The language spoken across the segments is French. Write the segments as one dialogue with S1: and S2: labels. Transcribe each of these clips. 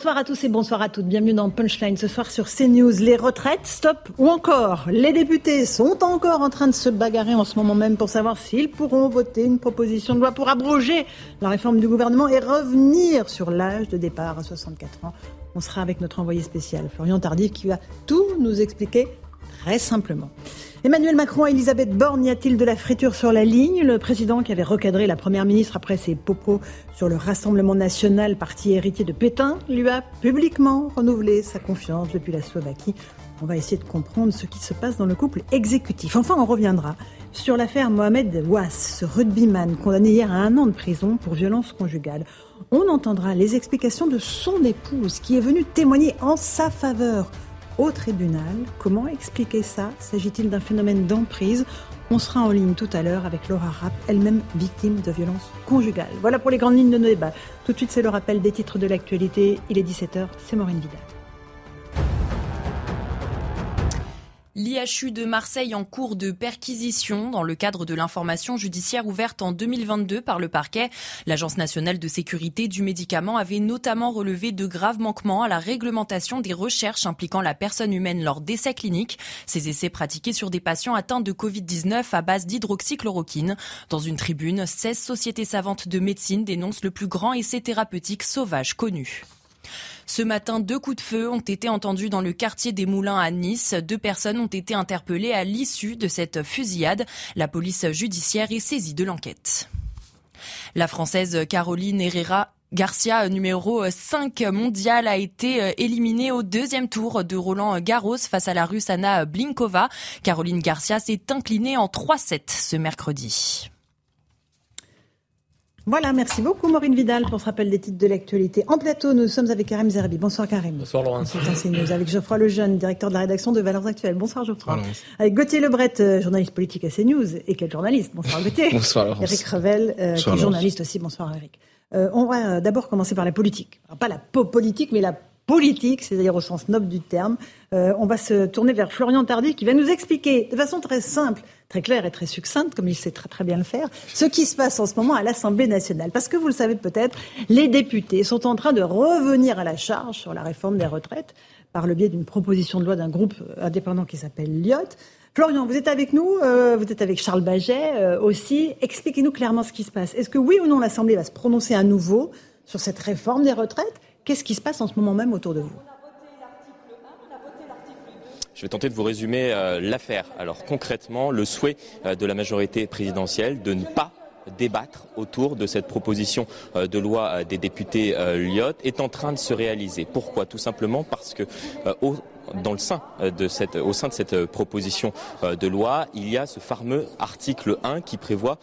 S1: Bonsoir à tous et bonsoir à toutes. Bienvenue dans Punchline ce soir sur CNews. Les retraites, stop ou encore? Les députés sont encore en train de se bagarrer en ce moment même pour savoir s'ils pourront voter une proposition de loi pour abroger la réforme du gouvernement et revenir sur l'âge de départ à 64 ans. On sera avec notre envoyé spécial, Florian Tardif, qui va tout nous expliquer très simplement. Emmanuel Macron et Elisabeth Borne, y a-t-il de la friture sur la ligne? Le président qui avait recadré la première ministre après ses propos sur le Rassemblement national, parti héritier de Pétain, lui a publiquement renouvelé sa confiance depuis la Slovaquie. On va essayer de comprendre ce qui se passe dans le couple exécutif. Enfin, on reviendra sur l'affaire Mohamed Ouas, ce rugbyman condamné hier à un an de prison pour violence conjugale. On entendra les explications de son épouse qui est venue témoigner en sa faveur au tribunal. Comment expliquer ça? S'agit-il d'un phénomène d'emprise? On sera en ligne tout à l'heure avec Laura Rapp, elle-même victime de violences conjugales. Voilà pour les grandes lignes de nos débats. Tout de suite, c'est le rappel des titres de l'actualité. Il est 17h, c'est Maureen Vidal.
S2: L'IHU de Marseille en cours de perquisition dans le cadre de l'information judiciaire ouverte en 2022 par le parquet. L'Agence nationale de sécurité du médicament avait notamment relevé de graves manquements à la réglementation des recherches impliquant la personne humaine lors d'essais cliniques. Ces essais pratiqués sur des patients atteints de Covid-19 à base d'hydroxychloroquine. Dans une tribune, 16 sociétés savantes de médecine dénoncent le plus grand essai thérapeutique sauvage connu. Ce matin, deux coups de feu ont été entendus dans le quartier des Moulins à Nice. Deux personnes ont été interpellées à l'issue de cette fusillade. La police judiciaire est saisie de l'enquête. La Française Caroline Herrera Garcia, numéro 5 mondial, a été éliminée au deuxième tour de Roland Garros face à la Russe Anna Blinkova. Caroline Garcia s'est inclinée en 3-7 ce mercredi.
S1: Voilà, merci beaucoup Maureen Vidal pour ce rappel des titres de l'actualité. En plateau, nous sommes avec Karim Zerbi. Bonsoir Karim.
S3: Bonsoir Laurence.
S1: Nous avec Geoffroy Lejeune, directeur de la rédaction de Valeurs Actuelles. Bonsoir Geoffroy. Bonsoir, avec Gauthier Lebret, euh, journaliste politique à CNews. Et quel journaliste Bonsoir Gauthier.
S3: Bonsoir Laurence.
S1: Eric Revel, euh, qui est journaliste aussi. Bonsoir Eric. Euh, on va d'abord commencer par la politique. pas la politique, mais la politique, c'est-à-dire au sens noble du terme. Euh, on va se tourner vers Florian Tardy qui va nous expliquer de façon très simple, très claire et très succincte, comme il sait très très bien le faire, ce qui se passe en ce moment à l'Assemblée nationale. Parce que vous le savez peut-être, les députés sont en train de revenir à la charge sur la réforme des retraites par le biais d'une proposition de loi d'un groupe indépendant qui s'appelle LIOT. Florian, vous êtes avec nous, euh, vous êtes avec Charles Baget euh, aussi. Expliquez-nous clairement ce qui se passe. Est-ce que oui ou non l'Assemblée va se prononcer à nouveau sur cette réforme des retraites Qu'est-ce qui se passe en ce moment même autour de vous?
S3: Je vais tenter de vous résumer euh, l'affaire. Alors concrètement, le souhait euh, de la majorité présidentielle de ne pas débattre autour de cette proposition euh, de loi des députés Lyot est en train de se réaliser. Pourquoi? Tout simplement parce que au, dans le au sein de cette proposition de loi, il y a ce fameux article 1 qui prévoit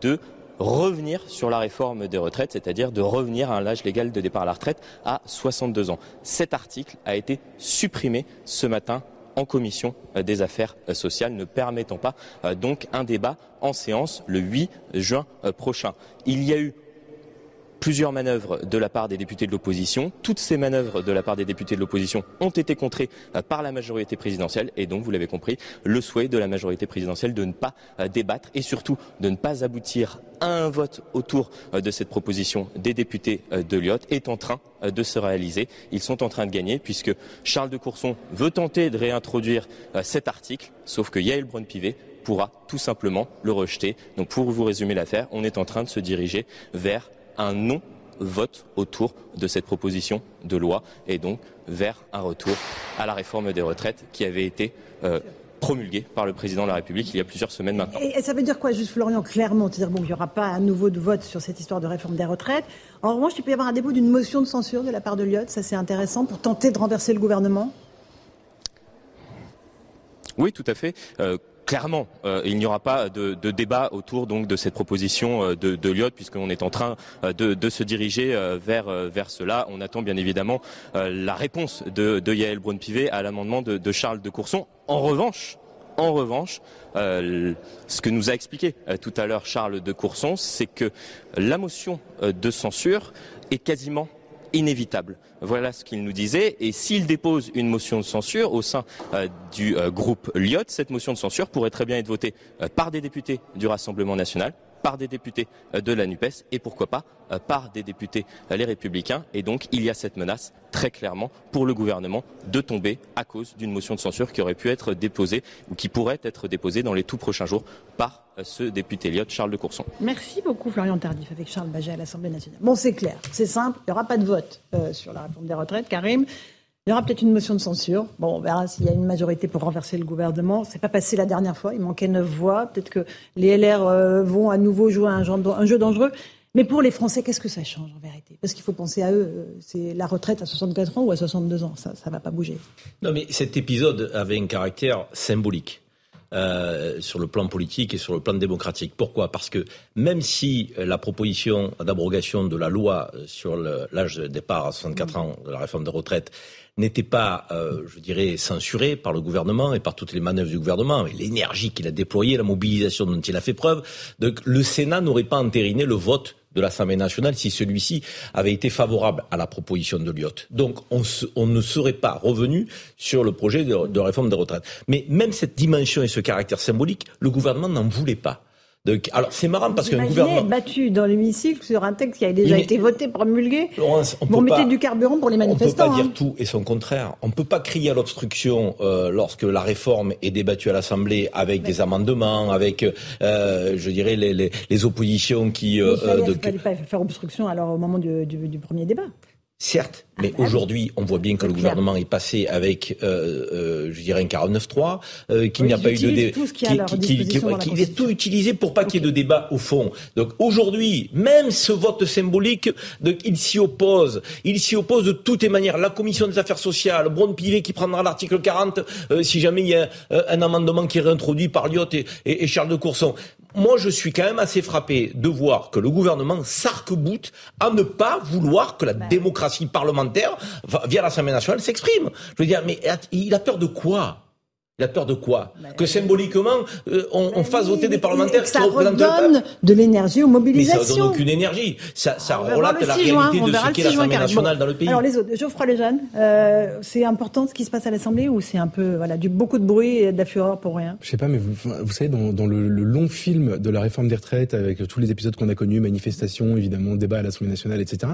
S3: de revenir sur la réforme des retraites, c'est-à-dire de revenir à un âge légal de départ à la retraite à 62 ans. Cet article a été supprimé ce matin en commission euh, des affaires euh, sociales, ne permettant pas euh, donc un débat en séance le 8 juin prochain. Il y a eu plusieurs manœuvres de la part des députés de l'opposition. Toutes ces manœuvres de la part des députés de l'opposition ont été contrées euh, par la majorité présidentielle et donc, vous l'avez compris, le souhait de la majorité présidentielle de ne pas euh, débattre et surtout de ne pas aboutir à un vote autour euh, de cette proposition des députés de Lyotte est en train de se réaliser. Ils sont en train de gagner puisque Charles de Courson veut tenter de réintroduire cet article, sauf que Yael Braun-Pivet pourra tout simplement le rejeter. Donc pour vous résumer l'affaire, on est en train de se diriger vers un non-vote autour de cette proposition de loi et donc vers un retour à la réforme des retraites qui avait été euh, promulguée par le président de la République il y a plusieurs semaines maintenant.
S1: Et, ça veut dire quoi, juste Florian, clairement? C'est-à-dire bon, il n'y aura pas un nouveau de vote sur cette histoire de réforme des retraites. En revanche, il peut y avoir un début d'une motion de censure de la part de Lyotte, ça c'est intéressant, pour tenter de renverser le gouvernement?
S3: Oui, tout à fait. Euh, clairement, il n'y aura pas de, débat autour donc de cette proposition de, de Lyot, puisqu'on est en train de, se diriger vers vers cela. On attend bien évidemment la réponse de, de Yael Braun-Pivet à l'amendement de, de Charles de Courson. En revanche, en revanche, euh, ce que nous a expliqué euh, tout à l'heure Charles de Courson, c'est que la motion euh, de censure est quasiment inévitable. Voilà ce qu'il nous disait. Et s'il dépose une motion de censure au sein du groupe Lyot, cette motion de censure pourrait très bien être votée par des députés du Rassemblement national, par des députés euh, de la NUPES et pourquoi pas euh, par des députés euh, les Républicains. Et donc il y a cette menace très clairement pour le gouvernement de tomber à cause d'une motion de censure qui aurait pu être déposée ou qui pourrait être déposée dans les tout prochains jours par ce député Lyot, Charles de Courson.
S1: Merci beaucoup Florian Tardif avec Charles Baget à l'Assemblée nationale. Bon, c'est clair, c'est simple, il n'y aura pas de vote sur la réforme des retraites. Karim, il y aura peut-être une motion de censure. Bon, on verra s'il y a une majorité pour renverser le gouvernement. C'est pas passé la dernière fois. Il manquait neuf voix. Peut-être que les LR euh, vont à nouveau jouer un jeu, dangereux. Mais pour les Français, qu'est-ce que ça change en vérité? Parce qu'il faut penser à eux. Euh, c'est la retraite à 64 ans ou à 62 ans. Ça, ça va pas bouger.
S4: Non, mais cet épisode avait un caractère symbolique. Euh, sur le plan politique et sur le plan démocratique. Pourquoi? Parce que même si la proposition d'abrogation de la loi sur l'âge de départ à 64 ans de la réforme des retraites n'était pas, euh, je dirais, censuré par le gouvernement et par toutes les manœuvres du gouvernement, et l'énergie qu'il a déployée, la mobilisation dont il a fait preuve. Donc le Sénat n'aurait pas entériné le vote de l'Assemblée nationale si celui-ci avait été favorable à la proposition de Lyotte. Donc on, ne serait pas revenu sur le projet de réforme des retraites. Mais même cette dimension et ce caractère symbolique, le gouvernement n'en voulait pas alors c'est marrant parce qu'un gouvernement
S1: être battu dans l'hémicycle sur un texte qui a déjà été voté, promulgué. Laurence, on vous du carburant pour les manifestants.
S4: On peut pas dire hein. tout et son contraire. On peut pas crier à l'obstruction euh, lorsque la réforme est débattue à l'Assemblée avec des amendements, avec, euh, je dirais, les, les, les oppositions qui.
S1: Euh, il ne fallait, pas faire obstruction alors au moment du, du, du premier débat.
S4: Certes, mais ah, aujourd'hui, on voit bien que le gouvernement est passé avec, euh, euh, je dirais, un 49-3, euh, qu'il n'y a pas eu de débat, qu'il est tout utilisé pour pas qu'il y ait de débat au fond. Donc aujourd'hui, même ce vote symbolique, il s'y oppose. Il s'y oppose de toutes les manières. La commission des affaires sociales, Braun Pivet qui prendra l'article 40 euh, si jamais il y a un amendement qui est réintroduit par Lyot et, et Charles de Courson moi, je suis quand même assez frappé de voir que le gouvernement s'arc-boute à ne pas vouloir que la démocratie parlementaire, via l'Assemblée nationale, s'exprime. Je veux dire, mais il a peur de quoi? Il a peur de quoi Que symboliquement, euh, on, on, fasse voter des parlementaires
S1: qui représentent le peuple
S4: de
S1: l'énergie aux mobilisations.
S4: Mais ça donne aucune énergie. Ça, ça relate la réalité de ce qu'est l'Assemblée nationale dans le pays.
S1: Alors les autres, Geoffroy Lejeune, euh, c'est important ce qui se passe à l'Assemblée ou c'est un peu voilà du beaucoup de bruit et de la fureur pour rien?
S5: Je sais pas, mais vous, vous savez, dans, dans le, le, long film de la réforme des retraites, avec tous les épisodes qu'on a connus, manifestations, évidemment, débat à l'Assemblée nationale, etc.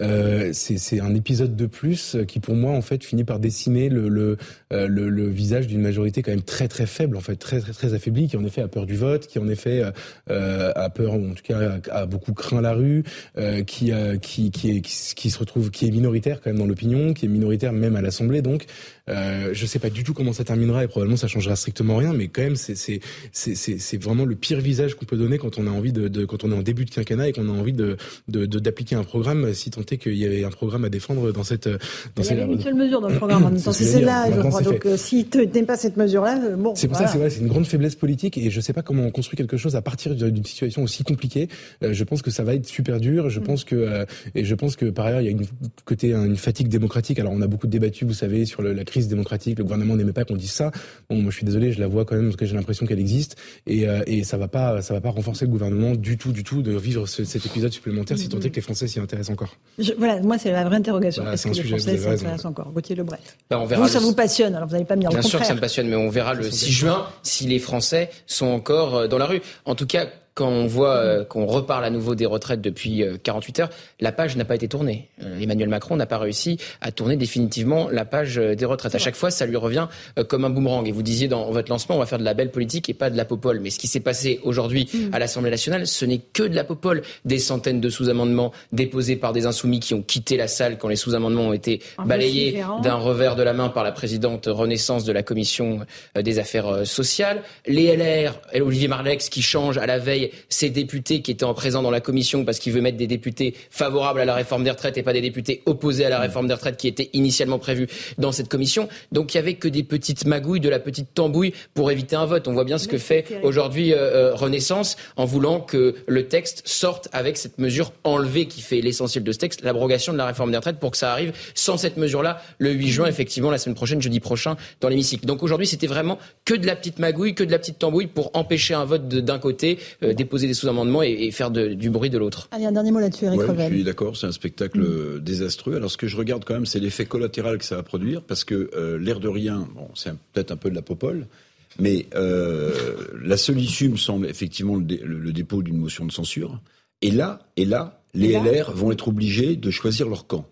S5: Euh, c'est un épisode de plus qui, pour moi, en fait, finit par dessiner le, le, euh, le, le visage d'une majorité quand même très très faible, en fait, très très très affaiblie, qui en effet a peur du vote, qui en effet euh, a peur, en tout cas a, beaucoup craint la rue, euh, qui, qui, qui, est, qui, se retrouve, qui est minoritaire quand même dans l'opinion, qui est minoritaire même à l'Assemblée. Donc, euh, je sais pas du tout comment ça terminera et probablement ça changera strictement rien, mais quand même c'est c'est c'est c'est vraiment le pire visage qu'on peut donner quand on a envie de, de, quand on est en début de quinquennat et qu'on a envie de d'appliquer un programme, si tant est qu'il y avait un programme à défendre dans cette
S1: dans Il y avait une seule mesure dans le programme en même temps, c'est celle-là, je crois. Donc si tu n'aimes pas cette mesure-là, euh, bon.
S5: C'est pour ça ça, c'est une grande faiblesse politique et je sais pas comment on construit quelque chose à partir d'une situation aussi compliquée. Euh, je pense que ça va être super dur. Je mm. pense que euh, et je pense que par ailleurs il y a une côté une fatigue démocratique. Alors on a beaucoup débattu, vous savez, sur le, la crise démocratique. Le gouvernement n'aimait pas qu'on dise ça. Bon, moi je suis désolé, je la vois quand même parce que j'ai l'impression qu'elle existe et et ça va pas ça va pas renforcer le gouvernement du tout du tout de vivre cet épisode supplémentaire si tant est que les Français s'y intéressent encore.
S1: voilà, moi c'est la vraie interrogation. Est-ce que les Français s'y intéressent encore? Gauthier Lebret. Ben, on verra vous, ça vous passionne. Alors vous n'allez pas me dire
S6: Bien
S1: sûr
S6: que ça me passionne, mais on verra le 6 juin si les Français sont encore euh, dans la rue. En tout cas, quand on voit euh, qu'on reparle à nouveau des retraites depuis 48 euh, heures, la page n'a pas été tournée. Euh, Emmanuel Macron n'a pas réussi à tourner définitivement la page des retraites. À chaque fois, ça lui revient comme un boomerang. Et vous disiez dans votre lancement, on va faire de la belle politique et pas de la popole. Mais ce qui s'est passé aujourd'hui mm. à l'Assemblée nationale, ce n'est que de la popole. Des centaines de sous-amendements déposés par des insoumis qui ont quitté la salle quand les sous-amendements ont été balayés d'un revers de la main par la présidente Renaissance de la Commission des affaires sociales. Les LR, Olivier Marlex, qui change à la veille ses députés qui étaient en présent dans la commission parce qu'il veut mettre des députés favorables à la réforme des retraites et pas des députés opposés à la réforme des retraites qui était initialement prévue dans cette commission. Donc il y avait que des petites magouilles, de la petite tambouille pour éviter un vote. On voit bien ce que fait aujourd'hui euh, Renaissance en voulant que le texte sorte avec cette mesure enlevée qui fait l'essentiel de ce texte, l'abrogation de la réforme des retraites pour que ça arrive sans cette mesure-là le 8 juin, effectivement, la semaine prochaine, jeudi prochain, dans l'hémicycle. Donc aujourd'hui, c'était vraiment que de la petite magouille, que de la petite tambouille pour empêcher un vote d'un côté, euh, déposer des sous-amendements et, faire du bruit de l'autre.
S1: Allez, un dernier mot là-dessus, Eric
S7: ouais, Je suis d'accord, c'est un spectacle mm. désastreux. Alors ce que je regarde quand même, c'est l'effet collatéral que ça va produire, parce que euh, l'air de rien, bon, c'est peut-être un peu de la popole, mais euh, la seule issue me semble effectivement le, dépôt d'une motion de censure. Et là, et là, les LR vont être obligés de choisir leur camp.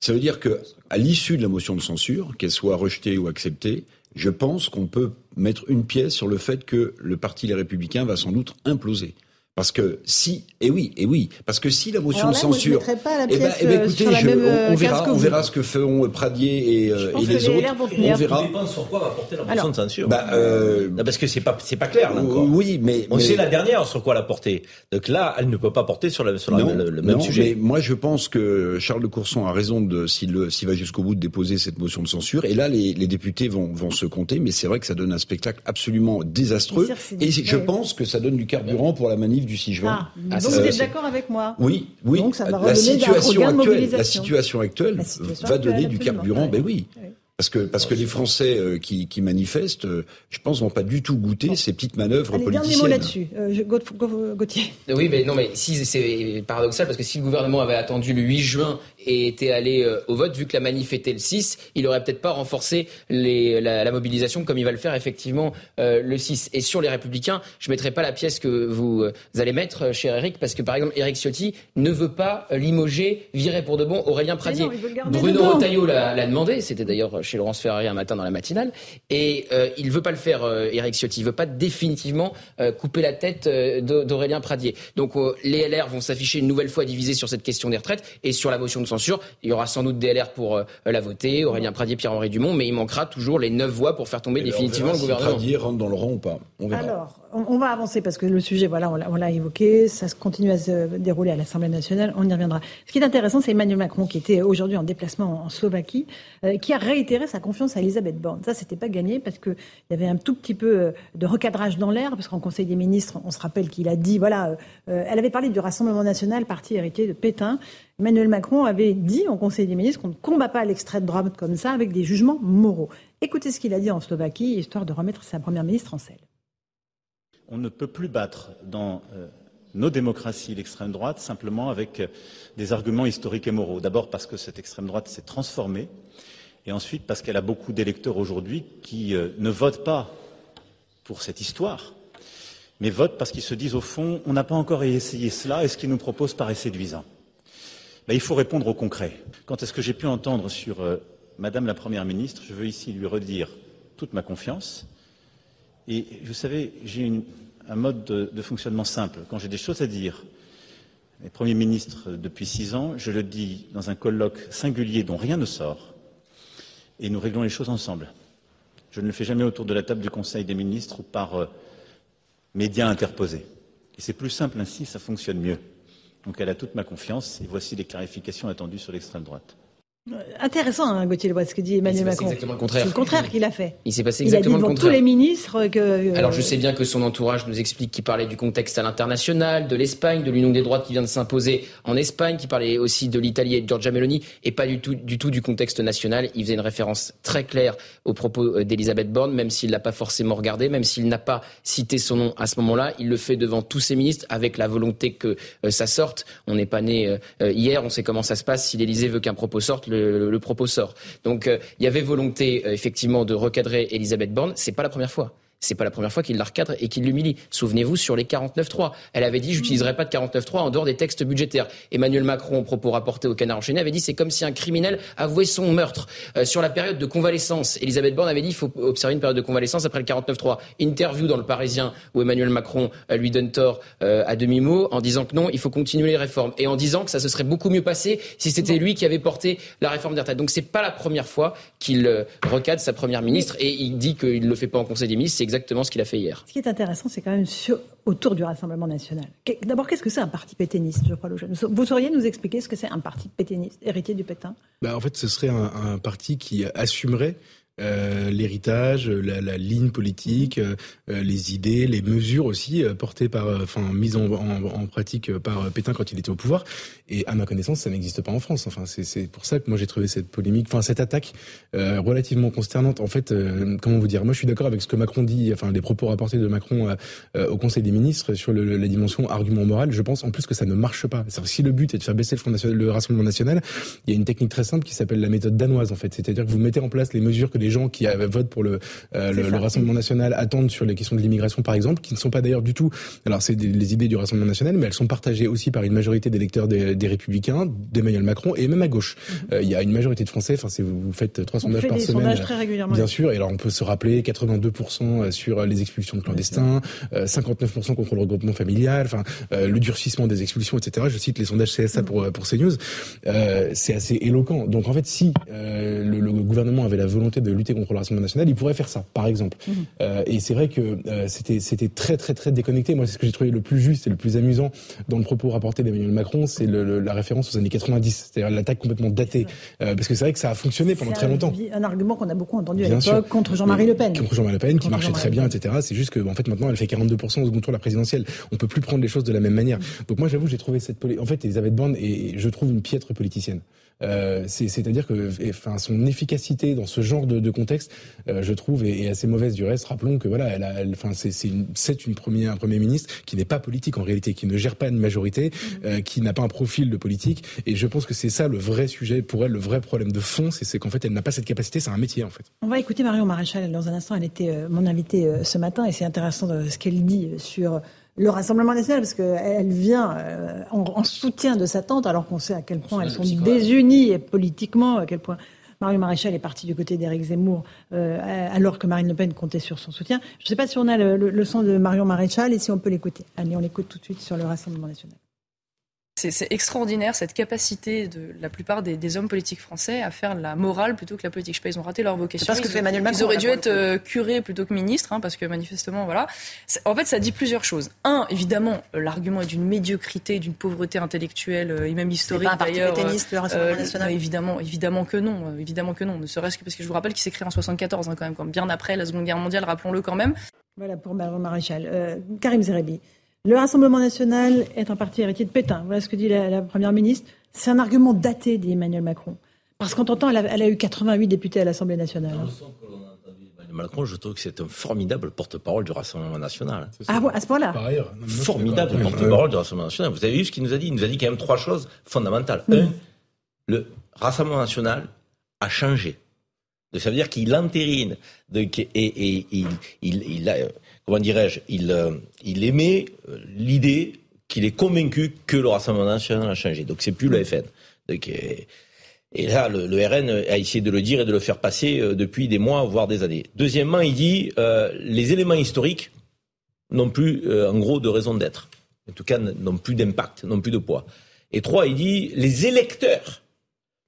S7: Ça veut dire que, à l'issue de la motion de censure, qu'elle soit rejetée ou acceptée, je pense qu'on peut mettre une pièce sur le fait que le Parti Les Républicains va sans doute imploser. Parce que si, et oui, et oui, parce que si la motion de censure,
S1: eh ben, eh ben, écoutez, je, on,
S7: euh, verra, on verra ce que feront Pradier et, euh, et les, autres.
S4: On verra. Dépend sur quoi va porter la motion de censure. Bah, euh, non, parce que c'est pas, c'est pas clair là encore.
S7: Oui, mais
S4: on sait la dernière sur quoi la porter. Donc là, elle ne peut pas porter sur, la, sur non, le, même sujet.
S7: Mais moi, je pense que Charles de Courson a raison de s'il s'il va jusqu'au bout de déposer cette motion de censure. Et là, les, les députés vont, vont se compter. Mais c'est vrai que ça donne un spectacle absolument désastreux. Et je pense que ça donne du carburant pour la manif du 6 juin.
S1: Ah. Ah, donc vous êtes d'accord avec moi
S7: Oui, oui. Donc ça va la, situation actuelle, la situation actuelle va donner du carburant. Ben oui. Parce que, parce que les Français euh, qui, qui, manifestent, euh, je pense, vont pas du tout goûter ces petites manœuvres Allez, politiciennes. Dernier
S1: mot là-dessus, euh, Gauthier.
S6: Oui, mais non, mais si c'est paradoxal parce que si le gouvernement avait attendu le 8 juin et était allé euh, au vote, vu que la manif était le 6, il aurait peut-être pas renforcé les, la, la, mobilisation comme il va le faire effectivement euh, le 6. Et sur les Républicains, je mettrai pas la pièce que vous, euh, allez mettre, cher Eric, parce que par exemple, Eric Ciotti ne veut pas limoger, virer pour de bon Aurélien Pradier. Bruno Retailleau l'a demandé, c'était d'ailleurs chez Laurence Ferrari un matin dans la matinale, et euh, il veut pas le faire, Eric Ciotti. Il veut pas définitivement couper la tête d'Aurélien Pradier. Donc les LR vont s'afficher une nouvelle fois divisés sur cette question des retraites et sur la motion de il y aura sans doute DLR pour euh, la voter, Aurélien Pradier, Pierre-Henri Dumont, mais il manquera toujours les neuf voix pour faire tomber définitivement le gouvernement.
S7: Si Pradier rentre dans le rang ou pas.
S1: On verra. Alors, on, va avancer parce que le sujet, voilà, on l'a évoqué, ça continue à se dérouler à l'Assemblée nationale, on y reviendra. Ce qui est intéressant, c'est Emmanuel Macron qui était aujourd'hui en déplacement en Slovaquie, euh, qui a réitéré sa confiance à Elisabeth Borne. Ça, c'était pas gagné parce qu'il y avait un tout petit peu euh, de recadrage dans l'air, parce qu'en Conseil des ministres, on se rappelle qu'il a dit, voilà, elle avait parlé du Rassemblement national, parti héritier de Pétain. Emmanuel Macron avait dit au Conseil des ministres qu'on ne combat pas l'extrême droite comme ça avec des jugements moraux. Écoutez ce qu'il a dit en Slovaquie, histoire de remettre sa première ministre en selle.
S8: On ne peut plus battre dans euh, nos démocraties l'extrême droite simplement avec euh, des arguments historiques et moraux. D'abord parce que cette extrême droite s'est transformée, et ensuite parce qu'elle a beaucoup d'électeurs aujourd'hui qui euh, ne votent pas pour cette histoire, mais votent parce qu'ils se disent au fond, on n'a pas encore essayé cela, et ce qu'ils nous proposent paraît séduisant. Il faut répondre au concret. Quant à ce que j'ai pu entendre sur Madame la Première ministre, je veux ici lui redire toute ma confiance. Et vous savez, j'ai un mode de, fonctionnement simple. Quand j'ai des choses à dire, les premiers ministres depuis six ans, je le dis dans un colloque singulier dont rien ne sort, et nous réglons les choses ensemble. Je ne le fais jamais autour de la table du Conseil des ministres ou par euh, médias interposés. Et c'est plus simple ainsi, ça fonctionne mieux. Donc elle a toute ma confiance et voici les clarifications attendues sur l'extrême droite.
S1: Intéressant, hein, Gauthier Lebret, ce que dit Emmanuel Macron.
S6: exactement le contraire.
S1: C'est le contraire qu'il a fait.
S6: Il s'est passé exactement
S1: il a dit
S6: devant
S1: tous les ministres que. Euh,
S6: Alors je sais bien que son entourage nous explique qu'il parlait du contexte à l'international, de l'Espagne, de l'union des droites qui vient de s'imposer en Espagne, qui parlait aussi de l'Italie et de Giorgia Meloni, et pas du tout, du tout du contexte national. Il faisait une référence très claire aux propos euh, d'Elisabeth Borne, même s'il l'a pas forcément regardé, même s'il n'a pas cité son nom à ce moment-là. Il le fait devant tous ses ministres avec la volonté que euh, ça sorte. On n'est pas né hier, on sait comment ça se passe. Si l'Élysée veut qu'un propos sorte, le, le propos donc euh, il y avait volonté euh, effectivement de recadrer Elisabeth Borne. C'est pas la première fois. C'est pas la première fois qu'il la recadre et qu'il l'humilie. Souvenez-vous sur les 49.3. Elle avait dit j'utiliserai pas de 49.3 en dehors des textes budgétaires. Emmanuel Macron, propos rapportés au Canard enchaîné, avait dit c'est comme si un criminel avouait son meurtre. Euh, sur la période de convalescence, Elisabeth Borne avait dit il faut observer une période de convalescence après le 49.3. Interview dans le Parisien où Emmanuel Macron euh, lui donne tort euh, à demi-mot en disant que non, il faut continuer les réformes et en disant que ça se serait beaucoup mieux passé si c'était lui qui avait porté la réforme des retraites. Donc c'est pas la première fois qu'il recadre sa première ministre et il dit qu'il le fait pas en Conseil des ministres exactement ce qu'il a fait hier.
S1: Ce qui est intéressant, c'est quand même autour du Rassemblement national. D'abord, qu'est-ce que c'est un parti pétainiste, je crois, le jeune Vous sauriez nous expliquer ce que c'est un parti pétainiste, héritier du Pétain?
S5: Bah, En fait, ce serait un, un parti qui assumerait euh, l'héritage, la, la, ligne politique, euh, euh, les idées, les mesures aussi portées par, enfin mises en, en, en, pratique par Pétain quand il était au pouvoir. Et à ma connaissance, ça n'existe pas en France. Enfin, c'est pour ça que moi j'ai trouvé cette polémique, enfin cette attaque relativement consternante. En fait, comment vous dire? Moi, je suis d'accord avec ce que Macron dit, enfin les propos rapportés de Macron au Conseil des ministres sur le, la dimension argument moral. Je pense en plus que ça ne marche pas. Si le but est de faire baisser le Front national, le Rassemblement national, il y a une technique très simple qui s'appelle la méthode danoise en fait. C'est-à-dire que vous mettez en place les mesures que gens qui votent pour le, euh, le, Rassemblement national attendent sur les questions de l'immigration, par exemple, qui ne sont pas d'ailleurs du tout. Alors, c'est les idées du Rassemblement national, mais elles sont partagées aussi par une majorité des électeurs des, des Républicains, d'Emmanuel Macron et même à gauche. Mhm. Euh, il y a une majorité de Français. Enfin, vous, vous faites trois sondages par semaine,
S1: très régulièrement.
S5: bien sûr. Et alors, on peut se rappeler 82% sur les expulsions de clandestins, 59% contre le regroupement familial, enfin, euh, le durcissement des expulsions, etc. Je cite les sondages CSA pour pour CNews. c'est assez éloquent. Donc, en fait, si le, le gouvernement avait la volonté de lutter contre le Rassemblement national, il pourrait faire ça, par exemple. Mhm. Euh, et c'est vrai que euh, c'était c'était très très très déconnecté. Moi, c'est ce que j'ai trouvé le plus juste et le plus amusant dans le propos rapporté d'Emmanuel Macron, c'est la référence aux années 90, c'est-à-dire l'attaque complètement datée, euh, parce que c'est vrai que ça a fonctionné pendant très longtemps.
S1: Un argument qu'on a beaucoup entendu à l'époque contre Jean-Marie Le Pen.
S5: Contre Jean-Marie Le Pen, qui marchait très bien, etc. C'est juste que en fait maintenant, elle fait 42% au second tour de la présidentielle. On peut plus prendre les choses de la même manière. Mhm. Donc moi, j'avoue, j'ai trouvé cette en fait Elisabeth Borne et je trouve une piètre politicienne. Euh, c'est-à-dire que enfin, son efficacité dans ce genre de, de contexte, euh, je trouve, est, est, assez mauvaise du reste. Rappelons que voilà, elle a, elle, enfin, c'est une, une première, un premier ministre qui n'est pas politique en réalité, qui ne gère pas une majorité, euh, qui n'a pas un profil de politique. Et je pense que c'est ça le vrai sujet pour elle, le vrai problème de fond, c'est qu'en fait, elle n'a pas cette capacité. C'est un métier en fait.
S1: On va écouter Marion Maréchal dans un instant. Elle était mon invitée ce matin et c'est intéressant ce qu'elle dit sur le Rassemblement national, parce qu'elle vient euh, en, soutien de sa tante, alors qu'on sait à quel point elles sont désunies politiquement, à quel point Marie Maréchal est partie du côté d'Éric Zemmour, euh, alors que Marine Le Pen comptait sur son soutien. Je ne sais pas si on a le, le, son de Marion Maréchal et si on peut l'écouter. Allez, on l'écoute tout de suite sur le Rassemblement national.
S9: C'est extraordinaire cette capacité de la plupart des, hommes politiques français à faire la morale plutôt que la politique. Je sais pas, ils ont raté leur vocation.
S1: Parce que fait Emmanuel Macron.
S9: Ils auraient dû être euh, curés plutôt que ministres, hein, parce que manifestement, voilà. En fait, ça dit plusieurs choses. Un, évidemment, euh, l'argument est d'une médiocrité, d'une pauvreté intellectuelle euh, et même historique d'ailleurs.
S1: le Rassemblement national.
S9: évidemment, évidemment que non, évidemment que non. Ne serait-ce que parce que je vous rappelle qu'il s'est créé en 74, hein, quand même, bien après la Seconde Guerre mondiale, rappelons-le quand même.
S1: Voilà pour Marie Maréchal. Karim Zerebi. Le Rassemblement national est un parti héritier de Pétain. Voilà ce que dit la, Première ministre. C'est un argument daté, dit Emmanuel Macron. Parce qu'en temps, elle, elle a, eu 88 députés à l'Assemblée nationale.
S4: Emmanuel Macron, je trouve que c'est un formidable porte-parole du Rassemblement national.
S1: Ah, à ce point-là
S4: Formidable porte-parole du Rassemblement national. Vous avez vu ce qu'il nous a dit? Il nous a dit quand même trois choses fondamentales. Un, le Rassemblement national a changé. Ça veut dire qu'il entérine et, il, il, a, comment dirais-je, il, euh, il émet euh, l'idée qu'il est convaincu que le Rassemblement national a changé. Donc c'est plus le FN. Et là, le, RN a essayé de le dire et de le faire passer euh, depuis des mois, voire des années. Deuxièmement, il dit les éléments historiques n'ont plus, en gros, de raison d'être. En tout cas, n'ont plus d'impact, n'ont plus de poids. Et trois, il dit les électeurs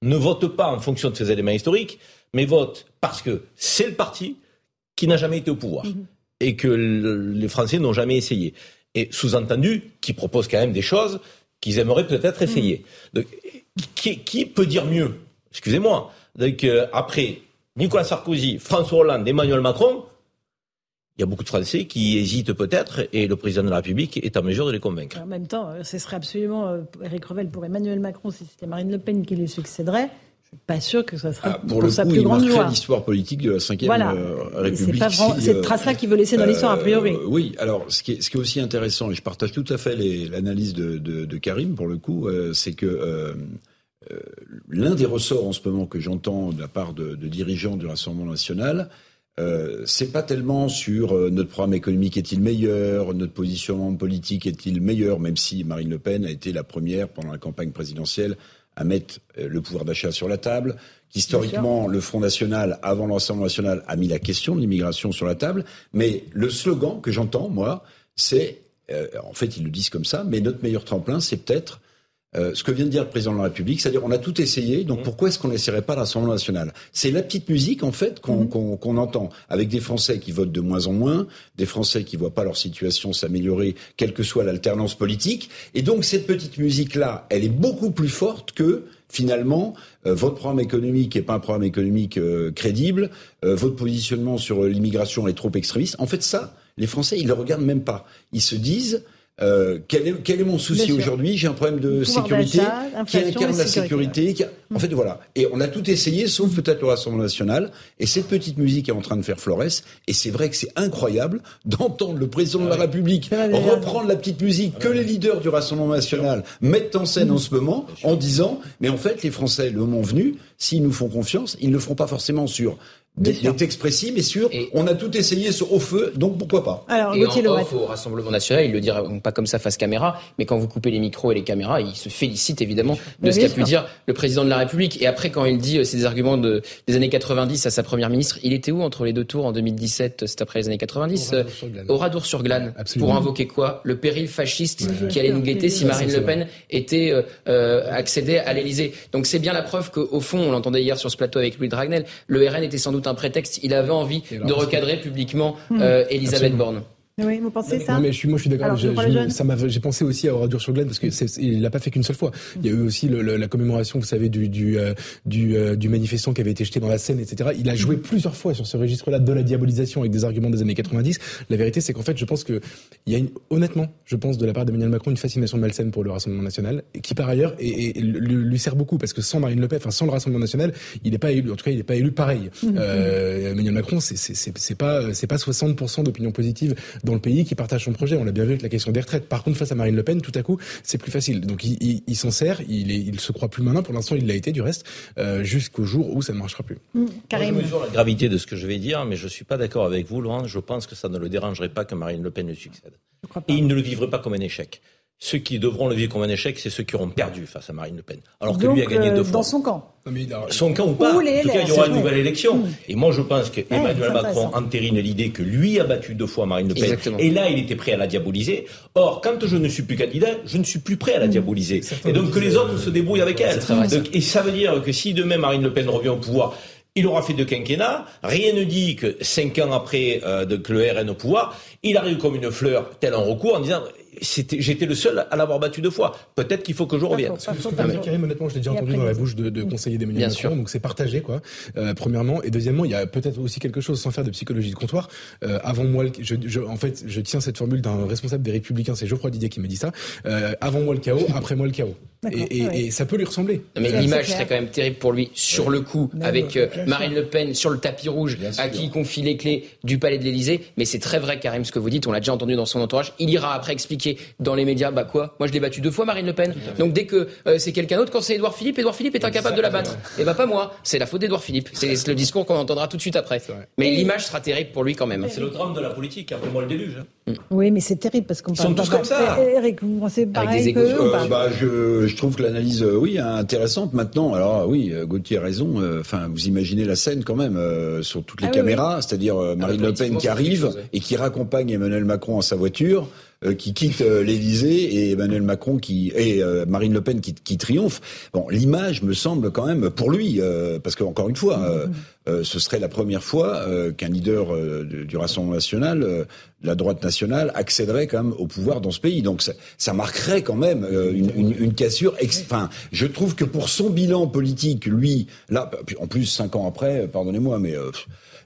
S4: ne votent pas en fonction de ces éléments historiques, mais votent parce que c'est le parti qui n'a jamais été au pouvoir. Mm-hmm et que les Français n'ont jamais essayé. Et sous-entendu, qui proposent quand même des choses qu'ils aimeraient peut-être essayer. Mm. qui, peut dire mieux? Excusez-moi. Donc, euh, après Nicolas Sarkozy, François Hollande, Emmanuel Macron, il y a beaucoup de Français qui hésitent peut-être et le président de la République est en mesure de les convaincre.
S1: En même temps, euh, ce serait absolument, Eric euh, Revel, pour Emmanuel Macron, si c'était Marine Le Pen qui lui succéderait, pas sûr que ça sera ah,
S7: pour, le
S1: sa
S7: coup,
S1: plus
S7: il
S1: grande
S7: l'histoire politique de la Ve voilà. Euh, République.
S1: C'est pas cette trace-là qu'il veut laisser dans l'histoire, a priori.
S7: Euh, oui, alors ce qui, est, ce qui est aussi intéressant, et je partage tout à fait l'analyse de, de, de, Karim pour le coup, euh, c'est que euh, l'un des ressorts en ce moment que j'entends de la part de, de, dirigeants du Rassemblement national, euh, c'est pas tellement sur notre programme économique est-il meilleur, notre positionnement politique est-il meilleur, même si Marine Le Pen a été la première pendant la campagne présidentielle à mettre euh, le pouvoir d'achat sur la table, qu'historiquement, le Front National, avant l'Assemblée nationale, a mis la question de l'immigration sur la table. Mais le slogan que j'entends, moi, c'est, euh, en fait, ils le disent comme ça, mais notre meilleur tremplin, c'est peut-être euh, ce que vient de dire le président de la République, c'est-à-dire on a tout essayé, donc mmh. pourquoi est-ce qu'on n'essaierait pas l'Assemblée nationale? C'est la petite musique en fait qu'on mmh. entend, avec des Français qui votent de moins en moins, des Français qui voient pas leur situation s'améliorer, quelle que soit l'alternance politique, et donc cette petite musique-là, elle est beaucoup plus forte que finalement, euh, votre programme économique n'est pas un programme économique euh, crédible, votre positionnement sur l'immigration est trop extrémiste. En fait, ça, les Français, ils le regardent même pas. Ils se disent, euh, quel, est, quel, est, mon souci aujourd'hui? J'ai un problème de sécurité qui incarne la sécurité. En mm. fait, voilà. Et on a tout essayé, sauf peut-être le Rassemblement national. Et cette petite musique est en train de faire florès. Et c'est vrai que c'est incroyable d'entendre le président de la République reprendre la petite musique que les leaders du Rassemblement national mettent en scène en ce moment, en disant, mais en fait, les Français, le moment venu, s'ils nous font confiance, ils ne le feront pas forcément sur d'être expressif, mais sûr. on a tout essayé au feu, donc pourquoi pas
S6: Alors, et en off, au Rassemblement national, il le dira pas comme ça face caméra, mais quand vous coupez les micros et les caméras, il se félicite évidemment de ce qu'a pu dire le président de la République. Et après, quand il dit ces euh, arguments de, des années 90 à sa première ministre, il était où entre les deux tours en 2017 C'est après les années 90 Au Radour-sur-Glane. pour invoquer quoi? Le péril fasciste qui allait nous guetter si Marine Le Pen était euh, euh accédée à l'Élysée. Donc c'est bien la preuve qu'au fond, on l'entendait hier sur ce plateau avec Louis Dragnel, le RN était sans doute un prétexte. Il avait envie de recadrer publiquement hmm. euh, Elisabeth Borne.
S1: Oui, vous pensez ça
S5: Non, mais je suis, moi, je suis d'accord. J'ai pensé aussi à Oradur sur Glane parce que il l'a pas fait qu'une seule fois. Il y a eu aussi le, la commémoration, vous savez, du du euh, du, euh, du, manifestant qui avait été jeté dans la Seine, etc. Il a joué plusieurs fois sur ce registre-là de la diabolisation avec des arguments des années 90. La vérité, c'est qu'en fait, je pense que il y a une, honnêtement, je pense de la part d'Emmanuel Macron une fascination malsaine pour le Rassemblement national, qui par ailleurs et, lui, sert beaucoup parce que sans Marine Le Pen, enfin sans le Rassemblement national, il n'est pas élu. En tout cas, il n'est pas élu pareil. Mm. Euh, Emmanuel Macron, c'est c'est pas c'est pas 60% d'opinion positive dans le pays qui partage son projet. On l'a bien vu avec la question des retraites. Par contre, face à Marine Le Pen, tout à coup, c'est plus facile. Donc il, il, s'en sert, il, est, il se croit plus malin. Pour l'instant, il l'a été du reste, euh, jusqu'au jour où ça ne marchera plus.
S4: Mmh, je mesure la gravité de ce que je vais dire, mais je suis pas d'accord avec vous, Laurent. Je pense que ça ne le dérangerait pas que Marine Le Pen le succède. Et il ne le vivrait pas comme un échec. Ceux qui devront le vivre comme un échec, c'est ceux qui auront perdu face à Marine Le Pen. Alors que lui a gagné deux euh, fois.
S1: Dans son camp.
S4: Son camp ou pas. en tout cas, il y aura une nouvelle élection. Hmm. Et moi, je pense que Emmanuel Macron entérine l'idée que lui a battu deux fois Marine Le Pen. Et là, il était prêt à la diaboliser. Or, quand je ne suis plus candidat, je ne suis plus prêt à la hmm. diaboliser. Et donc, que les autres se débrouillent avec elle. et ça veut dire que si demain Marine Le Pen revient au pouvoir, il aura fait deux quinquennats. Rien ne dit que cinq ans après euh, que le RN au pouvoir, il arrive comme une fleur, tel un recours, en disant j'étais le seul à l'avoir battu deux fois. Peut-être qu'il faut que je revienne.
S5: Karim, honnêtement, je l'ai déjà entendu dans la bouche de, de conseillers d'Emmanuel Macron, donc c'est partagé, quoi. Euh, premièrement, et deuxièmement, il y a peut-être aussi quelque chose sans faire de psychologie de comptoir. Euh, avant moi, je, je, en fait, je tiens cette formule d'un responsable des Républicains, c'est Geoffroy Didier qui me dit ça. Euh, avant moi le chaos, après moi le chaos. Et, et, et, ça peut lui ressembler.
S6: mais l'image serait quand même terrible pour lui sur le coup, avec euh, Marine Le Pen sur le tapis rouge, à qui il confie les clés du palais de l'Élysée. Mais c'est très vrai, Karim, ce que vous dites. On l'a déjà entendu dans son entourage. Il ira après expliquer dans les médias, bah quoi? Moi, je l'ai battu deux fois, Marine Le Pen. Donc dès que euh, c'est quelqu'un d'autre, quand c'est Édouard Philippe, Édouard Philippe est incapable de la battre. Et eh bah pas moi. C'est la faute d'Édouard Philippe. C'est le discours qu'on entendra tout de suite après. Mais l'image sera terrible pour lui quand même.
S4: C'est le drame de la politique. Après moi, le déluge. Hein.
S1: Oui, mais c'est terrible parce qu'on
S4: Ils sont tous comme ça.
S1: Eric, vous pensez pareil que
S7: euh, bah, je, je trouve que l'analyse euh, oui, intéressante maintenant. Alors oui, euh, Gauthier a raison. Enfin, vous imaginez la scène quand même sur toutes les ah caméras, c'est-à-dire Marine Le Pen qui arrive et qui raccompagne Emmanuel Macron en sa voiture. Qui quitte l'Élysée et Emmanuel Macron qui et Marine Le Pen qui, qui triomphe. Bon, l'image me semble quand même pour lui, parce que encore une fois, ce serait la première fois qu'un leader du Rassemblement national la droite nationale accéderait quand même au pouvoir dans ce pays. Donc ça, ça marquerait quand même euh, une, une, une, cassure. Enfin, je trouve que pour son bilan politique, lui, là, en plus cinq ans après, pardonnez-moi, mais euh,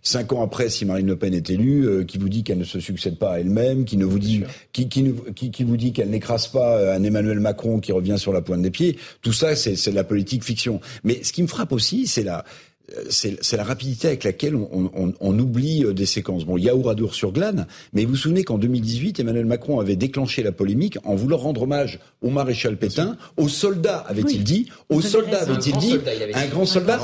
S7: cinq ans après, si Marine Le Pen est élue, euh, qui vous dit qu'elle ne se succède pas à elle-même, qui ne vous dit, qui, qui, qui, qui, vous dit qu'elle n'écrase pas un Emmanuel Macron qui revient sur la pointe des pieds, tout ça, c'est de la politique fiction. Mais ce qui me frappe aussi, c'est la c'est la rapidité avec laquelle on, on, on, oublie euh, des séquences. Bon, il y a Ouradour sur Glane, mais vous vous souvenez qu'en 2018, Emmanuel Macron avait déclenché la polémique en voulant rendre hommage au maréchal Pétain, aux soldats, avait-il dit, aux soldats, avait-il dit, un grand soldat.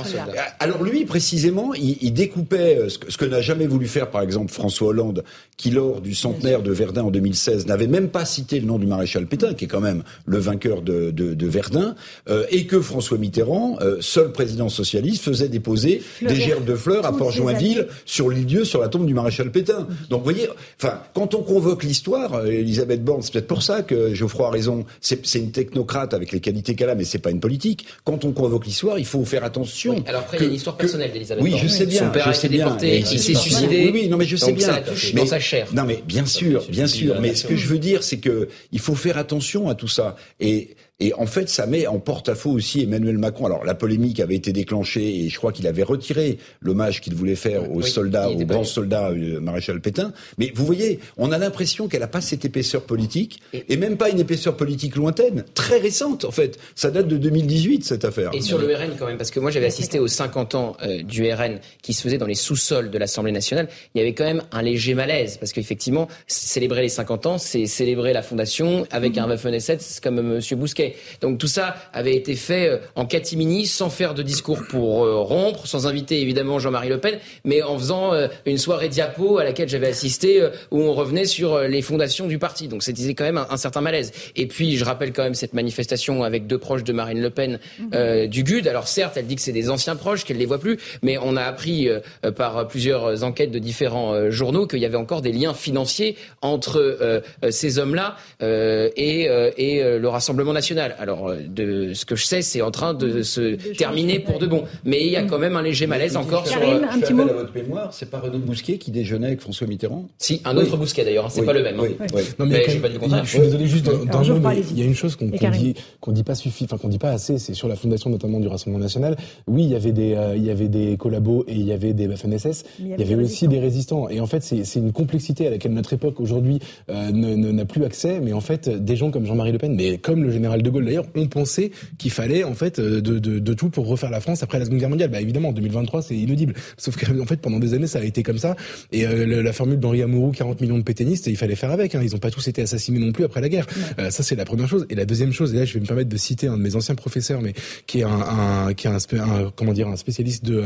S7: Alors lui, précisément, il, il découpait euh, ce que, que n'a jamais voulu faire, par exemple, François Hollande, qui lors du centenaire de Verdun en 2016 n'avait même pas cité le nom du maréchal Pétain, qui est quand même le vainqueur de, de, de Verdun, euh, et que François Mitterrand, seul président socialiste, faisait déposer déposer des gerbes de fleurs à Port-Joinville sur l'île sur la tombe du maréchal Pétain. Donc, vous voyez, enfin, quand on convoque l'histoire, euh, Elisabeth Borne, c'est peut-être pour ça que Geoffroy a raison. C'est une technocrate avec les qualités qu'elle a, mais c'est pas une politique. Quand on convoque l'histoire, il faut faire attention.
S6: alors après, il y a une histoire personnelle d'Elisabeth
S7: oui,
S6: Borne.
S7: Oui, je sais bien.
S6: Son père
S7: a
S6: été déporté, il s'est suicidé.
S7: Oui, oui, non, mais je sais bien.
S6: Ça mais, dans sa chair.
S7: Non, mais bien sûr, bien sûr. Mais ce que je veux dire, c'est que il faut faire attention à tout ça. Et et en fait, ça met en porte-à-faux aussi Emmanuel Macron. Alors, la polémique avait été déclenchée et je crois qu'il avait retiré l'hommage qu'il voulait faire aux soldats, aux grands soldats, euh, maréchal Pétain. Mais vous voyez, on a l'impression qu'elle n'a pas cette épaisseur politique et, même pas une épaisseur politique lointaine, très récente en fait. Ça date de 2018 cette affaire.
S6: Et sur le RN quand même, parce que moi j'avais assisté aux 50 ans euh, du RN qui se faisait dans les sous-sols de l'Assemblée nationale. Il y avait quand même un léger malaise parce qu'effectivement, célébrer les 50 ans, c'est célébrer la fondation avec mmh. un Waffen-SS comme euh, Monsieur Bousquet. Donc tout ça avait été fait euh, en catimini, sans faire de discours pour euh, rompre, sans inviter évidemment Jean-Marie Le Pen, mais en faisant euh, une soirée diapo à laquelle j'avais assisté où on revenait sur les fondations du parti. Donc c'était quand même un, certain malaise. Et puis je rappelle quand même cette manifestation avec deux proches de Marine Le Pen mhm. du GUD. Alors certes, elle dit que c'est des anciens proches, qu'elle les voit plus, mais on a appris par plusieurs enquêtes de différents journaux qu'il y avait encore des liens financiers entre ces hommes-là et, et le Rassemblement national. Alors, euh, de ce que je sais, c'est en train de se terminer pour de bon. Mais il y a quand même un léger malaise encore
S7: sur.
S6: Karine,
S7: un petit mot. à votre mémoire, c'est pas Renaud Bousquet qui déjeunait avec François Mitterrand
S6: Si, un autre Bousquet d'ailleurs, hein, c'est pas le même. Hein. Oui.
S5: Non, mais, je, pas je suis désolé juste mais il y a une chose qu'on dit, qu'on dit pas suffit, enfin qu'on dit pas assez, c'est sur la fondation notamment du Rassemblement national. Oui, il y avait des, euh, il y avait des collabos et il y avait des FNSS. Il y avait, aussi des résistants. Et en fait, c'est une complexité à laquelle notre époque aujourd'hui euh, n'a plus accès. Mais en fait, des gens comme Jean-Marie Le Pen, mais comme le général de Gaulle d'ailleurs, ont pensé qu'il fallait en fait euh, de, de, de, tout pour refaire la France après la Seconde Guerre mondiale. Bah évidemment, en 2023, c'est inaudible. Sauf qu'en fait, pendant des années, ça a été comme ça. Et euh, la formule d'Henri Amourou, 40 millions de pétainistes, il fallait faire avec. Hein. Ils n'ont pas tous été assassinés non plus après la guerre. Euh, ça, c'est la première chose. Et la deuxième chose, et là, je vais me permettre de citer un de mes anciens professeurs, mais qui est un, un qui est un, comment dire un spécialiste de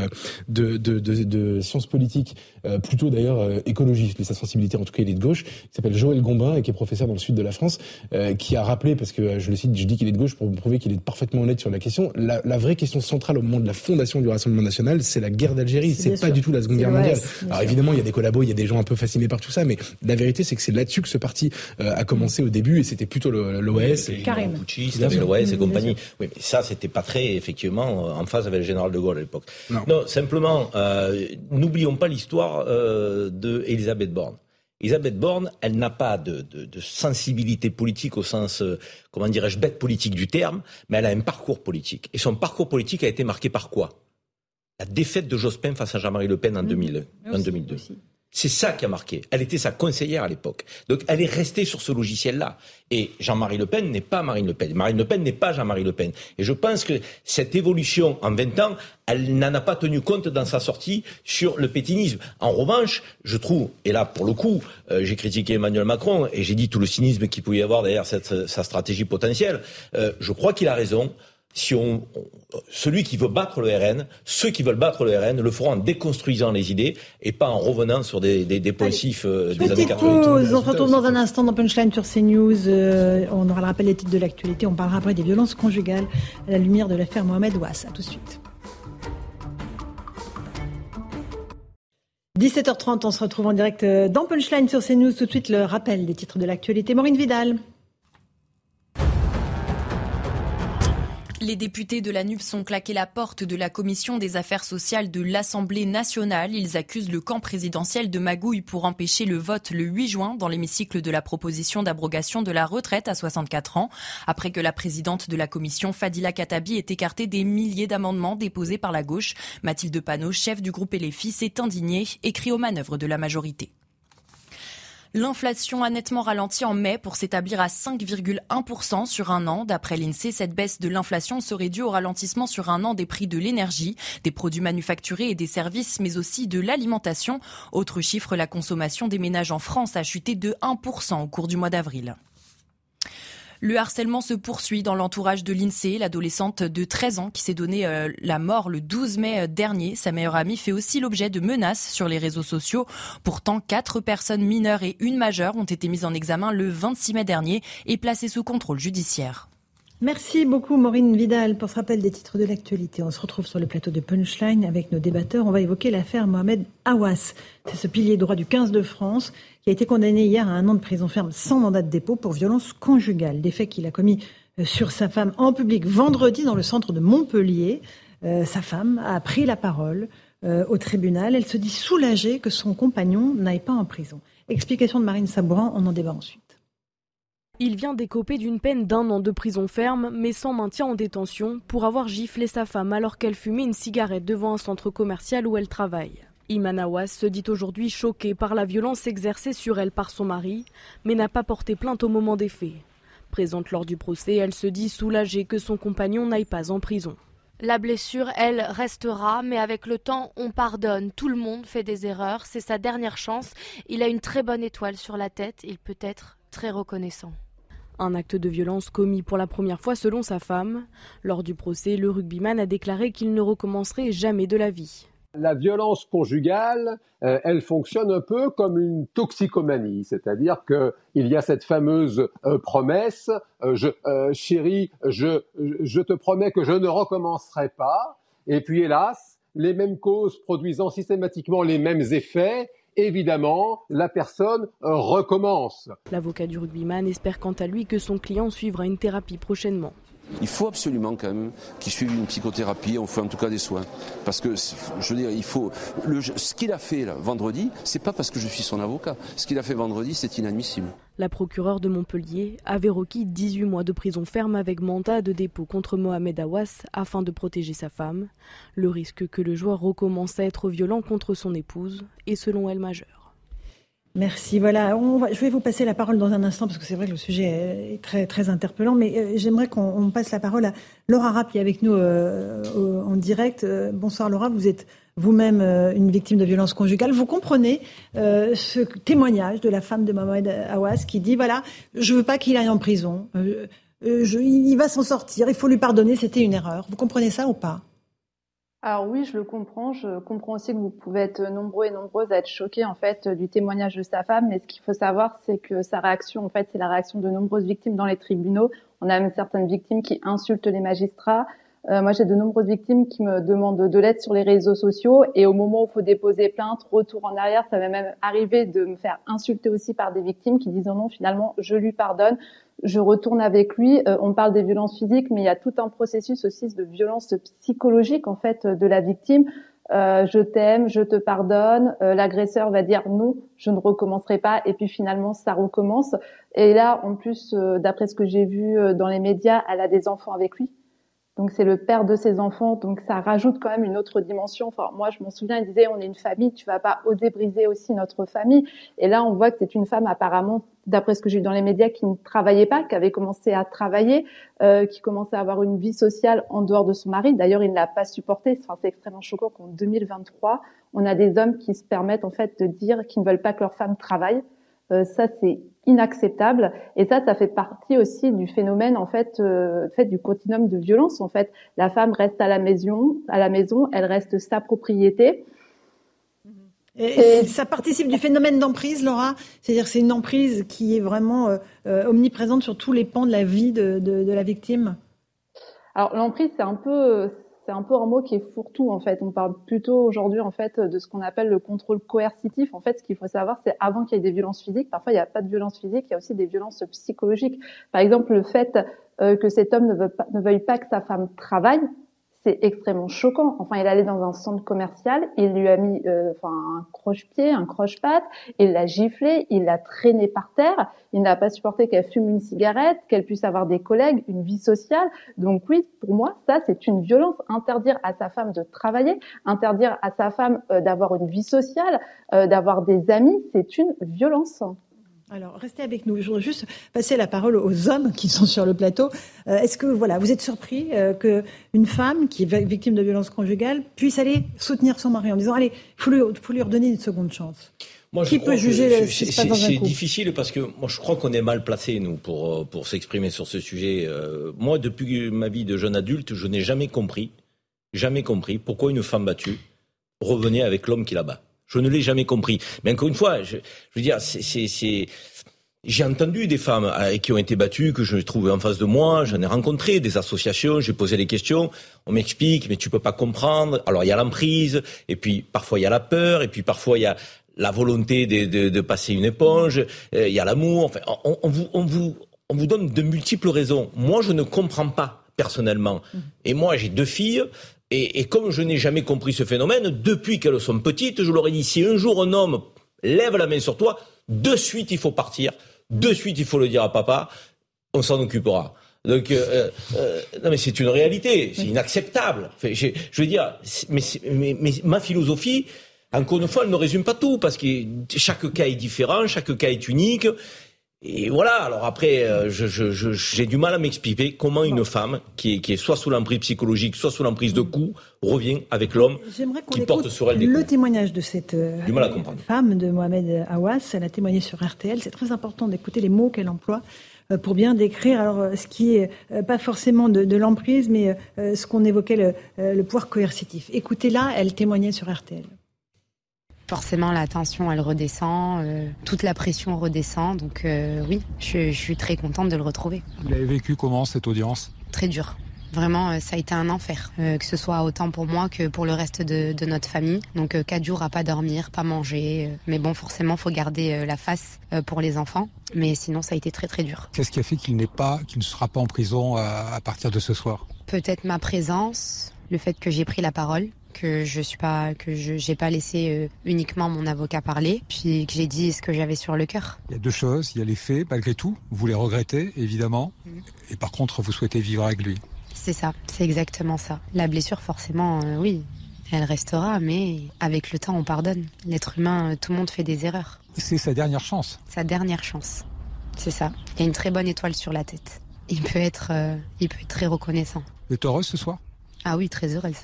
S5: de, de, de, de sciences politiques, plutôt d'ailleurs écologiste, mais sa sensibilité en tout cas, il est de gauche. Il s'appelle Joël Gombin et qui est professeur dans le sud de la France, qui a rappelé parce que je le cite, je dis qu'il est de gauche pour prouver qu'il est parfaitement honnête sur la question. La, la, vraie question centrale au moment de la fondation du Rassemblement national, c'est la guerre d'Algérie. C'est pas du tout la Seconde Guerre mondiale. Alors évidemment, il y a des collabos, il y a des gens un peu fascinés par tout ça, mais la vérité, c'est que c'est là-dessus que ce parti euh, a commencé au début et c'était plutôt l'OAS.
S4: Karim. l'OAS et compagnie. Oui, mais ça, c'était pas très, effectivement, euh, en phase avec le général de Gaulle à l'époque. Non. simplement, euh, n'oublions pas l'histoire euh, de Elisabeth Borne. Elisabeth Borne, elle n'a pas de, sensibilité politique au sens, euh, comment dirais-je, bête politique du terme, mais elle a un parcours politique. Et son parcours politique a été marqué par quoi? La défaite de Jospin face à Jean-Marie Le Pen en, 2000, en 2002. C'est ça qui a marqué. Elle était sa conseillère à l'époque. Donc elle est restée sur ce logiciel-là. Et Jean-Marie Le Pen n'est pas Marine Le Pen. Marine Le Pen n'est pas Jean-Marie Le Pen. Et je pense que cette évolution en 20 ans, elle n'en a pas tenu compte dans sa sortie sur le pétinisme. En revanche, je trouve, et là pour le coup, euh, j'ai critiqué Emmanuel Macron et j'ai dit tout le cynisme qu'il pouvait y avoir derrière sa stratégie potentielle, euh, je crois qu'il a raison si on, celui qui veut battre le RN, ceux qui veulent battre le RN, le feront en déconstruisant les idées et pas en revenant sur des, des, des poncifs euh, des années 80.
S1: Pause. On se retrouve dans un instant dans Punchline sur CNews. Euh, on aura le rappel des titres de l'actualité. On parlera après des violences conjugales à la lumière de l'affaire Mohamed Ouass. À tout de suite. 17h30, on se retrouve en direct euh, dans Punchline sur CNews. Tout de suite, le rappel des titres de l'actualité. Maureen Vidal.
S2: Les députés de la NUP sont claqués la porte de la commission des affaires sociales de l'Assemblée nationale. Ils accusent le camp présidentiel de magouille pour empêcher le vote le 8 juin dans l'hémicycle de la proposition d'abrogation de la retraite à 64 ans, après que la présidente de la commission, Fadila Katabi, ait écarté des milliers d'amendements déposés par la gauche. Mathilde Panot, chef du groupe LFI, s'est indignée et crie aux manœuvres de la majorité. L'inflation a nettement ralenti en mai pour s'établir à 5,1% sur un an. D'après l'INSEE, cette baisse de l'inflation serait due au ralentissement sur un an des prix de l'énergie, des produits manufacturés et des services, mais aussi de l'alimentation. Autre chiffre, la consommation des ménages en France a chuté de 1% au cours du mois d'avril. Le harcèlement se poursuit dans l'entourage de l'INSEE. L'adolescente de 13 ans qui s'est donné euh, la mort le 12 mai euh, dernier. Sa meilleure amie fait aussi l'objet de menaces sur les réseaux sociaux. Pourtant, quatre personnes mineures et une majeure ont été mises en examen le 26 mai dernier et placées sous contrôle judiciaire.
S1: Merci beaucoup Maureen Vidal pour ce rappel des titres de l'actualité. On se retrouve sur le plateau de Punchline avec nos débatteurs. On va évoquer l'affaire Mohamed Awas. C'est ce pilier droit du 15 de France qui a été condamné hier à un an de prison ferme sans mandat de dépôt pour violence conjugale. Des faits qu'il a commis euh, sur sa femme en public vendredi dans le centre de Montpellier. Euh, sa femme a pris la parole euh, au tribunal. Elle se dit soulagée que son compagnon n'aille pas en prison. Explication de Marine Sabourin, on en débat ensuite.
S10: Il vient d'écoper d'une peine d'un an de prison ferme, mais sans maintien en détention, pour avoir giflé sa femme alors qu'elle fumait une cigarette devant un centre commercial où elle travaille. Iman Awas se dit aujourd'hui choquée par la violence exercée sur elle par son mari, mais n'a pas porté plainte au moment des faits. Présente lors du procès, elle se dit soulagée que son compagnon n'aille pas en prison.
S11: La blessure, elle, restera, mais avec le temps, on pardonne. Tout le monde fait des erreurs, c'est sa dernière chance. Il a une très bonne étoile sur la tête, il peut être très reconnaissant.
S10: Un acte de violence commis pour la première fois selon sa femme. Lors du procès, le rugbyman a déclaré qu'il ne recommencerait jamais de la vie.
S12: La violence conjugale, euh, elle fonctionne un peu comme une toxicomanie, c'est-à-dire qu'il y a cette fameuse euh, promesse, euh, je, chérie, je, je te promets que je ne recommencerai pas, et puis hélas, les mêmes causes produisant systématiquement les mêmes effets, évidemment, la personne recommence.
S10: L'avocat du rugbyman espère quant à lui que son client suivra une thérapie prochainement.
S13: Il faut absolument quand même qu'il suive une psychothérapie, on fait en tout cas des soins. Parce que, je veux dire, il faut. ce qu'il a fait là, vendredi, c'est pas parce que je suis son avocat. Ce qu'il a fait vendredi, c'est inadmissible.
S10: La procureure de Montpellier avait requis 18 mois de prison ferme avec mandat de dépôt contre Mohamed Awas afin de protéger sa femme. Le risque que le joueur recommence à être violent contre son épouse est selon elle majeur.
S1: Merci. Voilà, je vais vous passer la parole dans un instant parce que c'est vrai que le sujet est très très interpellant, mais euh, j'aimerais qu'on passe la parole à Laura Rapp qui est avec nous euh, en direct. Euh, bonsoir Laura, vous êtes vous-même une victime de violence conjugale. Vous comprenez ce témoignage de la femme de Mohamed Awas qui dit voilà, je veux pas qu'il aille en prison, il va s'en sortir, il faut lui pardonner, c'était une erreur. Vous comprenez ça ou pas?
S14: Alors oui, je le comprends. Je comprends aussi que vous pouvez être nombreux et nombreuses à être choqués en fait du témoignage de sa femme. Mais ce qu'il faut savoir, c'est que sa réaction, en fait, c'est la réaction de nombreuses victimes dans les tribunaux. On a même certaines victimes qui insultent les magistrats. Euh, moi, j'ai de nombreuses victimes qui me demandent de l'aide sur les réseaux sociaux. Et au moment où il faut déposer plainte, retour en arrière, ça m'est même arrivé de me faire insulter aussi par des victimes qui disent non, finalement, je lui pardonne je retourne avec lui. Euh, on parle des violences physiques, mais il y a tout un processus aussi de violence psychologique en fait de la victime. Euh, je t'aime, je te pardonne. Euh, l'agresseur va dire non, je ne recommencerai pas, et puis finalement ça recommence. Et là, en plus, d'après ce que j'ai vu dans les médias, elle a des enfants avec lui. Donc c'est le père de ses enfants, donc ça rajoute quand même une autre dimension. Enfin, moi je m'en souviens, il disait on est une famille, tu vas pas oser briser aussi notre famille. Et là on voit que c'est une femme apparemment, d'après ce que j'ai vu dans les médias, qui ne travaillait pas, qui avait commencé à travailler, euh, qui commençait à avoir une vie sociale en dehors de son mari. D'ailleurs il ne l'a pas supporté. Enfin, c'est extrêmement choquant qu'en 2023 on a des hommes qui se permettent en fait de dire qu'ils ne veulent pas que leur femme travaille. Euh, ça c'est inacceptable. Et ça, ça fait partie aussi du phénomène en fait, euh, fait du continuum de violence. En fait, la femme reste à la maison, à la maison, elle reste sa propriété.
S1: Et, ça participe du phénomène d'emprise, Laura. C'est-à-dire, c'est une emprise qui est vraiment euh, euh, omniprésente sur tous les pans de la vie de, de, de la victime?
S14: Alors l'emprise, c'est un peu, c'est un peu un mot qui est fourre-tout en fait. On parle plutôt aujourd'hui en fait de ce qu'on appelle le contrôle coercitif. En fait, ce qu'il faut savoir, c'est avant qu'il y ait des violences physiques, parfois il n'y a pas de violences physiques, il y a aussi des violences psychologiques. Par exemple, le fait euh, que cet homme ne, veuille pas que sa femme travaille, c'est extrêmement choquant. Enfin, il allait dans un centre commercial, il lui a mis euh, enfin un croche-pied, un croche-patte, il l'a giflé, il l'a traîné par terre, il n'a pas supporté qu'elle fume une cigarette, qu'elle puisse avoir des collègues, une vie sociale. Donc oui, pour moi, ça c'est une violence. Interdire à sa femme de travailler, interdire à sa femme euh, d'avoir une vie sociale, euh, d'avoir des amis, c'est une violence.
S1: Alors, restez avec nous. Je voudrais juste passer la parole aux hommes qui sont sur le plateau. Euh, est-ce que, voilà, vous êtes surpris euh, qu'une femme qui est victime de violence conjugale puisse aller soutenir son mari en disant, allez, il faut lui, faut lui redonner une seconde chance?
S4: Moi, Qui peut juger C'est difficile parce que moi, je crois qu'on est mal placé, nous, pour, euh, pour s'exprimer sur ce sujet. moi, depuis ma vie de jeune adulte, je n'ai jamais compris, jamais compris pourquoi une femme battue revenait avec l'homme qui la bat. Je ne l'ai jamais compris. Mais encore une fois, je, je veux dire, c'est J'ai entendu des femmes euh, qui ont été battues, que je trouvais en face de moi, j'en ai rencontré des associations, j'ai posé des questions, on m'explique, mais tu peux pas comprendre. Alors il y a l'emprise, et puis parfois il y a la peur, et puis parfois il y a la volonté de, de, passer une éponge, euh, il y a l'amour. Enfin, on, on, vous, on, vous, on vous donne de multiples raisons. Moi, je ne comprends pas personnellement. Mmh. Et moi, j'ai deux filles. Et, comme je n'ai jamais compris ce phénomène, depuis qu'elles sont petites, je leur ai dit, si un jour un homme lève la main sur toi, de suite il faut partir de suite, il faut le dire à papa, on s'en occupera. Donc, euh, euh, euh, non, mais c'est une réalité, c'est inacceptable. je, veux dire, mais, ma philosophie, encore une fois, elle ne résume pas tout, parce que chaque cas est différent, chaque cas est unique. Et voilà, alors après, euh, j'ai du mal à m'expliquer comment une femme qui est, qui est soit sous l'emprise psychologique, soit sous l'emprise de coups, revient avec l'homme qui porte sur elle des
S1: Le témoignage de cette euh, femme, de Mohamed Awas, elle a témoigné sur RTL. C'est très important d'écouter les mots qu'elle emploie euh, pour bien décrire alors ce qui est pas forcément de, l'emprise, mais ce qu'on évoquait le, le pouvoir coercitif. Écoutez-la, elle témoignait sur RTL.
S15: Forcément, la tension, elle redescend, euh, toute la pression redescend. Donc euh, oui, je, suis très contente de le retrouver.
S16: Vous l'avez vécu comment cette audience?
S15: Très dur. Vraiment, euh, ça a été un enfer, que ce soit autant pour moi que pour le reste de, notre famille. Donc quatre jours à pas dormir, pas manger. mais bon, forcément, faut garder la face pour les enfants. Mais sinon, ça a été très très dur.
S16: Qu'est-ce qui a fait qu'il n'est pas, qu'il ne sera pas en prison à partir de ce soir?
S15: Peut-être ma présence, le fait que j'ai pris la parole que je suis pas que je j'ai pas laissé euh, uniquement mon avocat parler, puis que j'ai dit ce que j'avais sur le cœur.
S16: Il y a deux choses, il y a les faits malgré tout, vous les regrettez évidemment, mm. et par contre vous souhaitez vivre avec lui.
S15: C'est ça, c'est exactement ça. La blessure forcément, euh, oui, elle restera, mais avec le temps on pardonne. L'être humain, euh, tout le monde fait des erreurs.
S16: C'est sa dernière chance.
S15: Sa dernière chance, c'est ça. Il y a une très bonne étoile sur la tête. Il peut être, il peut être très reconnaissant.
S16: Vous êtes heureuse ce soir?
S15: Ah oui, très heureuse.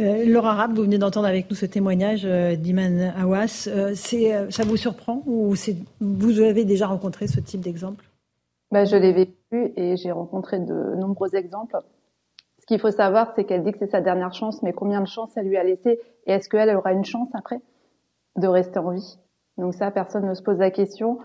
S1: Euh, Laura Rapp, vous venez d'entendre avec nous ce témoignage euh, d'Iman Awas. Euh, ça vous surprend ou vous avez déjà rencontré ce type d'exemple?
S14: Bah, Je l'ai vécu et j'ai rencontré de nombreux exemples. Ce qu'il faut savoir, c'est qu'elle dit que c'est sa dernière chance, mais combien de chances elle lui a laissé Et est-ce qu'elle aura une chance après de rester en vie? Donc ça, personne ne se pose la question.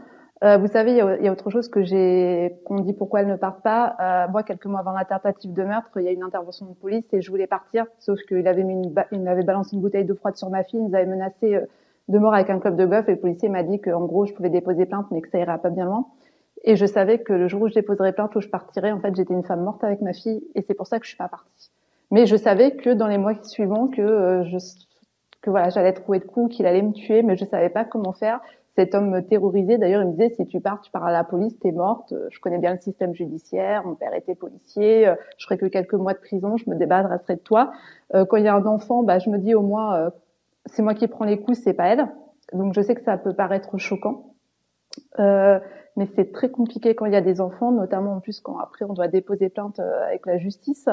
S14: Euh, vous savez, il y, y, a, autre chose que j'ai qu'on dit pourquoi elle ne part pas. Euh, moi, quelques mois avant la de meurtre, il y a une intervention de police et je voulais partir, sauf qu'il avait mis une il avait balancé une bouteille d'eau froide sur ma fille, il nous avait menacé euh, de mort avec un club de golf et le policier m'a dit qu'en gros, je pouvais déposer plainte, mais que ça irait pas bien loin. Et je savais que le jour où je déposerais plainte, où je partirais, en fait, j'étais une femme morte avec ma fille et c'est pour ça que je suis pas partie. Mais je savais que dans les mois suivants, que euh, je que voilà, j'allais trouver de coups, qu'il allait me tuer, mais je savais pas comment faire cet homme me terrorisait. D'ailleurs, il me disait, si tu pars, tu pars à la police, t'es morte. Je connais bien le système judiciaire. Mon père était policier. Je ferai que quelques mois de prison. Je me débarrasserai de toi. Euh, quand il y a un enfant, bah, je me dis au moins, euh, c'est moi qui prends les coups, c'est pas elle. Donc, je sais que ça peut paraître choquant. Euh, mais c'est très compliqué quand il y a des enfants, notamment en plus quand après on doit déposer plainte avec la justice.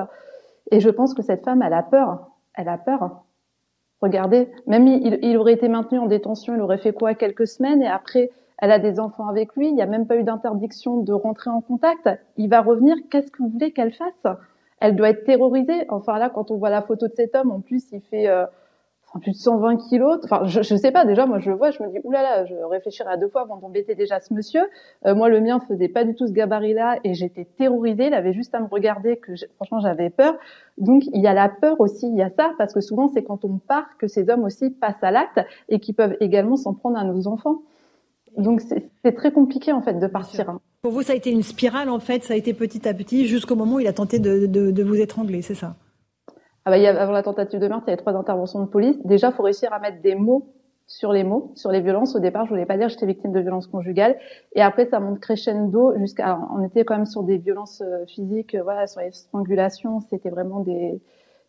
S14: Et je pense que cette femme, elle a peur. Elle a peur Regardez, même il, aurait été maintenu en détention, il aurait fait quoi quelques semaines et après elle a des enfants avec lui, il n'y a même pas eu d'interdiction de rentrer en contact. Il va revenir, qu'est-ce que vous voulez qu'elle fasse? Elle doit être terrorisée. Enfin là, quand on voit la photo de cet homme, en plus il fait euh, plus de 120 kilos. Enfin, je, je sais pas. Déjà, moi, je le vois, je me dis, oulala, je réfléchirai à deux fois avant d'embêter déjà ce monsieur. Euh, moi, le mien faisait pas du tout ce gabarit-là et j'étais terrorisée. Il avait juste à me regarder que, franchement, j'avais peur. Donc, il y a la peur aussi, il y a ça, parce que souvent, c'est quand on part que ces hommes aussi passent à l'acte et qui peuvent également s'en prendre à nos enfants. Donc, c'est très compliqué, en fait, de partir. Hein.
S1: Pour vous, ça a été une spirale, en fait, ça a été petit à petit jusqu'au moment où il a tenté de, de, de vous étrangler, c'est ça?
S14: Ah bah, il y a, avant la tentative de meurtre, il y avait trois interventions de police. Déjà, faut réussir à mettre des mots sur les mots, sur les violences. Au départ, je voulais pas dire que j'étais victime de violences conjugales. Et après, ça monte crescendo jusqu'à, on était quand même sur des violences euh, physiques, euh, voilà, sur les strangulations. C'était vraiment des,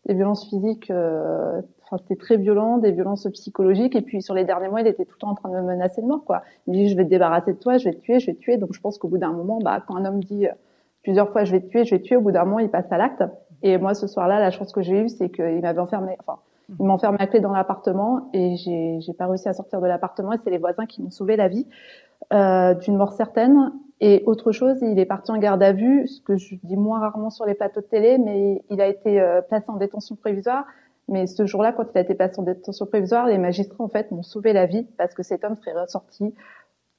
S14: des violences physiques, euh, enfin, c'était très violent, des violences psychologiques. Et puis, sur les derniers mois, il était tout le temps en train de me menacer de mort, quoi. Il me dit, je vais te débarrasser de toi, je vais te tuer, je vais te tuer. Donc, je pense qu'au bout d'un moment, bah, quand un homme dit plusieurs fois, je vais te tuer, je vais te tuer, au bout d'un moment, il passe à l'acte. Et moi, ce soir-là, la chance que j'ai eue, c'est qu'il m'avait enfermé, enfin, il m'a enfermé à clé dans l'appartement et j'ai, pas réussi à sortir de l'appartement et c'est les voisins qui m'ont sauvé la vie euh, d'une mort certaine. Et autre chose, il est parti en garde à vue, ce que je dis moins rarement sur les plateaux de télé, mais il a été euh, placé en détention provisoire. Mais ce jour-là, quand il a été placé en détention provisoire, les magistrats en fait m'ont sauvé la vie parce que cet homme serait ressorti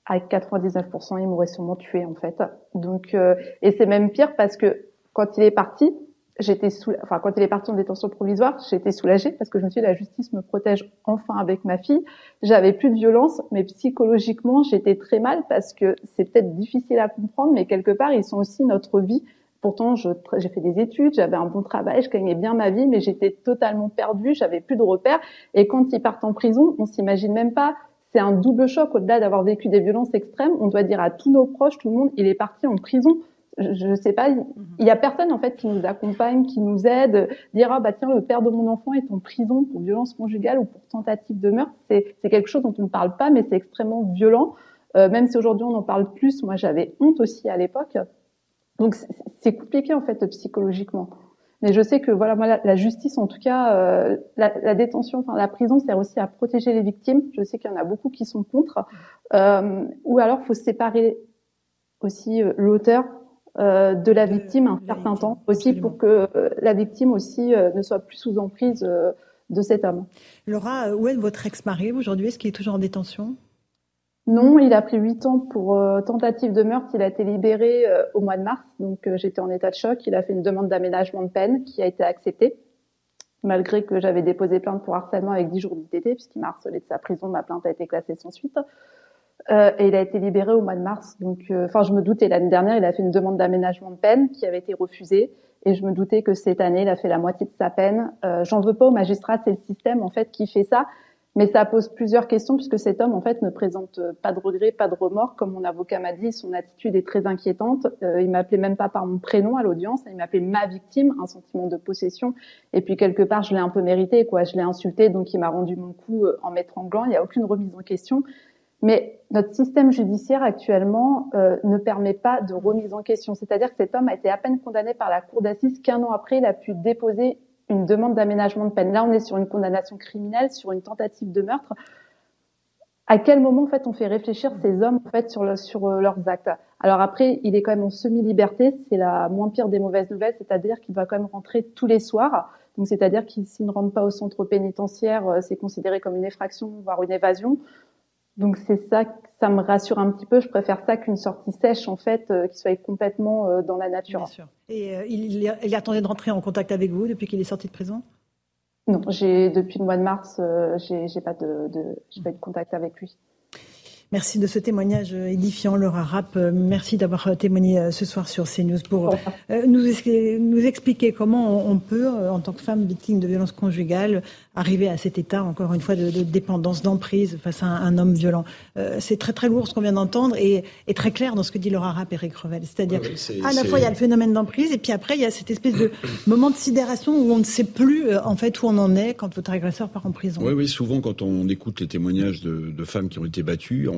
S14: à 99%, il m'aurait sûrement tué en fait. Donc, euh, et c'est même pire parce que quand il est parti, j'étais sous, enfin quand il est parti en détention provisoire, j'étais soulagée parce que je me suis dit la justice me protège enfin avec ma fille. J'avais plus de violence, mais psychologiquement j'étais très mal parce que c'est peut-être difficile à comprendre, mais quelque part ils sont aussi notre vie. Pourtant, j'ai fait des études, j'avais un bon travail, je gagnais bien ma vie, mais j'étais totalement perdue, j'avais plus de repères. Et quand ils partent en prison, on s'imagine même pas c'est un double choc. Au-delà d'avoir vécu des violences extrêmes, on doit dire à tous nos proches, tout le monde, il est parti en prison. Je sais pas, il y a personne en fait qui nous accompagne, qui nous aide, dire ah bah tiens le père de mon enfant est en prison pour violence conjugale ou pour tentative de meurtre. C'est quelque chose dont on ne parle pas, mais c'est extrêmement violent. Euh, même si aujourd'hui on en parle plus, moi j'avais honte aussi à l'époque. Donc c'est compliqué en fait psychologiquement. Mais je sais que voilà, moi, la, justice, en tout cas, euh, la, la, détention, enfin la prison, sert aussi à protéger les victimes. Je sais qu'il y en a beaucoup qui sont contre. Euh, ou alors, faut séparer aussi euh, l'auteur euh, de la victime un certain temps, aussi pour que euh, la victime aussi ne soit plus sous emprise de cet homme.
S1: Laura, où est votre ex-mari aujourd'hui? Est-ce qu'il est toujours en détention?
S14: Non, il a pris huit ans pour euh, tentative de meurtre. Il a été libéré euh, au mois de mars, donc euh, j'étais en état de choc. Il a fait une demande d'aménagement de peine qui a été acceptée, malgré que j'avais déposé plainte pour harcèlement avec 10 jours d'ITT, puisqu'il m'a harcelé de sa prison. Ma plainte a été classée sans suite. Et il a été libéré au mois de mars. Donc, enfin, je me doutais l'année dernière, il a fait une demande d'aménagement de peine qui avait été refusée. Et je me doutais que cette année, il a fait la moitié de sa peine. J'en veux pas aux magistrats, c'est le système en fait qui fait ça. Mais ça pose plusieurs questions puisque cet homme, en fait, ne présente pas de regrets, pas de remords. Comme mon avocat m'a dit, son attitude est très inquiétante. Euh, il m'appelait même pas par mon prénom à l'audience. Il m'appelait ma victime, un sentiment de possession. Et puis, quelque part, je l'ai un peu mérité, quoi. Je l'ai insulté, donc il m'a rendu mon coup euh, en m'étranglant. Il n'y a aucune remise en question. Mais notre système judiciaire actuellement euh, ne permet pas de remise en question. C'est-à-dire que cet homme a été à peine condamné par la cour d'assises qu'un an après, il a pu déposer une demande d'aménagement de peine. Là, on est sur une condamnation criminelle, sur une tentative de meurtre. À quel moment, en fait, on fait réfléchir ces hommes, en fait, sur, euh, leurs actes? Alors après, il est quand même en semi-liberté. C'est la moins pire des mauvaises nouvelles, c'est-à-dire qu'il va quand même rentrer tous les soirs. Donc, c'est-à-dire qu'il ne rentre pas au centre pénitentiaire, euh, c'est considéré comme une effraction, voire une évasion. Donc c'est ça, ça me rassure un petit peu. Je préfère ça qu'une sortie sèche, en fait, euh, qui soit complètement euh, dans la nature. Bien sûr.
S1: Et euh, il, il, attendait de rentrer en contact avec vous depuis qu'il est sorti de prison?
S14: Non, j'ai depuis le mois de mars, j'ai pas de, pas eu de contact avec lui.
S1: Merci de ce témoignage édifiant, Laura Rapp. Merci d'avoir témoigné ce soir sur CNews pour nous, nous expliquer comment on peut, en tant que femme victime de violences conjugales, arriver à cet état, encore une fois, de, dépendance, d'emprise face à un, homme violent. Euh, c'est très très lourd ce qu'on vient d'entendre et, très clair dans ce que dit Laura Rapp et Eric Revel. C'est-à-dire, à la fois, il y a le phénomène d'emprise et puis après, il y a cette espèce de moment de sidération où on ne sait plus, euh, en fait, où on en est quand votre agresseur part en prison.
S7: Oui, oui, souvent, quand on écoute les témoignages de, femmes qui ont été battues,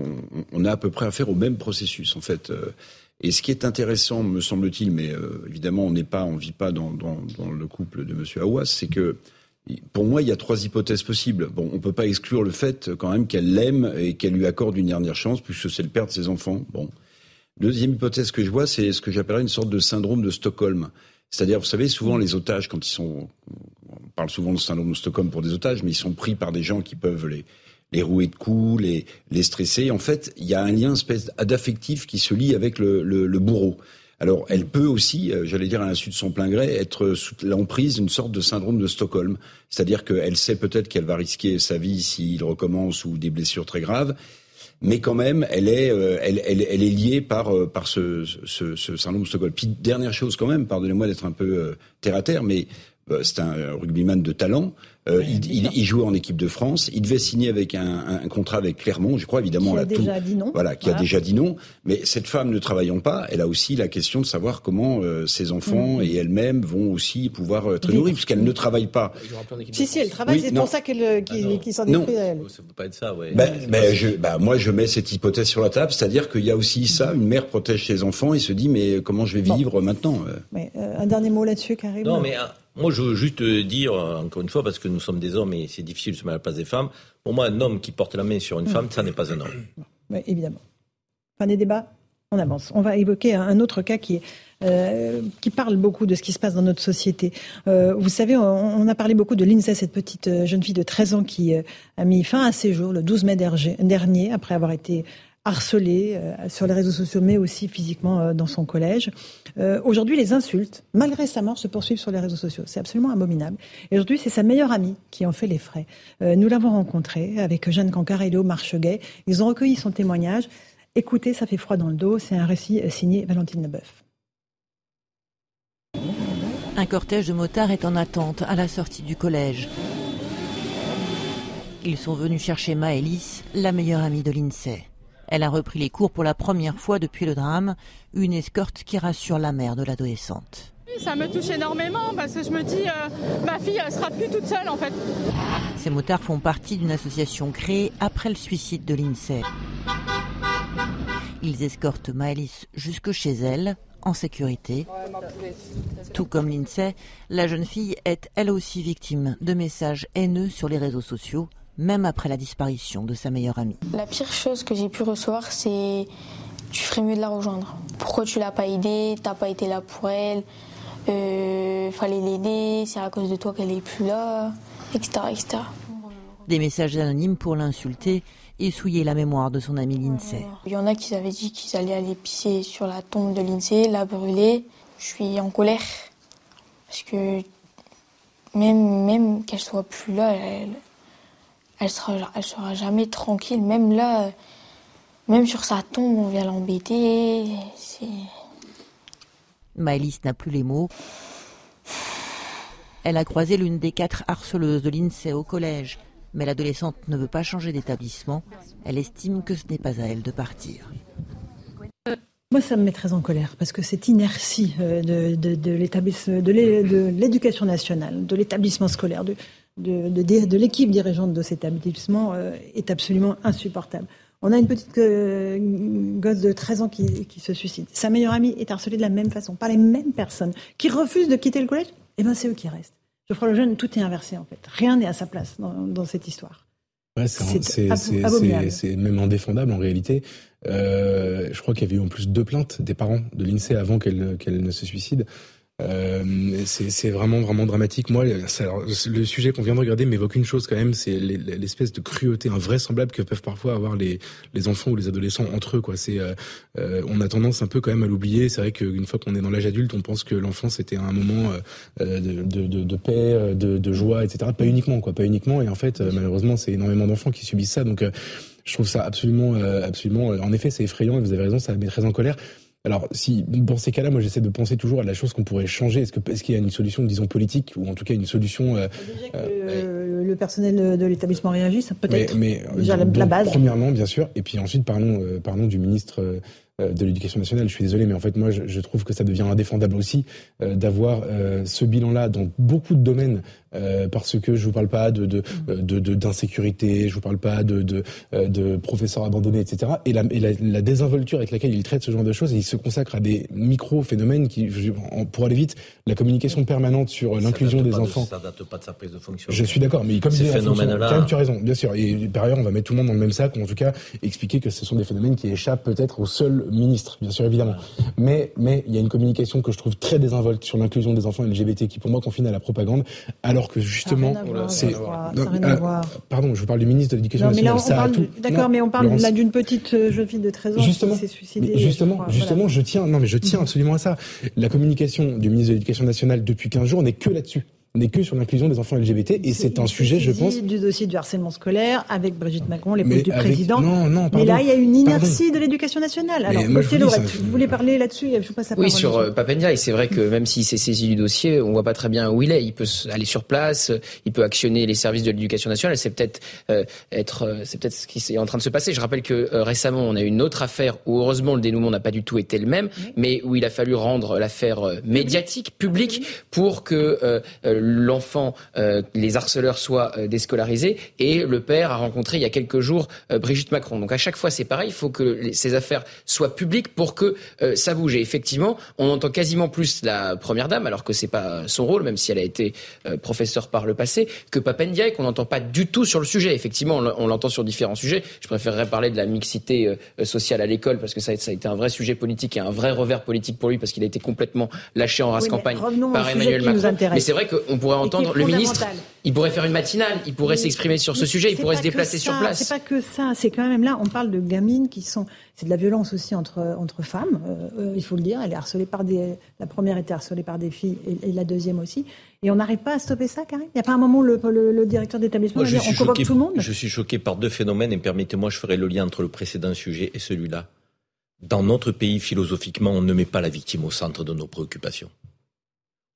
S7: on, a à peu près affaire au même processus, en fait. Euh. Et ce qui est intéressant, me semble-t-il, mais évidemment, on n'est pas, on vit pas dans, dans, le couple de M. Aouas, c'est que pour moi, il y a trois hypothèses possibles. Bon, on peut pas exclure le fait quand même qu'elle l'aime et qu'elle lui accorde une dernière chance, puisque c'est le père de ses enfants. Bon. Deuxième hypothèse que je vois, c'est ce que j'appellerais une sorte de syndrome de Stockholm. C'est-à-dire, vous savez, souvent les otages, quand ils sont, on parle souvent de syndrome de Stockholm pour des otages, mais ils sont pris par des gens qui peuvent les, rouer de coups, les, les stresser. En fait, il y a un lien espèce d'affectif qui se lie avec le bourreau. Alors, elle peut aussi, euh, j'allais dire à l'insu de son plein gré, être sous l'emprise d'une sorte de syndrome de Stockholm. C'est-à-dire qu'elle sait peut-être qu'elle va risquer sa vie s'il recommence ou des blessures très graves, mais quand même, elle est, euh, elle, est liée par, euh, par ce, syndrome de Stockholm. Puis, dernière chose quand même, pardonnez-moi d'être un peu terre à terre, mais c'est un rugbyman de talent. Euh, il, il, jouait en équipe de France. Il devait signer avec un, un contrat avec Clermont, je crois évidemment.
S1: Qui a déjà dit non.
S7: Voilà, qui a déjà dit non. Mais cette femme ne travaillant pas, elle a aussi la question de savoir comment euh, ses enfants mm. et elle-même vont aussi pouvoir être nourris, puisqu'elle ne travaille pas.
S1: Si si, elle travaille. c'est pour ça qu'elle euh, qui, ah s'en
S4: est elle. Ça peut pas être ça, ouais.
S7: Ben, ben, je, ben, moi, je mets cette hypothèse sur la table, c'est-à-dire qu'il y a aussi ça. Une mère protège ses enfants et se dit mais comment je vais vivre maintenant
S1: mais, Un dernier mot là-dessus, Karim?
S4: Non, mais moi, je veux juste dire, encore une fois, parce que nous sommes des hommes et c'est difficile de se mettre à la place des femmes, pour moi, un homme qui porte la main sur une mm. femme, ça n'est pas un homme.
S1: Oui, évidemment. Fin des débats On avance. On va évoquer un autre cas qui euh, qui parle beaucoup de ce qui se passe dans notre société. Euh, vous savez, on, a parlé beaucoup de Lindsay, cette petite euh, jeune fille de 13 ans qui a mis fin à ses jours le 12 mai dernier, après avoir été harcelé euh, sur les réseaux sociaux, mais aussi physiquement euh, dans son collège. Euh, aujourd'hui, les insultes, malgré sa mort, se poursuivent sur les réseaux sociaux. C'est absolument abominable. Et aujourd'hui, c'est sa meilleure amie qui en fait les frais. nous l'avons rencontré avec Jeanne Cancard et Léo. Ils ont recueilli son témoignage. Écoutez, ça fait froid dans le dos. C'est un récit signé Valentine Leboeuf.
S17: Un cortège de motards est en attente à la sortie du collège. Ils sont venus chercher Maëlys, la meilleure amie de l'INSEE. Elle a repris les cours pour la première fois depuis le drame, une escorte qui rassure la mère de l'adolescente.
S18: Ça me touche énormément parce que je me dis, euh, ma fille, elle sera plus toute seule en fait.
S17: Ces motards font partie d'une association créée après le suicide de l'INSEE. Ils escortent Maëlys jusque chez elle, en sécurité. Tout comme l'INSEE, la jeune fille est elle aussi victime de messages haineux sur les réseaux sociaux même après la disparition de sa meilleure amie.
S19: La pire chose que j'ai pu recevoir, c'est tu ferais mieux de la rejoindre. Pourquoi tu l'as pas aidée? T'as pas été là pour elle? Euh, Fallait l'aider? C'est à cause de toi qu'elle est plus là, etc., etc.
S17: Des messages anonymes pour l'insulter et souiller la mémoire de son ami Lindsay.
S19: Il y en a qui avaient dit qu'ils allaient aller pisser sur la tombe de Lindsay, la brûler. Je suis en colère parce que même, même qu'elle soit plus là, elle, elle sera, elle sera jamais tranquille. Même là, même sur sa tombe, on vient l'embêter.
S17: Maëlys n'a plus les mots. Elle a croisé l'une des quatre harceleuses de l'INSEE au collège, mais l'adolescente ne veut pas changer d'établissement. Elle estime que ce n'est pas à elle de partir.
S1: Moi, ça me met très en colère parce que cette inertie euh, de, de, de l'éducation nationale, de l'établissement scolaire, de, de, l'équipe dirigeante de cet établissement euh, est absolument insupportable. On a une petite euh, gosse de 13 ans qui, se suicide. Sa meilleure amie est harcelée de la même façon, par les mêmes personnes, qui refusent de quitter le collège. Eh bien, c'est eux qui restent. Geoffroy Lejeune, tout est inversé en fait. Rien n'est à sa place dans, cette histoire.
S5: c'est même indéfendable en réalité. Euh, je crois qu'il y avait eu en plus deux plaintes des parents de l'INSEE avant qu'elle ne se suicide. Euh, c'est vraiment vraiment dramatique. Moi, le sujet qu'on vient de regarder m'évoque une chose quand même, c'est l'espèce de cruauté invraisemblable que peuvent parfois avoir les, les enfants ou les adolescents entre eux. Quoi, c'est euh, euh, on a tendance un peu quand même à l'oublier. C'est vrai qu'une fois qu'on est dans l'âge adulte, on pense que l'enfance c'était un moment de, de, de, de, paix, de, de joie, etc. Pas uniquement, quoi, pas uniquement. Et en fait, malheureusement, c'est énormément d'enfants qui subissent ça. Donc, je trouve ça absolument, absolument. En effet, c'est effrayant. Et vous avez raison, ça met très en colère. Alors, si dans ces cas-là, moi, j'essaie de penser toujours à la chose qu'on pourrait changer. Est-ce que est-ce qu'il y a une solution, disons politique, ou en tout cas une solution
S1: euh, déjà que euh, le personnel de l'établissement réagisse, peut-être. Mais, déjà la, base.
S5: Premièrement, bien sûr, et puis ensuite, parlons, euh, parlons du ministre de l'éducation nationale. Je suis désolé, mais en fait, moi, je, je trouve que ça devient indéfendable aussi euh, d'avoir euh, ce bilan-là dans beaucoup de domaines, parce que je vous parle pas de d'insécurité, de, de, je vous parle pas de de, de professeurs abandonnés, etc. Et, la, et la, désinvolture avec laquelle il traite ce genre de choses, et il se consacre à des micro-phénomènes qui, pour aller vite, la communication permanente sur l'inclusion des enfants.
S4: ça date pas de sa prise de fonction.
S5: Je suis d'accord, mais comme ces phénomènes-là, tu as raison, bien sûr. Et par ailleurs, on va mettre tout le monde dans le même sac, ou en tout cas expliquer que ce sont des phénomènes qui échappent peut-être au seul ministre, bien sûr, évidemment. Mais mais il y a une communication que je trouve très désinvolte sur l'inclusion des enfants LGBT qui, pour moi, confine à la propagande, alors que justement,
S1: c'est.
S5: Pardon, je vous parle du ministre de l'Éducation nationale.
S1: D'accord, mais on parle là d'une petite euh, jeune fille de 13 ans
S5: justement,
S1: qui s'est suicidée.
S5: Justement, justement, je tiens, non, mais je tiens absolument à ça. La communication du ministre de l'Éducation nationale depuis 15 jours n'est que là-dessus n'est que sur l'inclusion des enfants LGBT et c'est un sujet, je pense,
S1: du dossier du harcèlement scolaire avec Brigitte Macron, l'épouse du président. Non, non, Mais là, il y a une inertie de l'éducation nationale. Alors, vous, voulez parler là-dessus Je passe
S6: Oui, sur euh, Papendia, et c'est vrai que même s'il s'est saisi du dossier, on voit pas très bien où il est. Il peut aller sur place, il peut actionner les services de l'éducation nationale. C'est peut-être euh, être, euh, c'est peut-être ce qui est en train de se passer. Je rappelle que récemment, on a eu une autre affaire où heureusement le dénouement n'a pas du tout été le même, mais où il a fallu rendre l'affaire médiatique, publique, pour que l'enfant, euh, les harceleurs soient euh, déscolarisés. Et le père a rencontré il y a quelques jours euh, Brigitte Macron. Donc à chaque fois, c'est pareil. Il faut que ces affaires soient publiques pour que ça bouge. Et effectivement, on entend quasiment plus la première dame, alors que c'est pas son rôle, même si elle a été professeure par le passé, que Papendia qu'on n'entend pas du tout sur le sujet. Effectivement, on l'entend sur différents sujets. Je préférerais parler de la mixité sociale à l'école parce que ça, ça, a été un vrai sujet politique et un vrai revers politique pour lui parce qu'il a été complètement lâché en race campagne par Emmanuel Macron. Mais c'est vrai que on pourrait entendre le ministre. Il pourrait faire une matinale, il pourrait s'exprimer sur ce sujet, il pourrait se déplacer sur place.
S1: C'est pas que ça, c'est quand même là, on parle de gamines qui sont. C'est de la violence aussi entre, entre femmes, euh, il faut le dire. Elle est harcelée par des. La première était harcelée par des filles et, la deuxième aussi. Et on n'arrive pas à stopper ça, Karim Il n'y a pas un moment où le, le, directeur d'établissement va dire on convoque tout le monde?
S4: Je suis choqué par deux phénomènes et permettez-moi, je ferai le lien entre le précédent sujet et celui-là. Dans notre pays, philosophiquement, on ne met pas la victime au centre de nos préoccupations.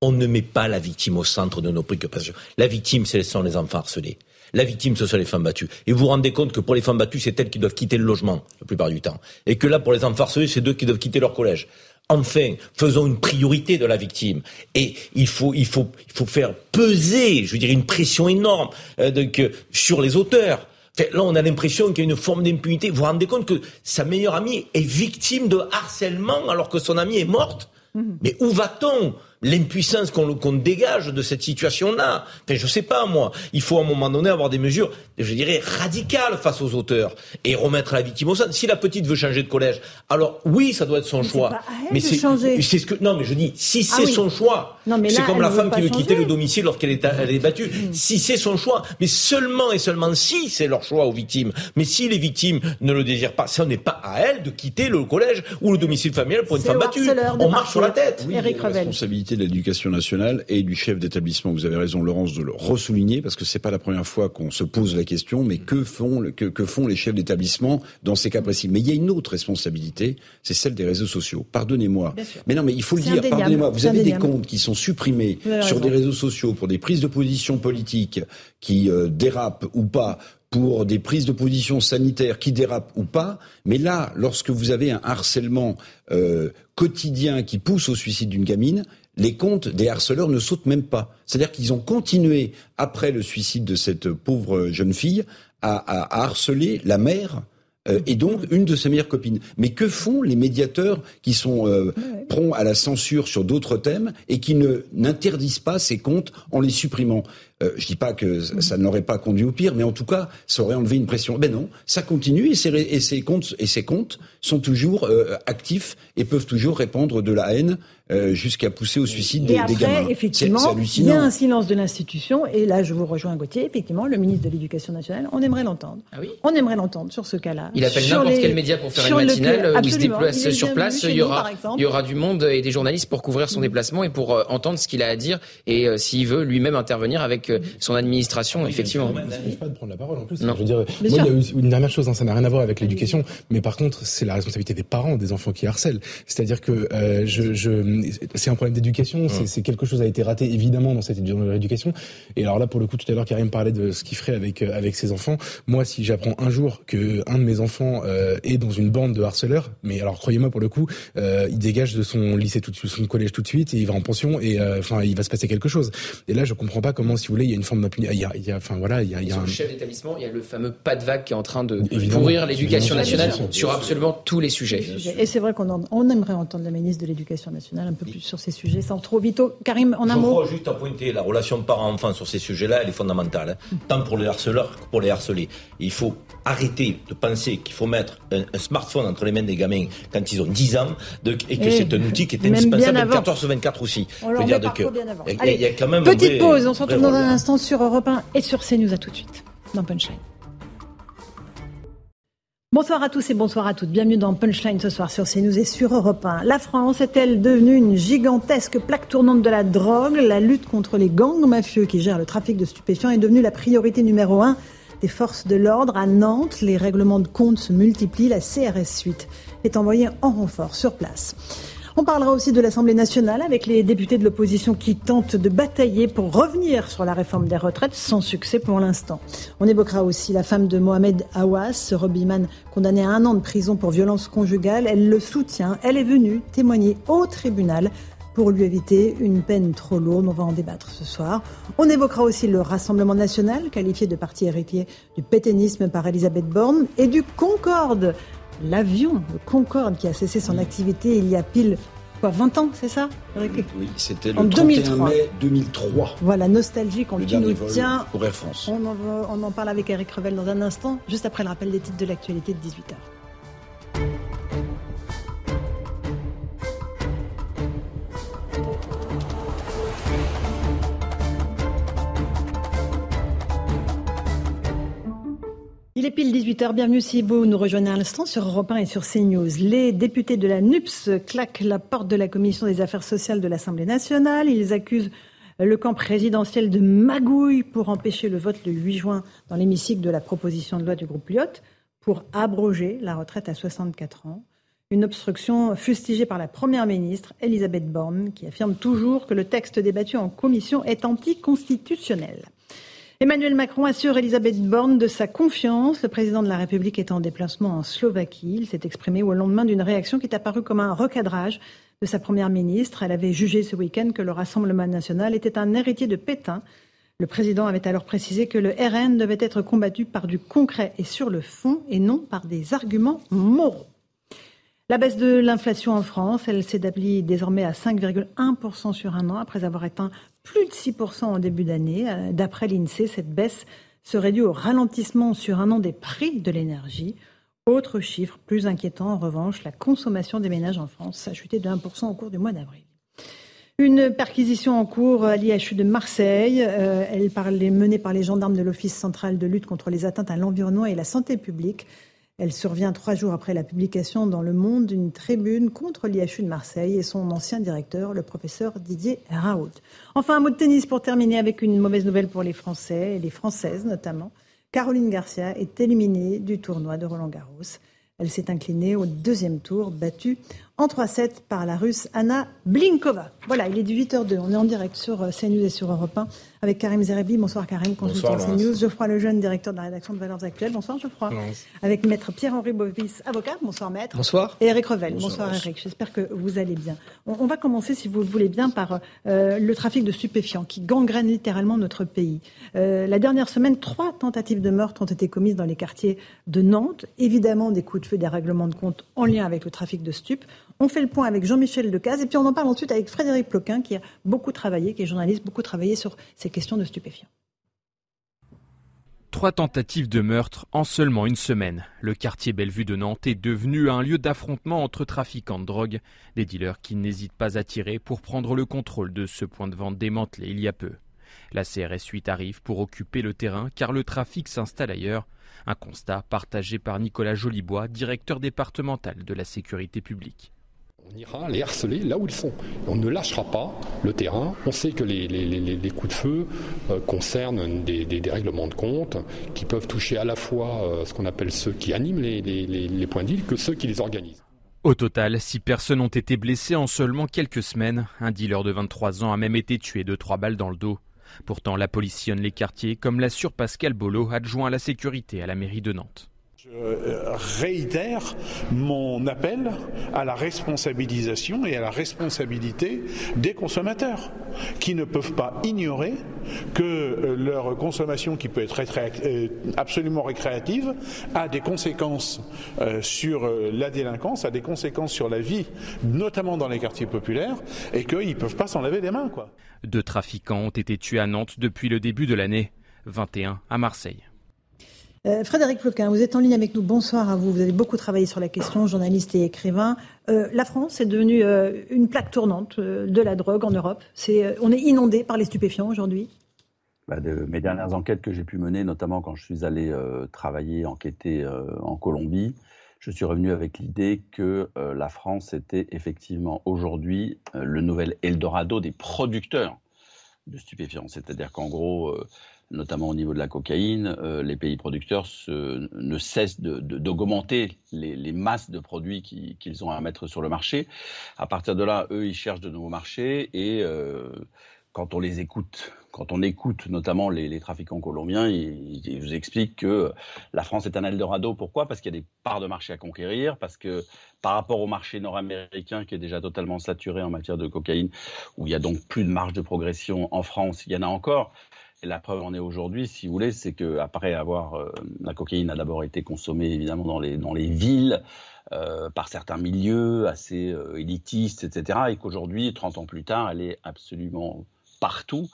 S4: On ne met pas la victime au centre de nos préoccupations. La victime, ce sont les enfants harcelés. La victime, ce sont les femmes battues. Et vous vous rendez compte que pour les femmes battues, c'est elles qui doivent quitter le logement, la plupart du temps. Et que là, pour les enfants harcelés, c'est eux qui doivent quitter leur collège. Enfin, faisons une priorité de la victime. Et il faut, il faut, il faut faire peser, je veux dire, une pression énorme euh, sur les auteurs là, on a l'impression qu'il y a une forme d'impunité. Vous vous rendez compte que sa meilleure amie est victime de harcèlement alors que son amie est morte? Mhm. Mais où va-t-on? L'impuissance qu'on dégage de cette situation-là. Enfin, je sais pas, moi. Il faut à un moment donné avoir des mesures, je dirais, radicales face aux auteurs et remettre la victime au centre. Si la petite veut changer de collège, alors oui, ça doit être son choix.
S1: mais c'est
S4: ce que non, mais je dis, si ah c'est son choix, c'est comme la femme qui veut quitter le domicile lorsqu'elle est, elle est battue. Mm. Si c'est son choix, mais seulement et seulement si c'est leur choix aux victimes. Mais si les victimes ne le désirent pas, ça n'est pas à elles de quitter le collège ou le domicile familial pour une femme battue. On marche sur la tête.
S7: Oui, Eric responsabilité de l'éducation nationale et du chef d'établissement. Vous avez raison, Laurence, de le ressouligner parce que c'est pas la première fois qu'on se pose la question. Mais que font que, que font les chefs d'établissement dans ces cas précis? Mais il y a une autre responsabilité, c'est celle des réseaux sociaux. Pardonnez-moi. Mais non, mais il faut le dire. Pardonnez-moi. Vous avez des comptes qui sont supprimés sur des réseaux sociaux pour des prises de position politiques qui euh, dérapent ou pas pour des prises de position sanitaires qui dérapent ou pas. Mais là, lorsque vous avez un harcèlement euh, quotidien qui pousse au suicide d'une gamine, les comptes des harceleurs ne sautent même pas. C'est-à-dire qu'ils ont continué, après le suicide de cette pauvre jeune fille, à, harceler la mère euh, et donc une de ses meilleures copines. Mais que font les médiateurs qui sont euh, prompts à la censure sur d'autres thèmes et qui ne n'interdisent pas ces comptes en les supprimant? Euh, Je dis pas que ça ne l'aurait pas conduit au pire, mais en tout cas, ça aurait enlevé une pression. Ben non, ça continue et ces, et ces comptes et ces comptes sont toujours euh, actifs et peuvent toujours répandre de la haine euh, jusqu'à pousser au suicide des,
S1: après,
S7: des gamins.
S1: Effectivement, il y a un silence de l'institution et là, je vous rejoins, Gauthier. Effectivement, le ministre de l'Éducation nationale, on aimerait l'entendre.
S6: Ah oui
S1: on aimerait l'entendre sur ce cas-là.
S6: Il appelle n'importe quel média pour faire une matinale où il se déplace sur place. Il y aura, il y aura du monde et des journalistes pour couvrir son mm. déplacement et pour euh, entendre ce qu'il a à dire et euh, s'il veut lui-même intervenir avec euh, son administration, effectivement.
S5: Il pas de prendre la parole en plus. Je veux dire, moi, il y a une dernière chose, hein, ça n'a rien à voir avec l'éducation, mais par contre, c'est la responsabilité des parents des enfants qui harcèlent. C'est-à-dire que je, je c'est un problème d'éducation, c'est quelque chose a été raté évidemment dans cette éducation. Et alors là, pour le coup, tout à l'heure, Karim parlait de ce qu'il ferait avec avec ses enfants. Moi, si j'apprends un jour que un de mes enfants est dans une bande de harceleurs, mais alors croyez-moi pour le coup, il dégage de son lycée tout de suite, son collège tout de suite, et il va en pension, et euh, enfin, il va se passer quelque chose. Et là, je comprends pas comment, si vous voulez, il y a une forme d'impunité. Il y a, enfin voilà, il y a, il y a
S6: un... le chef d'établissement, il y a le fameux pas de vague qui est en train de pourrir l'éducation nationale sur absolument tous les sujets.
S1: Et c'est vrai qu'on on aimerait entendre la ministre de l'Éducation nationale un peu plus sur ces sujets, sans trop vite. Karim, en un
S4: je
S1: mot.
S4: crois juste à pointer la relation parent-enfant sur ces sujets-là, elle est fondamentale, hein. tant pour les harceleurs que pour les harcelés. Il faut arrêter de penser qu'il faut mettre un, smartphone entre les mains des gamins quand ils ont 10 ans et que c'est un outil qui est indispensable 14 sur 24 aussi.
S1: On je veux dire que, il y, a quand même petite pause, on se retrouve dans un instant sur Europe 1 et sur CNews. À tout de suite dans Punchline. Bonsoir à tous et bonsoir à toutes. Bienvenue dans Punchline ce soir sur CNews et sur Europe 1. La France est-elle devenue une gigantesque plaque tournante de la drogue? La lutte contre les gangs mafieux qui gèrent le trafic de stupéfiants est devenue la priorité numéro un des forces de l'ordre. À Nantes, les règlements de compte se multiplient. La CRS Suite est envoyée en renfort sur place. On parlera aussi de l'Assemblée nationale avec les députés de l'opposition qui tentent de batailler pour revenir sur la réforme des retraites sans succès pour l'instant. On évoquera aussi la femme de Mohamed Awas, ce rugbyman condamné à un an de prison pour violence conjugale. Elle le soutient. Elle est venue témoigner au tribunal pour lui éviter une peine trop lourde. On va en débattre ce soir. On évoquera aussi le Rassemblement national, qualifié de parti héritier du pétainisme par Elisabeth Borne, et du Concorde, l'avion, le Concorde, qui a cessé son activité il y a pile quoi, 20 ans, c'est ça
S7: Oui, c'était le 31 mai 2003.
S1: Voilà, nostalgique, on le nous tient.
S7: Pour Air France.
S1: On en, on en parle avec Eric Revel dans un instant, juste après le rappel des titres de l'actualité de 18h. Il est pile 18h, bienvenue si vous nous rejoignez à l'instant sur Europe 1 et sur CNews. Les députés de la NUPS claquent la porte de la Commission des affaires sociales de l'Assemblée nationale. Ils accusent le camp présidentiel de magouille pour empêcher le vote le 8 juin dans l'hémicycle de la proposition de loi du groupe Lyot pour abroger la retraite à 64 ans. Une obstruction fustigée par la Première ministre Elisabeth Borne qui affirme toujours que le texte débattu en commission est anticonstitutionnel. Emmanuel Macron assure Elisabeth Borne de sa confiance. Le président de la République est en déplacement en Slovaquie. Il s'est exprimé au lendemain d'une réaction qui est apparue comme un recadrage de sa première ministre. Elle avait jugé ce week-end que le Rassemblement national était un héritier de Pétain. Le président avait alors précisé que le RN devait être combattu par du concret et sur le fond et non par des arguments moraux. La baisse de l'inflation en France, elle s'établit désormais à 5,1% sur un an après avoir atteint plus de 6% en début d'année. Euh, d'après l'INSEE, cette baisse serait due au ralentissement sur un an des prix de l'énergie. Autre chiffre plus inquiétant, en revanche, la consommation des ménages en France a chuté de 1% au cours du mois d'avril. Une perquisition en cours à l'IHU de Marseille. Euh, elle est menée par les gendarmes de l'Office central de lutte contre les atteintes à l'environnement et la santé publique. Elle survient trois jours après la publication dans Le Monde d'une tribune contre l'IHU de Marseille et son ancien directeur, le professeur Didier Raoult. Enfin, un mot de tennis pour terminer avec une mauvaise nouvelle pour les Français et les Françaises notamment. Caroline Garcia est éliminée du tournoi de Roland Garros. Elle s'est inclinée au deuxième tour, battue en 3-7 par la russe Anna Blinkova. Voilà, il est 18h02. On est en direct sur euh, CNews et sur Europe 1 avec Karim Zerebi. Bonsoir Karim, consultant CNews. Geoffroy Lejeune, directeur de la rédaction de Valeurs Actuelles. Bonsoir Geoffroy. Avec maître Pierre-Henri Bovis, avocat. Bonsoir maître.
S20: Bonsoir.
S1: Et Eric Revel. Bonsoir, Eric. J'espère que vous allez bien. On, va commencer, si vous le voulez bien, par euh, le trafic de stupéfiants qui gangrène littéralement notre pays. Euh, la dernière semaine, trois tentatives de meurtre ont été commises dans les quartiers de Nantes. Évidemment, des coups de feu, des règlements de compte en lien avec le trafic de stupes. On fait le point avec Jean-Michel Decaze et puis on en parle ensuite avec Frédéric Ploquin qui a beaucoup travaillé, qui est journaliste, beaucoup travaillé sur ces questions de stupéfiants.
S21: Trois tentatives de meurtre en seulement une semaine. Le quartier Bellevue de Nantes est devenu un lieu d'affrontement entre trafiquants de drogue, des dealers qui n'hésitent pas à tirer pour prendre le contrôle de ce point de vente démantelé il y a peu. La CRS 8 arrive pour occuper le terrain car le trafic s'installe ailleurs. Un constat partagé par Nicolas Jolibois, directeur départemental de la sécurité publique.
S22: On ira les harceler là où ils sont. On ne lâchera pas le terrain. On sait que les, coups de feu euh, concernent des, règlements de compte qui peuvent toucher à la fois euh, ce qu'on appelle ceux qui animent les, points d'île que ceux qui les organisent.
S21: Au total, six personnes ont été blessées en seulement quelques semaines. Un dealer de 23 ans a même été tué de trois balles dans le dos. Pourtant, la police sillonne les quartiers, comme l'assure Pascal Bolo, adjoint à la sécurité à la mairie de Nantes.
S23: Je euh, réitère mon appel à la responsabilisation et à la responsabilité des consommateurs qui ne peuvent pas ignorer que euh, leur consommation, qui peut être euh, absolument récréative, a des conséquences sur la délinquance, a des conséquences sur la vie, notamment dans les quartiers populaires, et qu'ils ne peuvent pas s'en laver les mains.
S21: Deux trafiquants ont été tués à Nantes depuis le début de l'année, 21 à Marseille.
S1: Euh, Frédéric Ploquin, vous êtes en ligne avec nous. Bonsoir à vous. Vous avez beaucoup travaillé sur la question, journaliste et écrivain. Euh, la France est devenue euh, une plaque tournante de la drogue en Europe. on est inondé par les stupéfiants aujourd'hui
S24: bah, de mes dernières enquêtes que j'ai pu mener, notamment quand je suis allé travailler, enquêter en Colombie, je suis revenu avec l'idée que la France était effectivement aujourd'hui le nouvel Eldorado des producteurs de stupéfiants. C'est-à-dire qu'en gros, notamment au niveau de la cocaïne, euh, les pays producteurs ne cessent d'augmenter les, masses de produits qu'ils ont à mettre sur le marché. À partir de là, eux, ils cherchent de nouveaux marchés et euh, quand on les écoute, quand on écoute notamment les, trafiquants colombiens, ils, ils, vous expliquent que la France est un Eldorado. Pourquoi? Parce qu'il y a des parts de marché à conquérir, parce que par rapport au marché nord-américain qui est déjà totalement saturé en matière de cocaïne, où il y a donc plus de marge de progression en France, il y en a encore. Et la preuve en est aujourd'hui, si vous voulez, c'est que après avoir euh, la cocaïne a d'abord été consommée évidemment dans les dans les villes euh, par certains milieux assez euh, élitistes, etc. Et qu'aujourd'hui, 30 ans plus tard, elle est absolument partout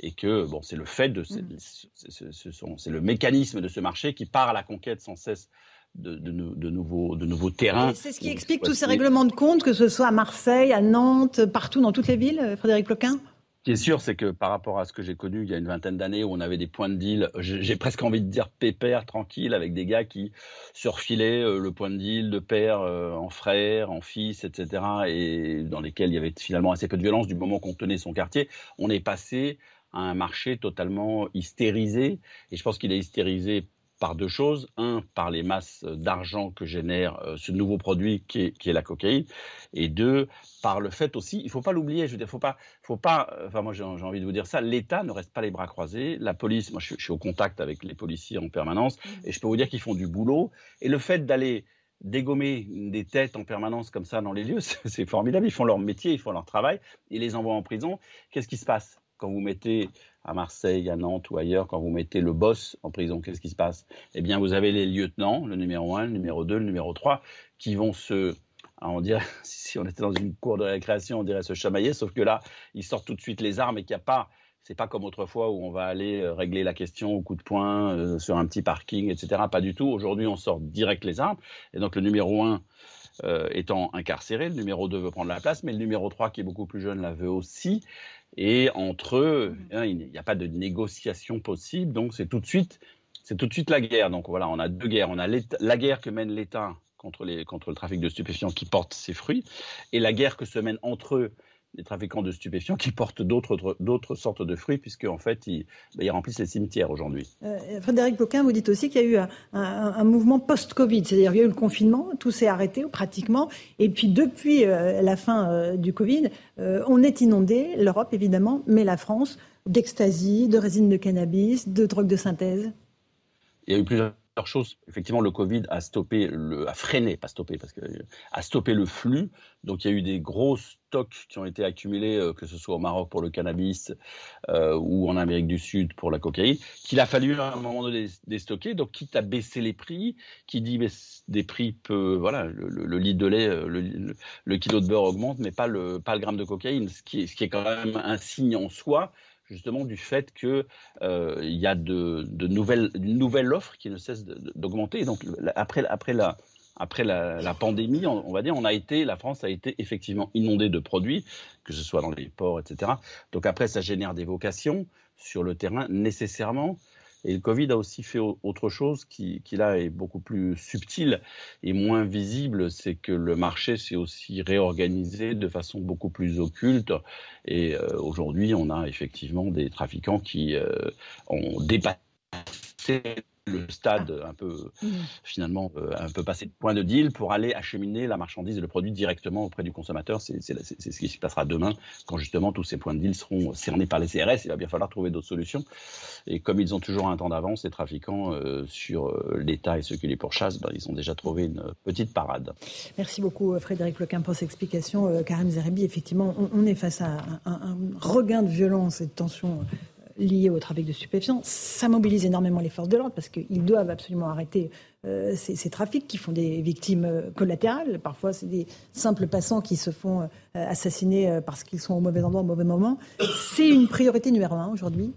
S24: et que bon, c'est le fait de mm. c'est le mécanisme de ce marché qui part à la conquête sans cesse de, de, de, nouveaux, de nouveaux terrains.
S1: C'est ce qui explique tous ces règlements de compte, que ce soit à Marseille, à Nantes, partout dans toutes les villes, Frédéric Ploquin?
S24: Qui est sûr, c'est que par rapport à ce que j'ai connu il y a une vingtaine d'années où on avait des points de deal, j'ai presque envie de dire pépère, tranquille, avec des gars qui surfilaient euh, le point de deal de père euh, en frère, en fils, etc. et dans lesquels il y avait finalement assez peu de violence du moment qu'on tenait son quartier. On est passé à un marché totalement hystérisé et je pense qu'il est hystérisé par deux choses. Un, par les masses d'argent que génère euh, ce nouveau produit qui est, qui est, la cocaïne. Et deux, par le fait aussi, il faut pas l'oublier, je veux dire, faut pas, faut pas, euh, enfin moi j'ai envie de vous dire ça, l'État ne reste pas les bras croisés, la police, moi je, suis au contact avec les policiers en permanence, mmh. et je peux vous dire qu'ils font du boulot, et le fait d'aller dégommer des têtes en permanence comme ça dans les lieux, c'est formidable, ils font leur métier, ils font leur travail, ils les envoient en prison, qu'est-ce qui se passe quand vous mettez à Marseille, à Nantes ou ailleurs, quand vous mettez le boss en prison, qu'est-ce qui se passe? Eh bien, vous avez les lieutenants, le numéro 1, le numéro 2, le numéro 3, qui vont se ah, on dirait, si on était dans une cour de récréation, on dirait se chamailler, sauf que là, ils sortent tout de suite les armes et qu'il n'y a pas, c'est pas comme autrefois où on va aller euh, régler la question au coup de poing euh, sur un petit parking, etc. Pas du tout. Aujourd'hui, on sort direct les armes. Et donc, le numéro 1 euh, étant incarcéré, le numéro 2 veut prendre la place, mais le numéro 3, qui est beaucoup plus jeune, la veut aussi. Et entre eux, hein, il n'y a pas de négociation possible. Donc, c'est tout de suite, c'est tout de suite la guerre. Donc, voilà, on a deux guerres. On a la guerre que mène l'État contre, les, contre le trafic de stupéfiants qui porte ses fruits, et la guerre que se mène entre eux les trafiquants de stupéfiants qui portent d'autres, sortes de fruits, puisque en fait, ils, bah, ils remplissent les cimetières aujourd'hui.
S1: Euh, Frédéric Boquin, vous dites aussi qu'il y a eu un, un, mouvement post-Covid, c'est-à-dire qu'il y a eu le confinement, tout s'est arrêté pratiquement, et puis depuis euh, la fin euh, du Covid, on est inondé, l'Europe évidemment, mais la France, d'ecstasy, de résine de cannabis, de drogue de synthèse.
S24: Il y a eu plusieurs chose, effectivement, le Covid a stoppé, le, a freiné, pas stoppé, parce que a stoppé le flux. Donc il y a eu des gros stocks qui ont été accumulés, euh, que ce soit au Maroc pour le cannabis euh, ou en Amérique du Sud pour la cocaïne, qu'il a fallu à un moment donné déstocker. Donc quitte à baisser les prix, qui dit des prix peut, voilà, le, litre de lait, euh, le, le, kilo de beurre augmente, mais pas le, pas le gramme de cocaïne, ce qui ce qui est quand même un signe en soi justement du fait qu'il euh, y a de, de nouvelles, une nouvelle offre qui ne cesse d'augmenter. Donc après, après la après la, pandémie, on, va dire, on a été, la France a été effectivement inondée de produits, que ce soit dans les ports, etc. Donc après, ça génère des vocations sur le terrain nécessairement. Et le Covid a aussi fait autre chose qui, là est beaucoup plus subtil et moins visible, c'est que le marché s'est aussi réorganisé de façon beaucoup plus occulte. Et euh, aujourd'hui, on a effectivement des trafiquants qui euh, ont dépassé le stade un peu mmh. finalement euh, un peu passé de point de deal pour aller acheminer la marchandise et le produit directement auprès du consommateur. C'est ce qui se passera demain quand justement tous ces points de deal seront cernés par les CRS. Il va bien falloir trouver d'autres solutions. Et comme ils ont toujours un temps d'avance, les trafiquants euh, sur euh, l'État et ceux qui les pourchassent, ben, ils ont déjà trouvé une petite parade.
S1: Merci beaucoup Frédéric Lequin pour cette explication. Karim Zeribi, effectivement, on, est face à un, un, regain de violence et de tension liées au trafic de stupéfiants. Ça mobilise énormément les forces de l'ordre parce qu'ils doivent absolument arrêter euh, ces, trafics qui font des victimes euh, collatérales. Parfois, c'est des simples passants qui se font euh, assassiner parce qu'ils sont au mauvais endroit au mauvais moment. C'est une priorité numéro un aujourd'hui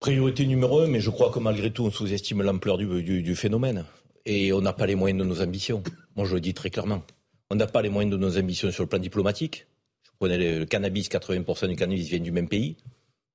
S4: Priorité numéro un, mais je crois que malgré tout, on sous-estime l'ampleur du, phénomène. Et on n'a pas les moyens de nos ambitions. Moi, je le dis très clairement. On n'a pas les moyens de nos ambitions sur le plan diplomatique. Je prenais le cannabis, 80% du cannabis vient du même pays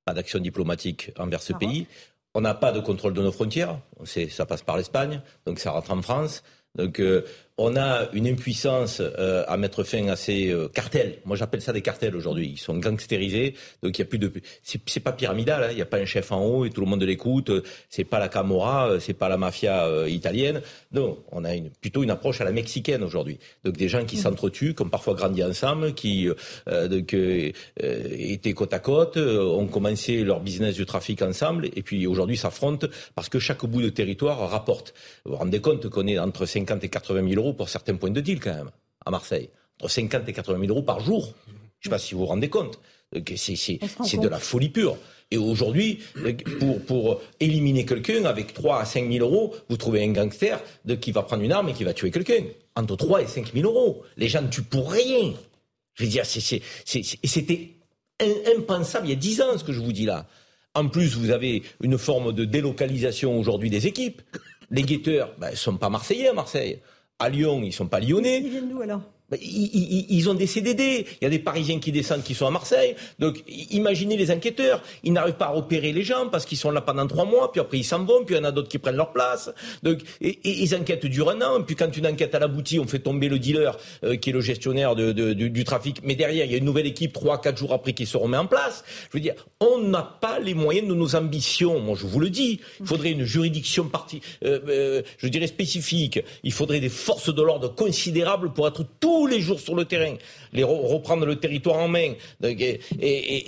S4: pas d'action diplomatique envers ce pays. On n'a pas de contrôle de nos frontières. Ça passe par l'Espagne, donc ça rentre en France. Donc euh, on a une impuissance euh, à mettre fin à ces euh, cartels. Moi, j'appelle ça des cartels aujourd'hui. Ils sont gangstérisés. Donc, il y a plus de. C'est pas pyramidal. Hein. Il n'y a pas un chef en haut et tout le monde l'écoute. C'est pas la Camorra. C'est pas la mafia italienne. Non, on a une, plutôt une approche à la mexicaine aujourd'hui. Donc, des gens qui mmh. s'entretuent, qui ont parfois grandi ensemble, qui donc, étaient côte à côte, ont commencé leur business du trafic ensemble, et puis aujourd'hui s'affrontent parce que chaque bout de territoire rapporte. Vous vous rendez compte qu'on est entre 50 et 80 000 euros pour certains points de deal quand même, à Marseille. Entre 50 et 80 000 euros par jour. Je ne sais pas si vous vous rendez compte. C'est de la folie pure. Et aujourd'hui, pour, pour éliminer quelqu'un avec 3 à 5 000 euros, vous trouvez un gangster de, qui va prendre une arme et qui va tuer quelqu'un. Entre 3 et 5 000 euros. Les gens ne tuent pour rien. Je veux dire, c'était impensable il y a 10 ans ce que je vous dis là. En plus, vous avez une forme de délocalisation aujourd'hui des équipes. Les guetteurs, ben, ne sont pas marseillais à Marseille. À Lyon, ils sont pas lyonnais.
S1: Ils viennent d'où alors?
S4: Ils, ont des CDD. Il y a des Parisiens qui descendent qui sont à Marseille. Donc, imaginez les enquêteurs. Ils n'arrivent pas à repérer les gens parce qu'ils sont là pendant trois mois, puis après ils s'en vont, puis il y en a d'autres qui prennent leur place. Donc, et, ils enquêtent durent un an. Puis quand une enquête a l'abouti, on fait tomber le dealer euh, qui est le gestionnaire du, trafic. Mais derrière, il y a une nouvelle équipe trois, quatre jours après qui se remet en place. Je veux dire, on n'a pas les moyens de nos ambitions. Moi, je vous le dis. Il faudrait une juridiction partie, euh, euh, je dirais spécifique. Il faudrait des forces de l'ordre considérables pour être tout tous les jours sur le terrain, les reprendre le territoire en main. Et,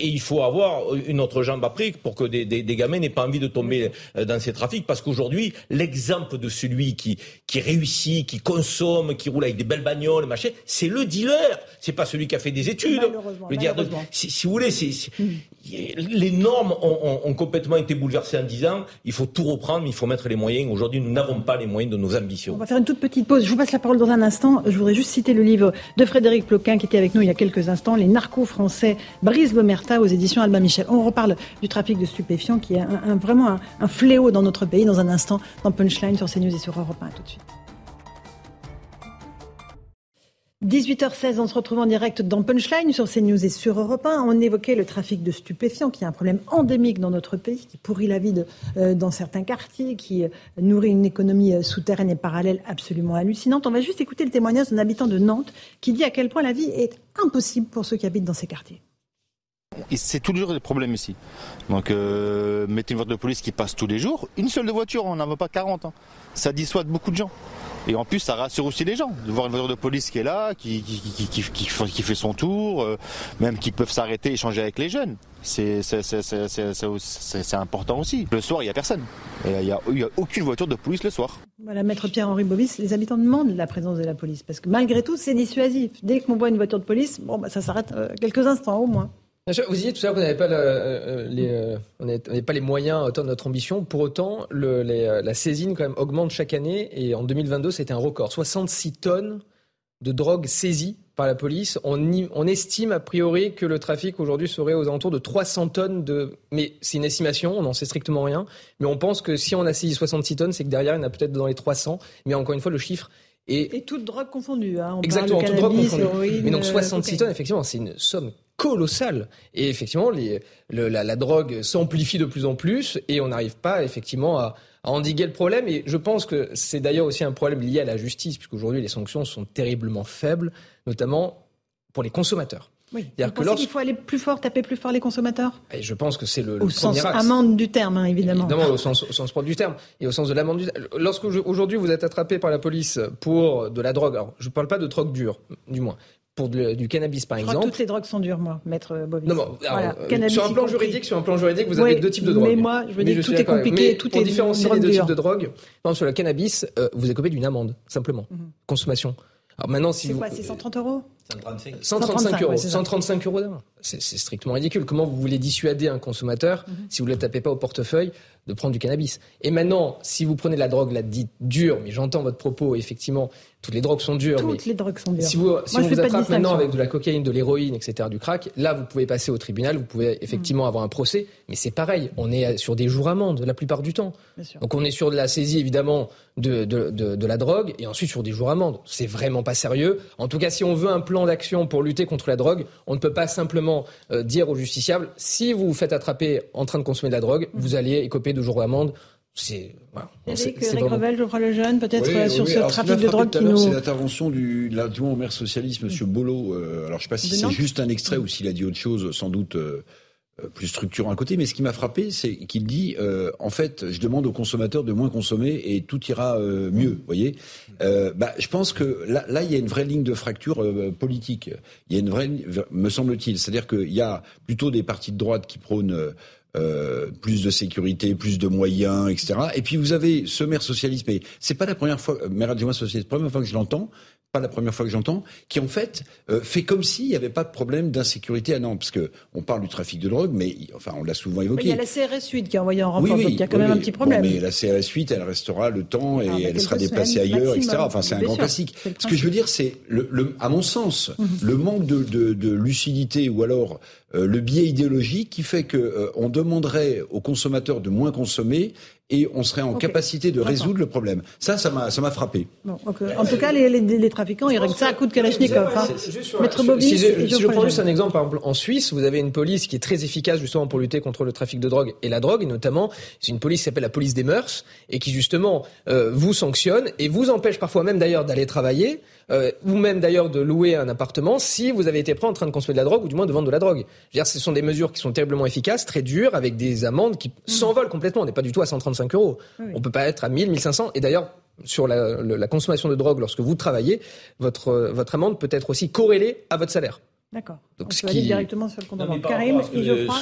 S4: il faut avoir une autre jambe après pour que des, des, gamins n'aient pas envie de tomber euh, dans ces trafics. Parce qu'aujourd'hui, l'exemple de celui qui, qui réussit, qui consomme, qui roule avec des belles bagnoles, machin, c'est le dealer. C'est pas celui qui a fait des études. Je dire, si, si, vous voulez, c'est, hmm les normes ont, complètement été bouleversées en disant il faut tout reprendre, mais il faut mettre les moyens. Aujourd'hui, nous n'avons pas les moyens de nos ambitions.
S1: On va faire une toute petite pause. Je vous passe la parole dans un instant. Je voudrais juste citer le livre de Frédéric Ploquin qui était avec nous il y a quelques instants, Les narcos français, Brice Bomerta aux éditions Albin Michel. On reparle du trafic de stupéfiants qui est un, vraiment un, fléau dans notre pays dans un instant dans Punchline sur CNews et sur Europe 1. Tout de suite. 18h16, on se retrouve en direct dans Punchline sur CNews et sur Europe 1. On évoquait le trafic de stupéfiants, qui est un problème endémique dans notre pays, qui pourrit la vie euh, dans certains quartiers, qui euh, nourrit une économie euh, souterraine et parallèle absolument hallucinante. On va juste écouter le témoignage d'un habitant de Nantes qui dit à quel point la vie est impossible pour ceux qui habitent dans ces quartiers.
S25: C'est toujours des problèmes ici. Donc, mettez une voiture de police qui passe tous les jours. Une seule de voiture, on n'en veut pas 40. Hein. Ça dissuade beaucoup de gens. Et en plus, ça rassure aussi les gens de voir une voiture de police qui est là, qui, qui, fait son tour, euh, même qui peuvent s'arrêter échanger avec les jeunes. C'est important aussi. Le soir, il n'y a personne. Il n'y a, a, aucune voiture de police le soir.
S1: Voilà, maître Pierre-Henri Bobis, les habitants demandent la présence de la police parce que malgré tout, c'est dissuasif. Dès qu'on voit une voiture de police, bon, bah, ça s'arrête euh, quelques instants au moins.
S26: Vous disiez tout à l'heure pas, euh, les, euh, pas les moyens à hauteur de notre ambition. Pour autant, le, euh, la saisine quand même augmente chaque année et en 2022, c'était un record. 66 tonnes de drogue saisies par la police. On, on estime a priori que le trafic aujourd'hui serait aux alentours de 300 tonnes de... Mais c'est une estimation, on n'en sait strictement rien. Mais on pense que si on a saisi 66 tonnes, c'est que derrière, il y en a peut-être dans les 300. Mais encore une fois, le chiffre
S1: et, et toute drogue confondue. Hein.
S26: Exactement, toute drogue confondue. Mais donc 66 tonnes, effectivement, c'est une somme colossal. Et effectivement, les, la, drogue s'amplifie de plus en plus et on n'arrive pas effectivement à, endiguer le problème. Et je pense que c'est d'ailleurs aussi un problème lié à la justice, puisqu'aujourd'hui les sanctions sont terriblement faibles, notamment pour les consommateurs.
S1: Oui. Vous qu'il faut aller plus fort, taper plus fort les consommateurs?
S26: Et Je pense que c'est le,
S1: au sens amende du terme, hein, évidemment.
S26: Évidemment, au sens, au sens propre du terme et au sens de l'amende du terme. Lorsque aujourd'hui vous êtes attrapé par la police pour de la drogue, alors je ne parle pas de drogue dure, du moins, pour du cannabis par
S1: je
S26: exemple.
S1: Crois que toutes les drogues sont dures, moi, maître Bovis.
S26: Non, non euh, sur un plan juridique, sur un plan juridique, vous avez deux types de drogues.
S1: Mais moi, je veux dire, tout est compliqué, tout
S26: pour différencier les deux types de drogues, sur le cannabis, euh, vous écopez d'une amende, simplement, mhm. consommation.
S1: Alors maintenant, si c'est quoi, c'est 130 euros?
S26: 135, 135 euros. 135 euros d'amende. C'est strictement ridicule. Comment vous voulez dissuader un consommateur, mhm. si vous ne le tapez pas au portefeuille, de prendre du cannabis? Et maintenant, si vous prenez la drogue, la dite dure, mais j'entends votre propos, effectivement, toutes les drogues sont dures.
S1: Toutes les drogues sont dures.
S26: Si vous, si on vous attrape maintenant avec de la cocaïne, de l'héroïne, etc., du crack, là, vous pouvez passer au tribunal, vous pouvez effectivement mm. avoir un procès, mais c'est pareil, on est sur des jours amendes la plupart du temps. Donc on est sur de la saisie, évidemment, de, de, de, la drogue, et ensuite sur des jours amendes. C'est vraiment pas sérieux. En tout cas, si on veut un plan d'action pour lutter contre la drogue, on ne peut pas simplement euh, dire aux justiciables, si vous vous faites attraper en train de consommer de la drogue, vous allez écoper de jours d'amende c'est
S1: voilà. Eric, Revel, je crois le jeune, peut-être euh, sur ce trafic de drogue qui nous.
S7: C'est l'intervention du l'adjoint au maire socialiste, Monsieur Bolo. Euh, alors je ne sais pas si c'est juste un extrait ou s'il a dit autre chose, sans doute euh, plus structurant à côté. Mais ce qui m'a frappé, c'est qu'il dit en fait, je demande aux consommateurs de moins consommer et tout ira mieux. Vous voyez. bah, je pense que là, là, il y a une vraie ligne de fracture politique. Il y a une vraie, me semble-t-il, c'est-à-dire qu'il y a plutôt des partis de droite qui prônent euh, plus de sécurité, plus de moyens, etc. Et puis vous avez ce maire socialiste, mais c'est pas la première fois, euh, maire adjoint socialiste, première fois que je l'entends, pas la première fois que j'entends, qui en fait euh, fait comme s'il n'y avait pas de problème d'insécurité à Nantes, parce que on parle du trafic de drogue, mais enfin on l'a souvent évoqué.
S1: il y a la CRS 8 qui a envoyé en renfort, donc il y a quand même un petit problème.
S7: mais la CRS 8, elle restera le temps et ah, elle sera déplacée ailleurs, etc. Enfin c'est un grand classique. Ce que je veux dire, c'est le, à mon sens, mhm. le manque de, de, de, lucidité ou alors euh, le biais idéologique qui fait que euh, on demanderait aux consommateurs de moins consommer et on serait en capacité de résoudre le problème. Ça, ça m'a, ça m'a frappé.
S1: En tout cas, les, les, trafiquants, ils règlent ça à coup de Kalachnikov. Hein.
S26: Maître si, je, si je prends juste un exemple, par exemple, en Suisse, vous avez une police qui est très efficace justement pour lutter contre le trafic de drogue et la drogue, et notamment, c'est une police qui s'appelle la police des mœurs et qui justement euh, vous sanctionne et vous empêche parfois même d'ailleurs d'aller travailler euh, ou même d'ailleurs de louer un appartement si vous avez été pris en train de consommer de la drogue ou du moins de vendre de la drogue. Je veux dire, ce sont des mesures qui sont terriblement efficaces, très dures, avec des amendes qui mmh. s'envolent complètement. On n'est pas du tout à 135 euros. On peut pas être à 1000, 1500. Et d'ailleurs, sur la, la, consommation de drogue lorsque vous travaillez, votre, votre amende peut être aussi corrélée à votre salaire.
S1: D'accord. Donc, ce qui directement sur le compte en Karim,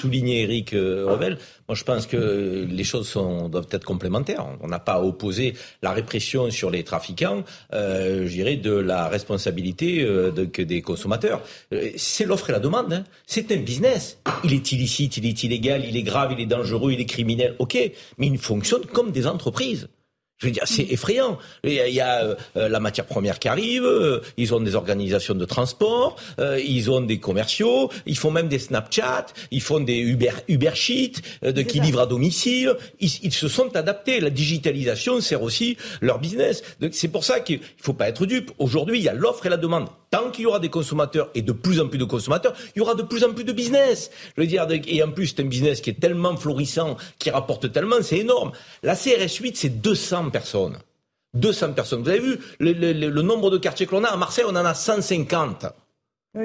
S4: soulignait Eric euh, Revel, moi je pense que les choses sont, doivent être complémentaires. On n'a pas à opposer la répression sur les trafiquants, euh, je dirais, de la responsabilité euh, de, que des consommateurs. Euh, c'est l'offre et la demande. Hein. C'est un business. Il est illicite, il est illégal, il est grave, il est dangereux, il est criminel. Ok, mais il fonctionne comme des entreprises. Je veux dire, c'est effrayant. Il y a euh, la matière première qui arrive, euh, ils ont des organisations de transport, euh, ils ont des commerciaux, ils font même des Snapchat, ils font des Uber, Uber Sheet, de, qui livrent à domicile. Ils, ils, se sont adaptés. La digitalisation sert aussi leur business. C'est pour ça qu'il faut pas être dupe. Aujourd'hui, il y a l'offre et la demande tant qu'il y aura des consommateurs et de plus en plus de consommateurs, il y aura de plus en plus de business. Je veux dire, et en plus, c'est un business qui est tellement florissant, qui rapporte tellement, c'est énorme. La CRS 8, c'est 200 personnes. 200 personnes. Vous avez vu le, nombre de quartiers que l'on a? À Marseille, on en a 150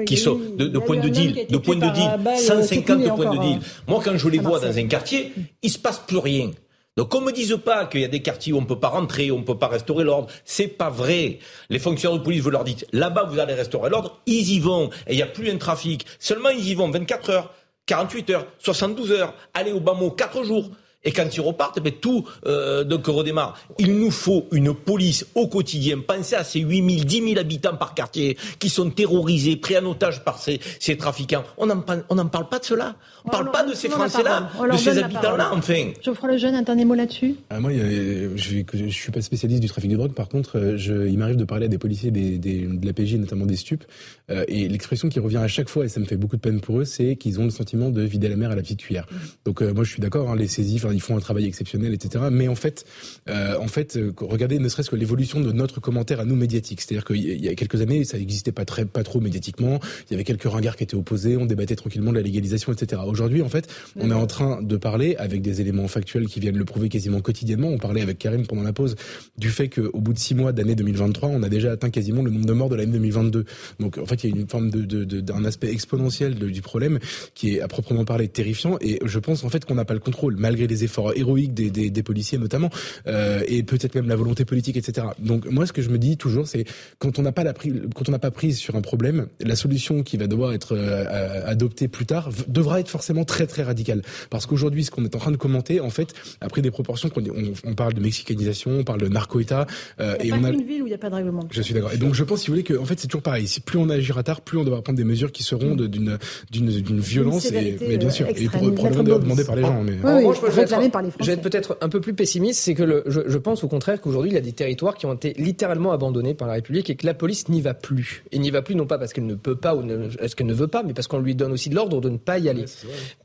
S4: qui sont de, de points de deal, de points de deal, 150 points de deal. Hein. Moi, quand je les vois dans un quartier, il se passe plus rien. Donc qu'on me dise pas qu'il y a des quartiers où on peut pas rentrer, où on peut pas restaurer l'ordre, c'est pas vrai. Les fonctionnaires de police, vous leur dites, là-bas vous allez restaurer l'ordre, ils y vont, et il n'y a plus un trafic. Seulement ils y vont 24 heures, 48 heures, 72 heures, allez au bas mot 4 jours. Et quand ils repartent, ben, tout euh, donc redémarre. Il nous faut une police au quotidien. Pensez à ces 8 000, 10 000 habitants par quartier qui sont terrorisés, pris en otage par ces, ces trafiquants. On n'en on parle pas de cela. On ne parle pas de ces Français-là, de ces habitants-là, enfin.
S1: Geoffroy Lejeune, un dernier mot là-dessus?
S5: Ah, Moi, je ne suis pas spécialiste du trafic de drogue. Par contre, euh, je, il m'arrive de parler à des policiers des, des, de la PJ, notamment des stupes. Euh, et l'expression qui revient à chaque fois, et ça me fait beaucoup de peine pour eux, c'est qu'ils ont le sentiment de vider la mer à la petite cuillère. Mmh. Donc moi, je suis d'accord, hein, les saisies, ils font un travail exceptionnel, etc. Mais en fait, euh, en fait, euh, regardez ne serait-ce que l'évolution de notre commentaire à nous médiatiques. C'est-à-dire qu'il y a quelques années, ça n'existait pas très, pas trop médiatiquement. Il y avait quelques ringards qui étaient opposés, on débattait tranquillement de la légalisation, etc. Aujourd'hui, en fait, on est en train de parler avec des éléments factuels qui viennent le prouver quasiment quotidiennement. On parlait avec Karim pendant la pause du fait qu'au bout de six mois d'année 2023, on a déjà atteint quasiment le nombre de morts de l'année 2022. Donc, en fait, il y a une forme d'un aspect exponentiel du problème qui est à proprement parler terrifiant. Et je pense en fait qu'on n'a pas le contrôle, malgré les efforts héroïques des, des, des policiers notamment, euh, et peut-être même la volonté politique, etc. Donc moi, ce que je me dis toujours, c'est quand on n'a pas la prise, quand on n'a pas prise sur un problème, la solution qui va devoir être euh, adoptée plus tard devra être forcément très très radicale. Parce qu'aujourd'hui, ce qu'on est en train de commenter, en fait, a pris des proportions qu'on on, on, parle de mexicanisation, on parle de narco-État,
S1: euh, et on a une ville où il n'y a pas de règlement.
S5: Je suis d'accord. Et donc je pense, si vous voulez, que en fait c'est toujours pareil. Si plus on agira tard, plus on devra prendre des mesures qui seront d'une d'une violence et mais bien sûr, et pour, probablement demander par les gens. Mais...
S1: Oui, oui, je, vais par les
S26: je vais être peut-être un peu plus pessimiste, c'est que le, je, je, pense au contraire qu'aujourd'hui, il y a des territoires qui ont été littéralement abandonnés par la République et que la police n'y va plus. Et n'y va plus non pas parce qu'elle ne peut pas ou est-ce qu'elle ne veut pas, mais parce qu'on lui donne aussi de l'ordre de ne pas y aller.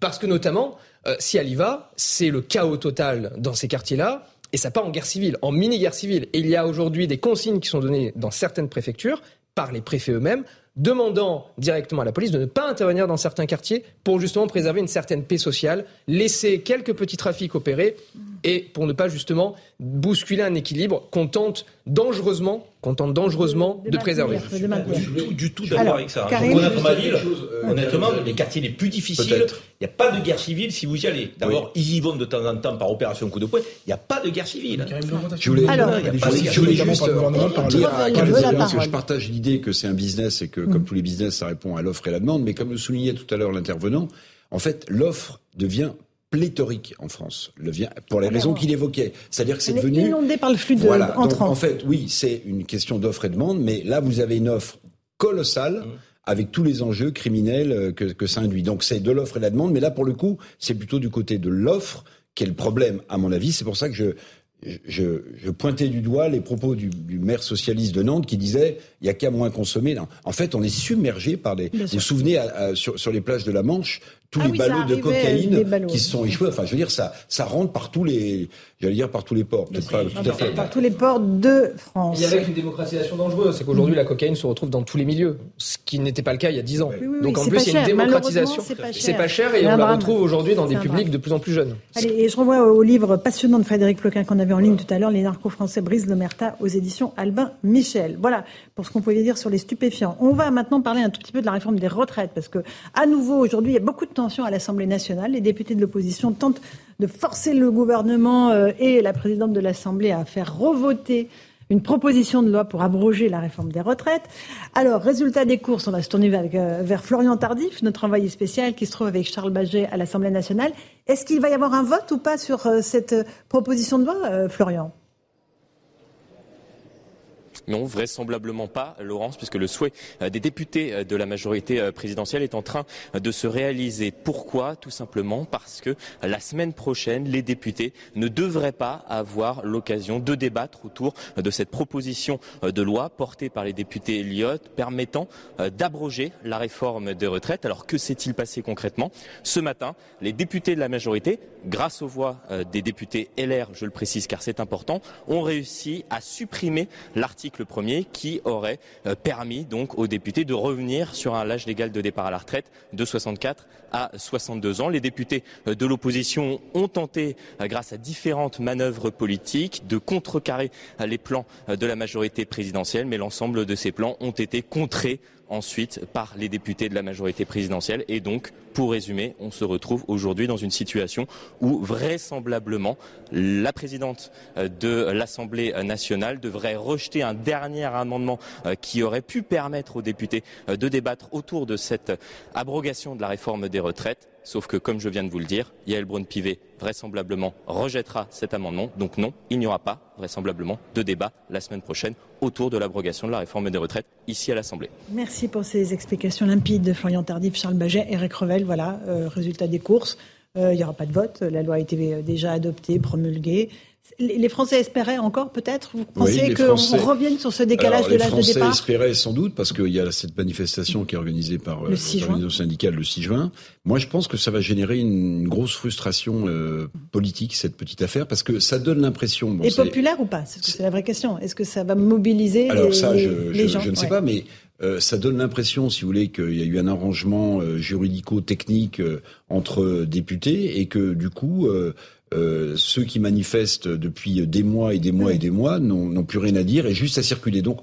S26: parce que notamment, euh, si elle y va, c'est le chaos total dans ces quartiers-là. Et ça part en guerre civile, en mini-guerre civile. Et il y a aujourd'hui des consignes qui sont données dans certaines préfectures par les préfets eux-mêmes demandant directement à la police de ne pas intervenir dans certains quartiers pour justement préserver une certaine paix sociale, laisser quelques petits trafics opérer et pour ne pas justement bousculer un équilibre qu'on tente dangereusement, qu'on tente dangereusement de, préserver.
S4: Je suis du tout, d'accord avec ça. Honnêtement, ma ville, honnêtement, les quartiers les plus difficiles, il n'y a pas de guerre civile si vous y allez. D'abord, ils y vont de temps en temps par opération coup de poing. Il n'y a pas de guerre civile.
S7: Je voulais, dire que je partage l'idée que c'est un business et que, comme mm. tous les business, ça répond à l'offre et la demande. Mais comme le soulignait tout à l'heure l'intervenant, en fait, l'offre devient pléthorique en France, le vient pour les raisons qu'il évoquait. C'est-à-dire que c'est devenu
S1: inondé par le flux de
S7: voilà. en fait, oui, c'est une question d'offre et de demande, mais là vous avez une offre colossale. Mmh. avec tous les enjeux criminels euh, que, que ça induit. Donc c'est de l'offre et de la demande, mais là pour le coup, c'est plutôt du côté de l'offre qui est le problème, à mon avis. C'est pour ça que je, je, je, pointais du doigt les propos du, du, maire socialiste de Nantes qui disait il y a qu'à moins consommer. En fait, on est submergé par des. Vous vous souvenez sur, sur, les plages de la Manche, tous
S1: ah
S7: les ballots de cocaïne qui sont échoués. Enfin, je veux dire, ça, ça rentre par tous les, j'allais dire par tous les ports, peut-être pas tout à fait.
S1: Par tous les ports de France.
S26: Il y avait une démocratisation dangereuse, c'est qu'aujourd'hui la cocaïne se retrouve dans tous les milieux, ce qui n'était pas le cas il y a 10 ans. Donc en plus, il y a une démocratisation. C'est pas, cher et on la retrouve aujourd'hui dans des publics de plus en plus jeunes.
S1: Allez, et je renvoie au livre passionnant de Frédéric Ploquin qu'on avait en ligne tout à l'heure, Les narcos français brisent l'omerta aux éditions Albin Michel. Voilà pour ce qu'on pouvait dire sur les stupéfiants. On va maintenant parler un tout petit peu de la réforme des retraites parce que à nouveau aujourd'hui, il y a beaucoup de à l'Assemblée nationale. Les députés de l'opposition tentent de forcer le gouvernement euh, et la présidente de l'Assemblée à faire revoter une proposition de loi pour abroger la réforme des retraites. Alors, résultat des courses, on va se tourner vers, euh, vers Florian Tardif, notre envoyé spécial qui se trouve avec Charles Baget à l'Assemblée nationale. Est-ce qu'il va y avoir un vote ou pas sur euh, cette proposition de loi, Florian?
S3: Non, vraisemblablement pas, Laurence, puisque le souhait euh, des députés euh, de la majorité euh, présidentielle est en train de se réaliser. Pourquoi? Tout simplement parce que la semaine prochaine, les députés ne devraient pas avoir l'occasion de débattre autour de cette proposition de loi portée par les députés Elliott permettant d'abroger la réforme des retraites. Alors que s'est-il passé concrètement? Ce matin, les députés de la majorité, grâce aux voix des députés LR, je le précise car c'est important, ont réussi à supprimer l'article le premier qui aurait euh, permis donc aux députés de revenir sur un âge légal de départ à la retraite de 64 à 62 ans. Les députés euh, de l'opposition ont tenté, euh, grâce à différentes manœuvres politiques, de contrecarrer les plans de la majorité présidentielle, mais l'ensemble de ces plans ont été contrés ensuite par les députés de la majorité présidentielle. Et donc, pour résumer, on se retrouve aujourd'hui dans une situation où vraisemblablement la présidente euh, de l'Assemblée nationale devrait rejeter un dernier amendement euh, qui aurait pu permettre aux députés euh, de débattre autour de cette abrogation de la réforme des retraites. Sauf que, comme je viens de vous le dire, Yael Braun-Pivet vraisemblablement rejettera cet amendement. Donc non, il n'y aura pas vraisemblablement de débat la semaine prochaine autour de l'abrogation de la réforme des retraites ici à l'Assemblée.
S1: Merci pour ces explications limpides de Florian Tardif, Charles Baget, Eric Revel. Voilà, euh, résultat des courses. Euh, il n'y aura pas de vote. La loi a été déjà adoptée, promulguée. Les Français espéraient encore, peut-être Vous pensez qu'on revienne sur ce décalage de l'âge de départ
S7: Les Français espéraient sans doute, parce qu'il y a cette manifestation qui est organisée par euh, l'organisation syndicale le 6 juin. Moi, je pense que ça va générer une grosse frustration euh, politique, cette petite affaire, parce que ça donne l'impression...
S1: Bon, Et populaire ou pas? C'est la vraie question. Est-ce que ça va mobiliser
S7: Alors
S1: les,
S7: ça, je,
S1: les gens?
S7: je, ne sais pas, mais euh, ça donne l'impression, si vous voulez, qu'il y a eu un arrangement euh, juridico-technique euh, entre députés et que du coup, ceux qui manifestent depuis des mois et des mois et des mois n'ont plus rien à dire et juste à circuler. Donc,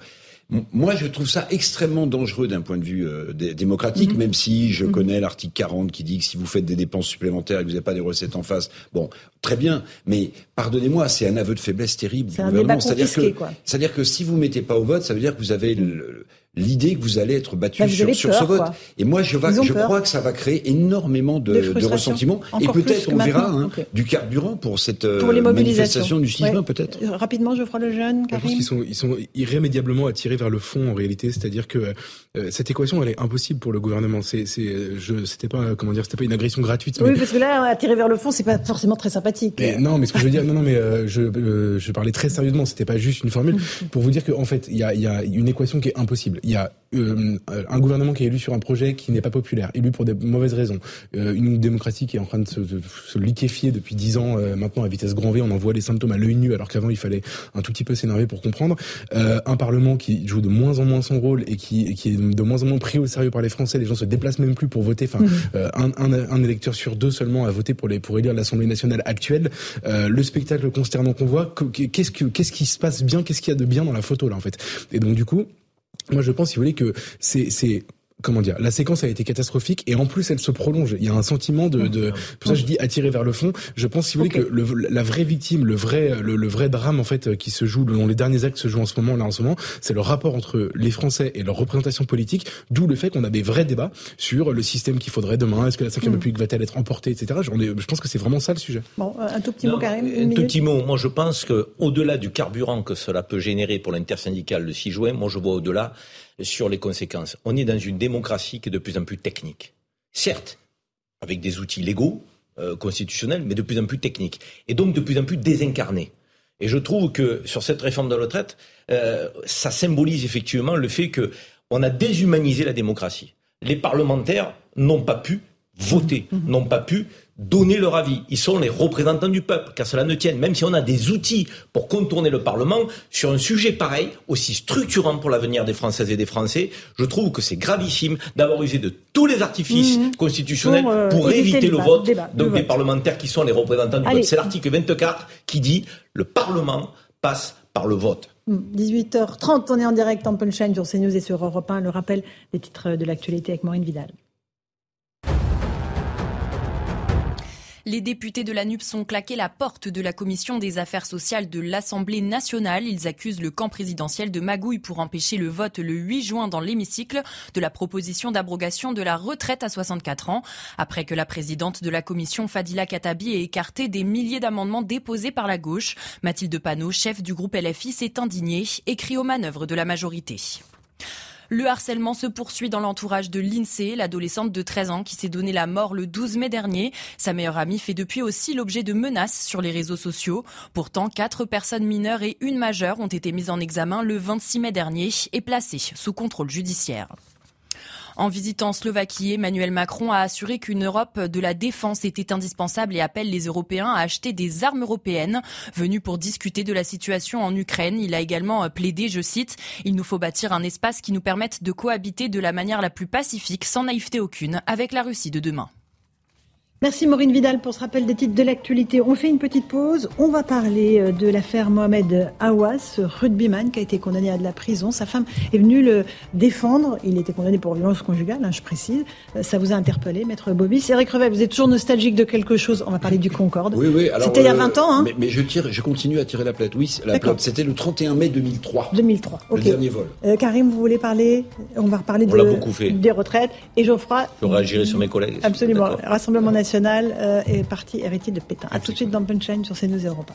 S7: moi, je trouve ça extrêmement dangereux d'un point de vue euh, démocratique, mhm. même si je mhm. connais l'article 40 qui dit que si vous faites des dépenses supplémentaires et que vous n'avez pas des recettes en face, bon, très bien. Mais pardonnez-moi, c'est un aveu de faiblesse terrible
S1: du gouvernement.
S7: C'est-à-dire
S1: que,
S7: c'est-à-dire que si vous mettez pas au vote, ça veut dire que vous avez le, l'idée que vous allez être battu bah, sur, sur ce vote. Et moi, je, je crois que ça va créer énormément de, de ressentiments. Et peut-être on verra hein, du carburant pour cette euh, manifestation du 6 juin, peut-être.
S1: Euh, rapidement, Geoffroy Lejeune, Karim.
S5: Je pense qu'ils sont, ils sont irrémédiablement attirés vers le fond, en réalité. C'est-à-dire que euh, cette équation, elle est impossible pour le gouvernement. C'est, c'est, je, c'était pas, comment dire, c'était pas une agression gratuite.
S1: Oui, parce que là, attirer vers le fond, c'est pas forcément très sympathique.
S5: Mais, non, mais ce que je veux dire, non, non, mais je, je parlais très sérieusement. C'était pas juste une formule pour vous dire qu'en fait, il y a, y a une équation qui est impossible. Il y a euh, un gouvernement qui est élu sur un projet qui n'est pas populaire, élu pour des mauvaises raisons, euh, une démocratie qui est en train de se, se liquéfier depuis dix ans euh, maintenant à vitesse grand V, on en voit les symptômes à l'œil nu alors qu'avant il fallait un tout petit peu s'énerver pour comprendre, un parlement qui joue de moins en moins son rôle et qui, qui est de moins en moins pris au sérieux par les Français, les gens se déplacent même plus pour voter, enfin mmh. un, un, un, électeur sur deux seulement a voté pour les pour élire l'Assemblée nationale actuelle, le spectacle consternant qu'on voit, qu'est-ce que qu'est-ce qui se passe bien, qu'est-ce qu'il y a de bien dans la photo là en fait, et donc du coup moi, je pense, si vous voulez, que c'est comment dire, la séquence a été catastrophique et en plus elle se prolonge. Il y a un sentiment de, de pour ça je dis attirer vers le fond. Je pense si vous voulez que le, la vraie victime, le vrai, le, vrai drame en fait qui se joue, dont les derniers actes se jouent en ce moment là en ce moment, c'est le rapport entre les Français et leur représentation politique. D'où le fait qu'on a des vrais débats sur le système qu'il faudrait demain. Est-ce que la cinquième mm. République va-t-elle être emportée, etc. Je pense que c'est vraiment ça le sujet.
S1: Bon, euh, un tout petit mot, Karim.
S4: Un tout petit mot. Moi, je pense que au-delà du carburant que cela peut générer pour l'intersyndicale le 6 juin, moi, je vois au-delà sur les conséquences. On est dans une démocratie qui est de plus en plus technique. Certes, avec des outils légaux, euh, constitutionnels, mais de plus en plus techniques. Et donc de plus en plus désincarnés. Et je trouve que sur cette réforme de la retraite, euh, ça symbolise effectivement le fait qu'on a déshumanisé la démocratie. Les parlementaires n'ont pas pu voter, mmh. n'ont pas pu donner leur avis. Ils sont les représentants du peuple, car cela ne tienne. Même si on a des outils pour contourner le Parlement, sur un sujet pareil, aussi structurant pour l'avenir des Françaises et des Français, je trouve que c'est gravissime d'avoir usé de tous les artifices mmh. constitutionnels pour, euh, éviter, le, vote, donc des parlementaires qui sont les représentants du peuple. C'est l'article 24 qui dit le Parlement passe par le vote.
S1: 18h30, on est en direct en punchline sur CNews et sur Europe 1. Le rappel des titres de l'actualité avec Maureen Vidal.
S2: Les députés de la NUP sont claqués la porte de la commission des affaires sociales de l'Assemblée nationale. Ils accusent le camp présidentiel de magouille pour empêcher le vote le 8 juin dans l'hémicycle de la proposition d'abrogation de la retraite à 64 ans. Après que la présidente de la commission, Fadila Katabi, ait écarté des milliers d'amendements déposés par la gauche, Mathilde Panot, chef du groupe LFI, s'est indignée et crie aux manœuvres de la majorité. Le harcèlement se poursuit dans l'entourage de l'INSEE, l'adolescente de 13 ans qui s'est donné la mort le 12 mai dernier. Sa meilleure amie fait depuis aussi l'objet de menaces sur les réseaux sociaux. Pourtant, quatre personnes mineures et une majeure ont été mises en examen le 26 mai dernier et placées sous contrôle judiciaire. En visitant Slovaquie, Emmanuel Macron a assuré qu'une Europe de la défense était indispensable et appelle les Européens à acheter des armes européennes. Venu pour discuter de la situation en Ukraine, il a également plaidé, je cite, Il nous faut bâtir un espace qui nous permette de cohabiter de la manière la plus pacifique, sans naïveté aucune, avec la Russie de demain.
S1: Merci Maureen Vidal pour ce rappel des titres de l'actualité. On fait une petite pause. On va parler euh, de l'affaire Mohamed Awas, rugbyman qui a été condamné à de la prison. Sa femme est venue le défendre. Il était condamné pour violence conjugale, hein, je précise. Euh, ça vous a interpellé, maître Bobby. Eric Revel, vous êtes toujours nostalgique de quelque chose. On va parler du Concorde.
S7: Oui, oui.
S1: C'était il y a 20
S7: euh,
S1: ans. Hein.
S7: mais, je, tire, je continue à tirer la plainte. Oui, la c'était le 31 mai 2003.
S1: 2003,
S7: ok. Le dernier vol.
S1: Karim, vous voulez parler? On va reparler de, des retraites. Et Geoffroy?
S4: Je réagirai sur mes collègues.
S1: Absolument. Rassemblement national national euh, parti héritier de Pétain. A tout de suite dans Punchline sur CNews Europa.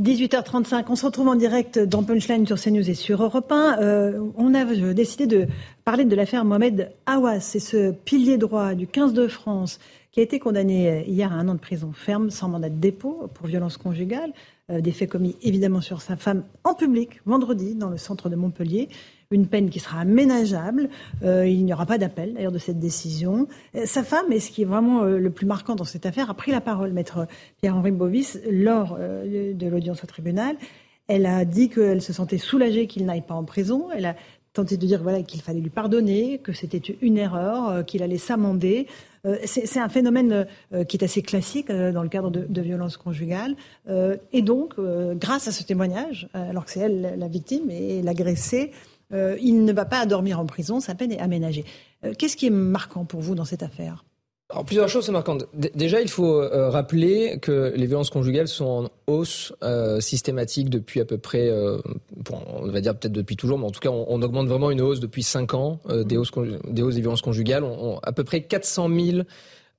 S1: 18h35, on se retrouve en direct dans Punchline sur CNews et sur Europe 1. Euh, on a décidé de parler de l'affaire Mohamed Awas. C'est ce pilier droit du 15 de France qui a été condamné hier à un an de prison ferme sans mandat de dépôt pour violence conjugale. Euh, des faits commis évidemment sur sa femme en public vendredi dans le centre de Montpellier une peine qui sera aménageable. Euh, il n'y aura pas d'appel d'ailleurs de cette décision. Euh, sa femme, et ce qui est vraiment euh, le plus marquant dans cette affaire, a pris la parole, maître Pierre-Henri Bovis, lors de l'audience au tribunal. Elle a dit qu'elle se sentait soulagée qu'il n'aille pas en prison. Elle a tenté de dire voilà, qu'il fallait lui pardonner, que c'était une erreur, qu'il allait s'amender. C'est un phénomène qui est assez classique dans le cadre de, de violences conjugales. et donc, grâce à ce témoignage, alors que c'est elle la victime et l'agressée, euh, il ne va pas dormir en prison, sa peine est aménagée. Euh, qu'est-ce qui est marquant pour vous dans cette affaire?
S26: Alors, plusieurs choses sont marquantes. déjà, il faut euh, rappeler que les violences conjugales sont en hausse systématique depuis à peu près, on va dire peut-être depuis toujours, mais en tout cas, on, augmente vraiment une hausse depuis 5 ans des, hausses, des violences conjugales. On, à peu près 400 000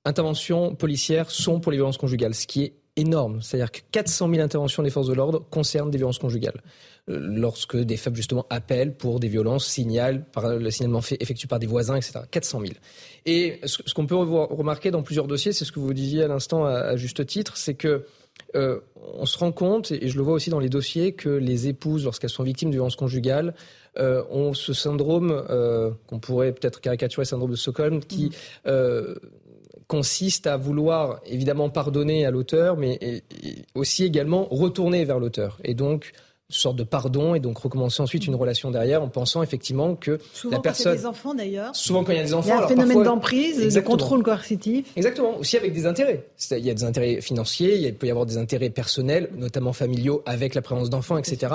S26: interventions policières sont pour les violences conjugales, ce qui est énorme. C'est-à-dire que 400 000 interventions des forces de l'ordre concernent des violences conjugales. Euh, lorsque des femmes justement appellent pour des violences, signalent par le signalement fait effectué par des voisins, etc. 400 000. Et ce, qu'on peut remarquer dans plusieurs dossiers, c'est ce que vous disiez à l'instant à, juste titre, c'est que euh, on se rend compte, et je le vois aussi dans les dossiers, que les épouses, lorsqu'elles sont victimes de violences conjugales, euh, ont ce syndrome qu'on pourrait peut-être caricaturer, syndrome de Stockholm, qui mmh consiste à vouloir évidemment pardonner à l'auteur, mais aussi également retourner vers l'auteur. Et donc, sorte de pardon et donc recommencer ensuite une relation derrière en pensant effectivement que
S1: souvent
S26: la personne.
S1: Quand il y a des enfants d'ailleurs.
S26: Souvent quand il y a des enfants.
S1: Il y a un phénomène d'emprise, de contrôle coercitif.
S26: Exactement. Aussi avec des intérêts. Il y a des intérêts financiers, il peut y avoir des intérêts personnels, notamment familiaux, avec la présence d'enfants, etc.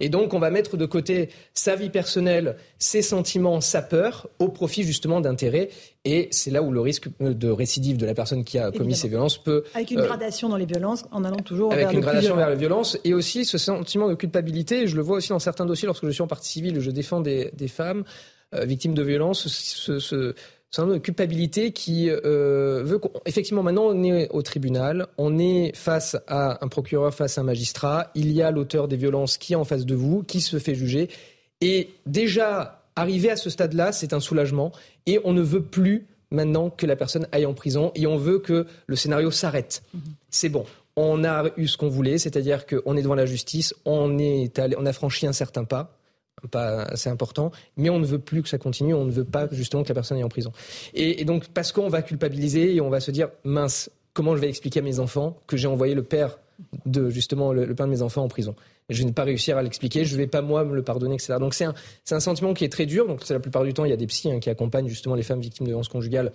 S26: Et donc on va mettre de côté sa vie personnelle, ses sentiments, sa peur, au profit justement d'intérêts. Et c'est là où le risque de récidive de la personne qui a commis ces violences peut...
S1: Avec une euh, gradation dans les violences, en allant toujours
S26: avec
S1: vers
S26: une gradation vers les violences, et aussi ce sentiment de culpabilité. Je le vois aussi dans certains dossiers, lorsque je suis en partie civile, je défends des, femmes euh, victimes de violences, ce, ce sentiment de culpabilité qui euh, veut qu'effectivement maintenant on est au tribunal, on est face à un procureur, face à un magistrat, il y a l'auteur des violences qui est en face de vous, qui se fait juger, et déjà Arriver à ce stade-là, c'est un soulagement et on ne veut plus maintenant que la personne aille en prison et on veut que le scénario s'arrête. Mhm. C'est bon. On a eu ce qu'on voulait, c'est-à-dire qu'on est devant la justice, on, est on a franchi un certain pas, pas assez important, mais on ne veut plus que ça continue, on ne veut pas justement que la personne est en prison. Et, donc parce qu'on va culpabiliser et on va se dire mince, comment je vais expliquer à mes enfants que j'ai envoyé le père de justement le, père de mes enfants en prison? Je ne vais pas réussir à l'expliquer, je ne vais pas moi me le pardonner, etc. Donc c'est un, un, sentiment qui est très dur. Donc la plupart du temps, il y a des psys hein, qui accompagnent justement les femmes victimes de violences conjugales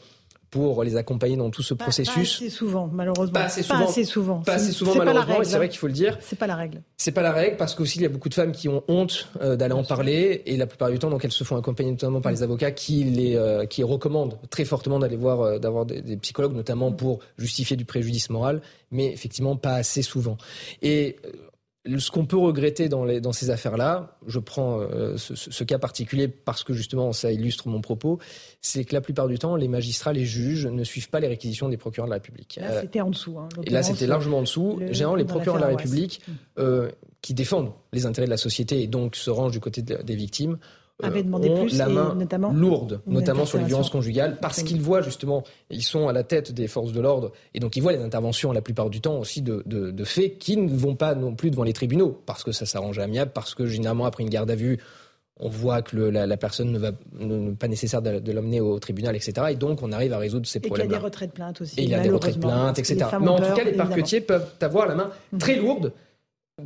S26: pour les accompagner dans tout ce processus.
S1: Pas assez souvent, malheureusement.
S26: Pas assez souvent.
S1: Pas assez souvent.
S26: Pas assez souvent, malheureusement. C'est vrai qu'il faut le dire.
S1: C'est pas la règle.
S26: C'est pas la règle parce qu'aussi il y a beaucoup de femmes qui ont honte euh, d'aller en parler et la plupart du temps donc elles se font accompagner notamment par les avocats qui les euh, qui recommandent très fortement d'aller voir euh, d'avoir des, des, psychologues notamment pour justifier du préjudice moral, mais effectivement pas assez souvent. Et ce qu'on peut regretter dans, les, dans ces affaires-là, je prends euh, ce, cas particulier parce que justement ça illustre mon propos, c'est que la plupart du temps, les magistrats, les juges ne suivent pas les réquisitions des procureurs de la République.
S1: Là, c'était en dessous. Hein,
S26: et là, c'était largement en dessous. Généralement, les procureurs de la République, euh, qui défendent les intérêts de la société et donc se rangent du côté des victimes,
S1: avait demandé plus,
S26: la main
S1: notamment
S26: lourde, notamment sur les violences conjugales, parce qu'ils voient justement, ils sont à la tête des forces de l'ordre, et donc ils voient les interventions la plupart du temps aussi de, de, de faits qui ne vont pas non plus devant les tribunaux, parce que ça s'arrange amiable, parce que généralement après une garde à vue, on voit que le, la, la, personne ne va ne, pas nécessaire de, de l'emmener au tribunal, etc. Et donc on arrive à résoudre ces problèmes.
S1: Et il y a des retraits de plainte aussi.
S26: Et il y a des retraits de plainte, etc. Mais en tout cas, les parquetiers peuvent avoir la main très lourde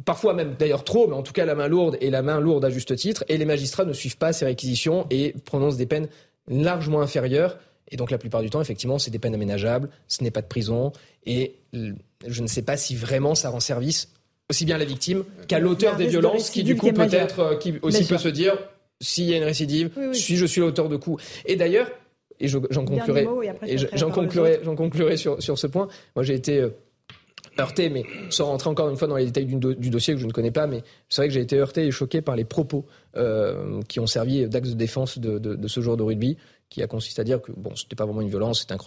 S26: parfois même d'ailleurs trop, mais en tout cas la main lourde et la main lourde à juste titre, et les magistrats ne suivent pas ces réquisitions et prononcent des peines largement inférieures. Et donc la plupart du temps, effectivement, c'est des peines aménageables, ce n'est pas de prison, et je ne sais pas si vraiment ça rend service aussi bien à la victime qu'à l'auteur des violences, qui du coup peut-être, euh, qui aussi peut se dire, s'il y a une récidive, si je suis l'auteur de coups. Et d'ailleurs, et j'en conclurai, j'en conclurai, j'en conclurai sur, sur ce point. Moi, j'ai été euh, heurté, mais sans rentrer encore une fois dans les détails du, dossier que je ne connais pas, mais c'est vrai que j'ai été heurté et choqué par les propos euh, qui ont servi d'axe de défense de, de, de, ce joueur de rugby qui a consisté à dire que bon, c'était pas vraiment une violence, c'était un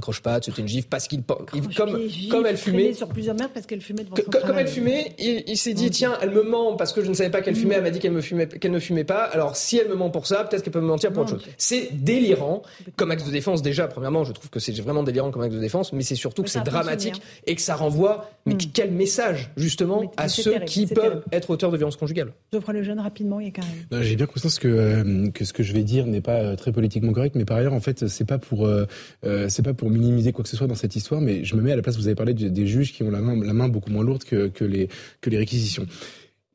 S26: croche-patte, c'était une gifle parce qu'il comme comme elle fumait
S1: sur plusieurs mètres parce qu'elle fumait devant
S26: Comme elle fumait, il, s'est dit tiens, elle me ment parce que je ne savais pas qu'elle fumait, elle m'a dit qu'elle me fumait qu'elle ne fumait pas. Alors si elle me ment pour ça, peut-être qu'elle peut me mentir pour autre chose. C'est délirant comme axe de défense déjà premièrement, je trouve que c'est vraiment délirant comme axe de défense, mais c'est surtout que c'est dramatique et que ça renvoie mais hmm. quel message justement à ceux qui peuvent être auteurs de violences conjugales.
S1: Geoffroy le jeune rapidement, il y a quand
S5: même. J'ai bien conscience que euh, que ce que je vais dire n'est pas euh, très politiquement mais par ailleurs, en fait, c'est pas pour euh, euh, c'est pas pour minimiser quoi que ce soit dans cette histoire, mais je me mets à la place. Vous avez parlé des juges qui ont la main, beaucoup moins lourde que les que les réquisitions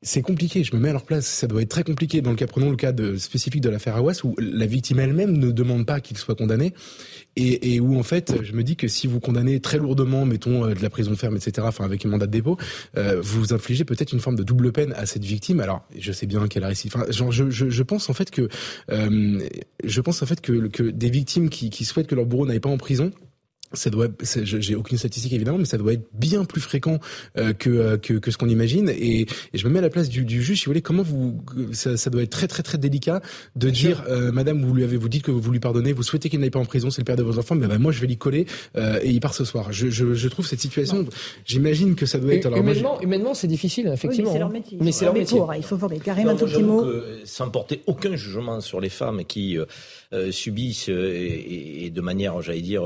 S5: c'est compliqué, je me mets à leur place. Ça doit être très compliqué dans le cas, prenons le cas de, spécifique de l'affaire Awas, où la victime elle-même ne demande pas qu'il soit condamné, et, et, où en fait, je me dis que si vous condamnez très lourdement, mettons euh, de la prison ferme, etc., enfin avec un mandat de dépôt, euh, vous infligez peut-être une forme de double peine à cette victime. Alors, je sais bien qu'elle a réussi. Enfin, genre, je, je, je, pense en fait que, euh, je pense en fait que, que des victimes qui, qui souhaitent que leur bourreau n'aille pas en prison ça doit, j'ai aucune statistique évidemment, mais ça doit être bien plus fréquent euh, que, euh, que, que ce qu'on imagine. Et, et, je me mets à la place du, du juge. Si vous voulez, comment vous, ça, ça, doit être très très très délicat de dire, euh, Madame, vous lui avez, vous dites que vous lui pardonnez, vous souhaitez qu'il n'aille pas en prison, c'est le père de vos enfants, mais ben, moi je vais l'y coller euh, et il part ce soir. Je, je, je trouve cette situation, j'imagine que ça doit être.
S26: Alors, humainement, humainement, c'est difficile, effectivement.
S1: Oui, mais c'est leur métier. il faut former. Carrément, un tout petit mot.
S4: Sans porter aucun jugement sur les femmes qui subissent et, et, de manière, j'allais dire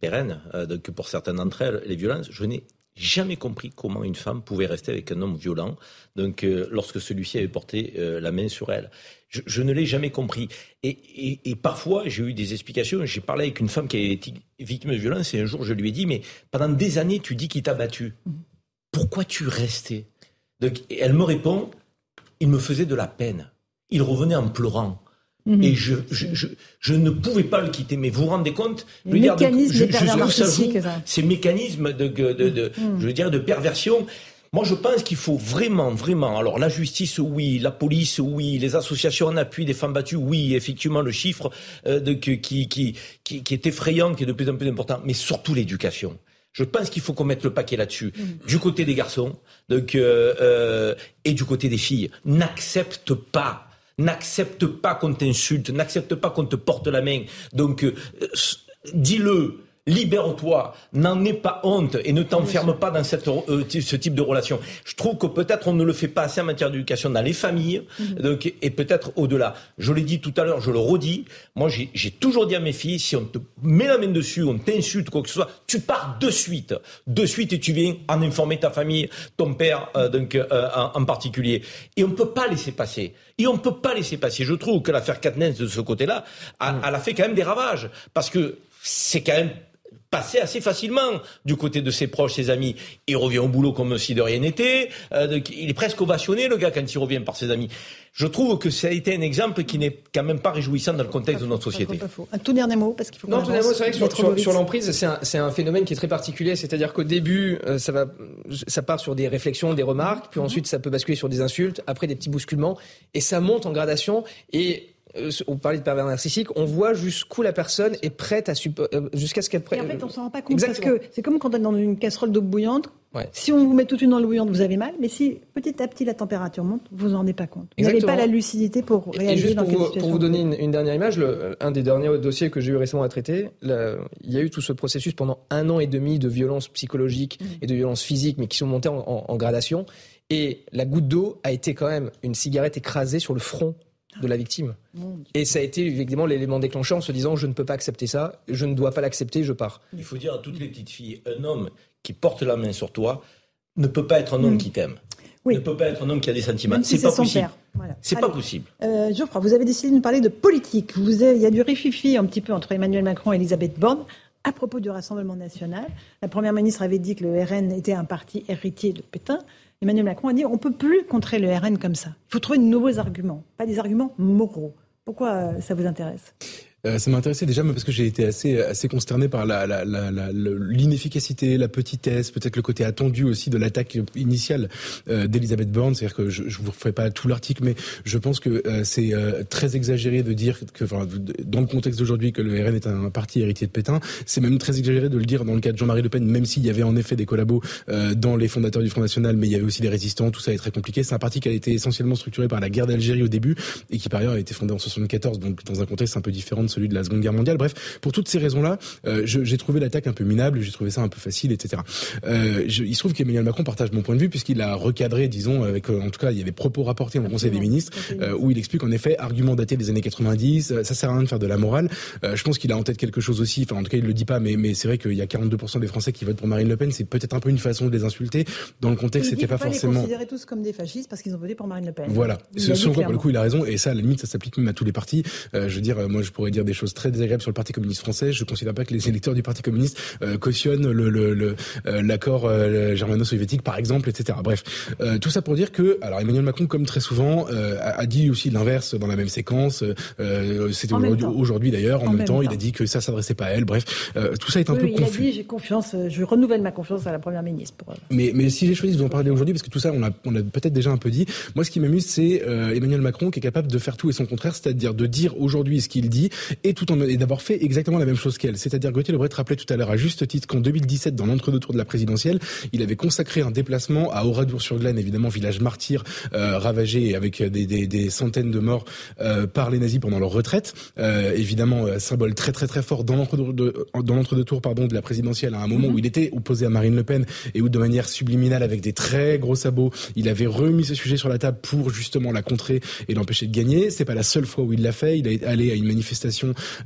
S4: pérenne, euh, donc pour certaines d'entre elles, les violences, je n'ai jamais compris comment une femme pouvait rester avec un homme violent, donc euh, lorsque celui-ci avait porté euh, la main sur elle. Je, ne l'ai jamais compris. Et, et, parfois, j'ai eu des explications. J'ai parlé avec une femme qui a été victime de violence et un jour, je lui ai dit, mais pendant des années, tu dis qu'il t'a battu. Pourquoi tu restais donc, Elle me répond, il me faisait de la peine. Il revenait en pleurant. Mhm. Et je, je, je, je, ne pouvais pas le quitter. Mais vous vous rendez compte
S1: je, de
S4: Ces mécanismes de, de, de, mhm. je veux dire, de perversion. Moi, je pense qu'il faut vraiment, vraiment. Alors, la justice, oui, la police, oui, les associations en appui des femmes battues, oui, effectivement, le chiffre euh, de, qui, qui, qui, qui, est effrayant, qui est de plus en plus important, mais surtout l'éducation. Je pense qu'il faut qu'on mette le paquet là-dessus, mhm. du côté des garçons, donc euh, euh, et du côté des filles. N'accepte pas n'accepte pas qu'on t'insulte, n'accepte pas qu'on te porte la main. Donc, euh, dis-le. Libère-toi, n'en aie pas honte et ne t'enferme pas dans cette, euh, ce type de relation. Je trouve que peut-être on ne le fait pas assez en matière d'éducation dans les familles mhm. donc, et peut-être au-delà. Je l'ai dit tout à l'heure, je le redis. Moi, j'ai toujours dit à mes filles, si on te met la main dessus, on t'insulte, quoi que ce soit, tu pars de suite, de suite et tu viens en informer ta famille, ton père euh, donc euh, en, particulier. Et on ne peut pas laisser passer. Et on ne peut pas laisser passer. Je trouve que l'affaire Katnens de ce côté-là, mhm. elle a fait quand même des ravages parce que c'est quand même passé assez facilement du côté de ses proches, ses amis. Il revient au boulot comme si de rien n'était. Euh, il est presque ovationné, le gars, quand il revient par ses amis. Je trouve que ça a été un exemple qui n'est quand même pas réjouissant dans le contexte de notre société.
S1: Un tout dernier mot, parce qu'il faut
S26: Non, tout dernier mot, c'est vrai que sur, l'emprise, c'est un, phénomène qui est très particulier. C'est-à-dire qu'au début, euh, ça, va, ça part sur des réflexions, des remarques, puis ensuite, ça peut basculer sur des insultes, après des petits bousculements, et ça monte en gradation. Et on parlait de pervers narcissique, on voit jusqu'où la personne est prête à euh, jusqu'à ce qu'elle
S1: prenne. En fait, on s'en rend pas compte parce que c'est comme quand on est dans une casserole d'eau bouillante. Si on vous met toute une dans l'eau bouillante, vous avez mal, mais si petit à petit la température monte, vous en rendez pas compte. Vous n'avez pas la lucidité pour réagir dans
S26: pour, vous, pour vous donner une, dernière image, un des derniers dossiers que j'ai eu récemment à traiter, il y a eu tout ce processus pendant un an et demi de violences psychologiques mmh. et de violences physiques, mais qui sont montées en gradation. Et la goutte d'eau a été quand même une cigarette écrasée sur le front de la victime. Et ça a été évidemment l'élément déclencheur en se disant je ne peux pas accepter ça, je ne dois pas l'accepter, je pars.
S4: Il faut dire à toutes les petites filles, un homme qui porte la main sur toi ne peut pas être un homme mm. qui t'aime. Ne peut pas être un homme qui a des sentiments. c'est pas, possible. C'est pas possible.
S1: Euh, Geoffroy, vous avez décidé de nous parler de politique. Vous il y a du rififi un petit peu entre Emmanuel Macron et Elisabeth Borne à propos du Rassemblement national. La Première ministre avait dit que le RN était un parti héritier de Pétain. Emmanuel Macron a dit on ne peut plus contrer le RN comme ça. Il faut trouver de nouveaux arguments, pas des arguments moraux. Pourquoi euh, ça vous intéresse?
S5: Euh, ça m'intéressait déjà parce que j'ai été assez assez consterné par la, l'inefficacité, la, petitesse, peut-être le côté attendu aussi de l'attaque initiale euh, d'Elisabeth Borne. C'est-à-dire que je, je vous refais pas tout l'article, mais je pense que euh, c'est très exagéré de dire que, enfin, dans le contexte d'aujourd'hui, que le RN est un, parti héritier de Pétain. C'est même très exagéré de le dire dans le cas de Jean-Marie Le Pen, même s'il y avait en effet des collabos dans les fondateurs du Front National, mais il y avait aussi des résistants. Tout ça est très compliqué. C'est un parti qui a été essentiellement structuré par la guerre d'Algérie au début et qui par ailleurs a été fondé en 74, donc dans un contexte un peu différent celui de la Seconde Guerre mondiale. Bref, pour toutes ces raisons-là, euh, j'ai trouvé l'attaque un peu minable, j'ai trouvé ça un peu facile, etc. Euh, je, il se trouve qu'Emmanuel Macron partage mon point de vue puisqu'il a recadré, disons, avec euh, en tout cas, il y avait propos rapportés au Conseil des ministres euh, où il explique en effet argument daté des années 90, euh, ça sert à rien de faire de la morale. je pense qu'il a en tête quelque chose aussi. Enfin, en tout cas, il le dit pas, mais, mais c'est vrai qu'il y a 42% des Français qui votent pour Marine Le Pen. C'est peut-être un peu une façon de les insulter. Dans le contexte, c'était pas, pas forcément. Ils
S1: considérer tous comme des fascistes parce qu'ils ont voté pour Marine Le Pen.
S5: Voilà. Ce, pour le coup, il a raison. Et ça, à la limite, ça s'applique même à tous les partis. je veux dire, moi, je pourrais dire des choses très désagréables sur le Parti communiste français. Je ne considère pas que les électeurs du Parti communiste euh, cautionnent le, euh, l'accord euh, germano-soviétique, par exemple, etc. Bref, tout ça pour dire que, alors Emmanuel Macron, comme très souvent, a, dit aussi l'inverse dans la même séquence. C'était aujourd'hui, d'ailleurs, en, même, temps, il a dit que ça s'adressait pas à elle. Bref, tout ça est un peu
S1: il
S5: confus.
S1: Il a dit j'ai confiance, je renouvelle ma confiance à la première ministre.
S5: Mais, mais si j'ai choisi de vous en parler aujourd'hui, parce que tout ça, on a, on a peut-être déjà un peu dit. Moi, ce qui m'amuse, c'est Emmanuel Macron qui est capable de faire tout et son contraire, c'est-à-dire de dire aujourd'hui ce qu'il dit et tout en et d'avoir fait exactement la même chose qu'elle. C'est-à-dire Gauthier Lebret rappelait tout à l'heure à juste titre qu'en 2017, dans l'entre-deux tours de la présidentielle, il avait consacré un déplacement à Oradour-sur-Glane, évidemment village martyr euh, ravagé avec des, des, des, centaines de morts euh, par les nazis pendant leur retraite. Euh, évidemment, euh, symbole très très très fort dans l'entre-deux tours pardon de la présidentielle à un moment mhm. où il était opposé à Marine Le Pen et où de manière subliminale avec des très gros sabots, il avait remis ce sujet sur la table pour justement la contrer et l'empêcher de gagner. C'est pas la seule fois où il l'a fait. Il est allé à une manifestation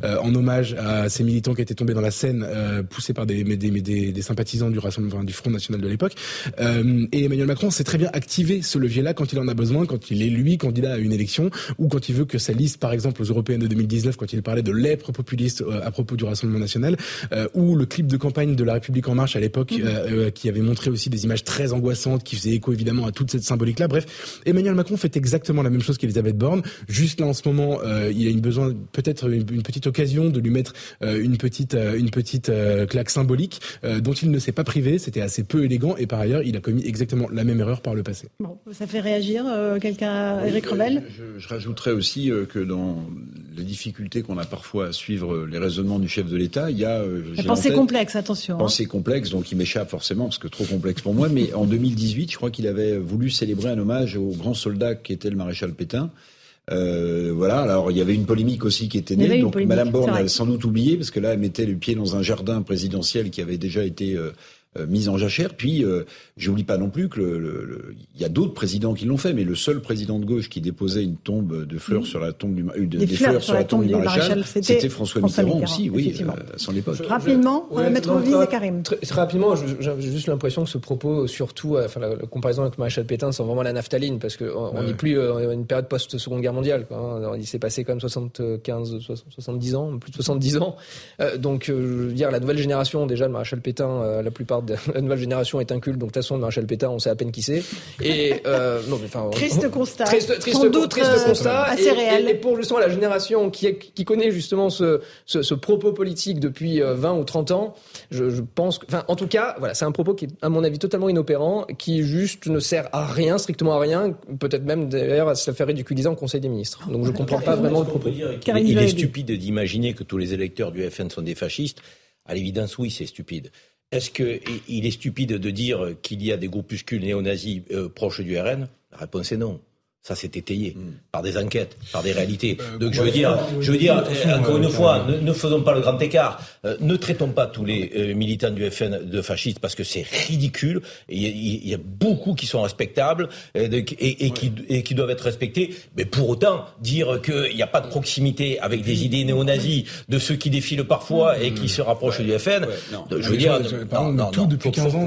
S5: en hommage à ces militants qui étaient tombés dans la Seine, euh, poussés par des, des, des, des, sympathisants du Rassemblement du Front National de l'époque. Euh, et Emmanuel Macron sait très bien activer ce levier-là quand il en a besoin, quand il est lui candidat à une élection, ou quand il veut que sa liste, par exemple aux européennes de 2019, quand il parlait de lèpre populiste euh, à propos du Rassemblement National, euh, ou le clip de campagne de La République en marche à l'époque, mmh. qui avait montré aussi des images très angoissantes, qui faisaient écho évidemment à toute cette symbolique-là. Bref, Emmanuel Macron fait exactement la même chose qu'Elisabeth Borne. Juste là en ce moment, il a une besoin peut-être une, une, petite occasion de lui mettre une petite euh, une petite euh, claque symbolique euh, dont il ne s'est pas privé. C'était assez peu élégant et par ailleurs, il a commis exactement la même erreur par le passé.
S1: Bon, ça fait réagir quelqu'un, Eric Revel
S7: je, je, rajouterais aussi que dans les difficultés qu'on a parfois à suivre les raisonnements du chef de l'État, il y a
S1: la pensée complexe, attention. Hein.
S7: Pensée complexe, donc il m'échappe forcément parce que trop complexe pour moi. Mais en 2018, je crois qu'il avait voulu célébrer un hommage au grand soldat qui était le maréchal Pétain. Euh, voilà. Alors il y avait une polémique aussi qui était née. Donc Madame Borne a sans doute oublié parce que là elle mettait le pied dans un jardin présidentiel qui avait déjà été euh, mise en jachère. Puis, euh, j'oublie pas non plus que le, y a d'autres présidents qui l'ont fait, mais le seul président de gauche qui déposait une tombe de fleurs sur la tombe du, euh, des, fleurs, sur la tombe, du maréchal, c'était François, Mitterrand, aussi, oui, à son époque.
S1: rapidement, on va mettre et Karim.
S26: Très, rapidement, j'ai juste l'impression que ce propos, surtout, enfin, la, comparaison avec le maréchal Pétain, c'est vraiment la naphtaline, parce qu'on n'est plus euh, une période post-seconde guerre mondiale. Quoi, hein. Il s'est passé quand même 75, 70 ans, plus de 70 ans. donc, je veux dire, la nouvelle génération, déjà, le maréchal Pétain, la plupart la nouvelle génération est inculte, donc de toute façon, Marshall Pétain, on sait à peine qui c'est.
S1: Et euh, non, mais, enfin, triste constat.
S26: Triste, triste, triste euh, constat. Assez et, réel. Et, pour justement la génération qui, qui connaît justement ce, ce, ce propos politique depuis 20 euh, ou 30 ans, je, je pense, que, enfin, en tout cas, voilà, c'est un propos qui est, à mon avis, totalement inopérant, qui juste ne sert à rien, strictement à rien, peut-être même d'ailleurs à se faire ridiculiser en Conseil des ministres. Donc je comprends pas vraiment le propos.
S4: il est stupide d'imaginer que tous les électeurs du FN sont des fascistes. À l'évidence, oui, c'est stupide. Est-ce qu'il est stupide de dire qu'il y a des groupuscules néo-nazis euh, proches du RN La réponse est non. Ça s'est étayé hmm. par des enquêtes, par des réalités. Euh, Donc je veux dire, je veux dire, euh, encore une fois, ne, faisons pas le grand écart. Euh, ne traitons pas tous les militants du FN de fascistes parce que c'est ridicule. Il y, y, a beaucoup qui sont respectables et, et, qui, et, qui, doivent être respectés. Mais pour autant, dire qu'il n'y a pas de proximité avec des idées néo-nazis de ceux qui défilent parfois et qui se rapprochent du FN, je veux dire,
S5: non, non, tout depuis 15 ans.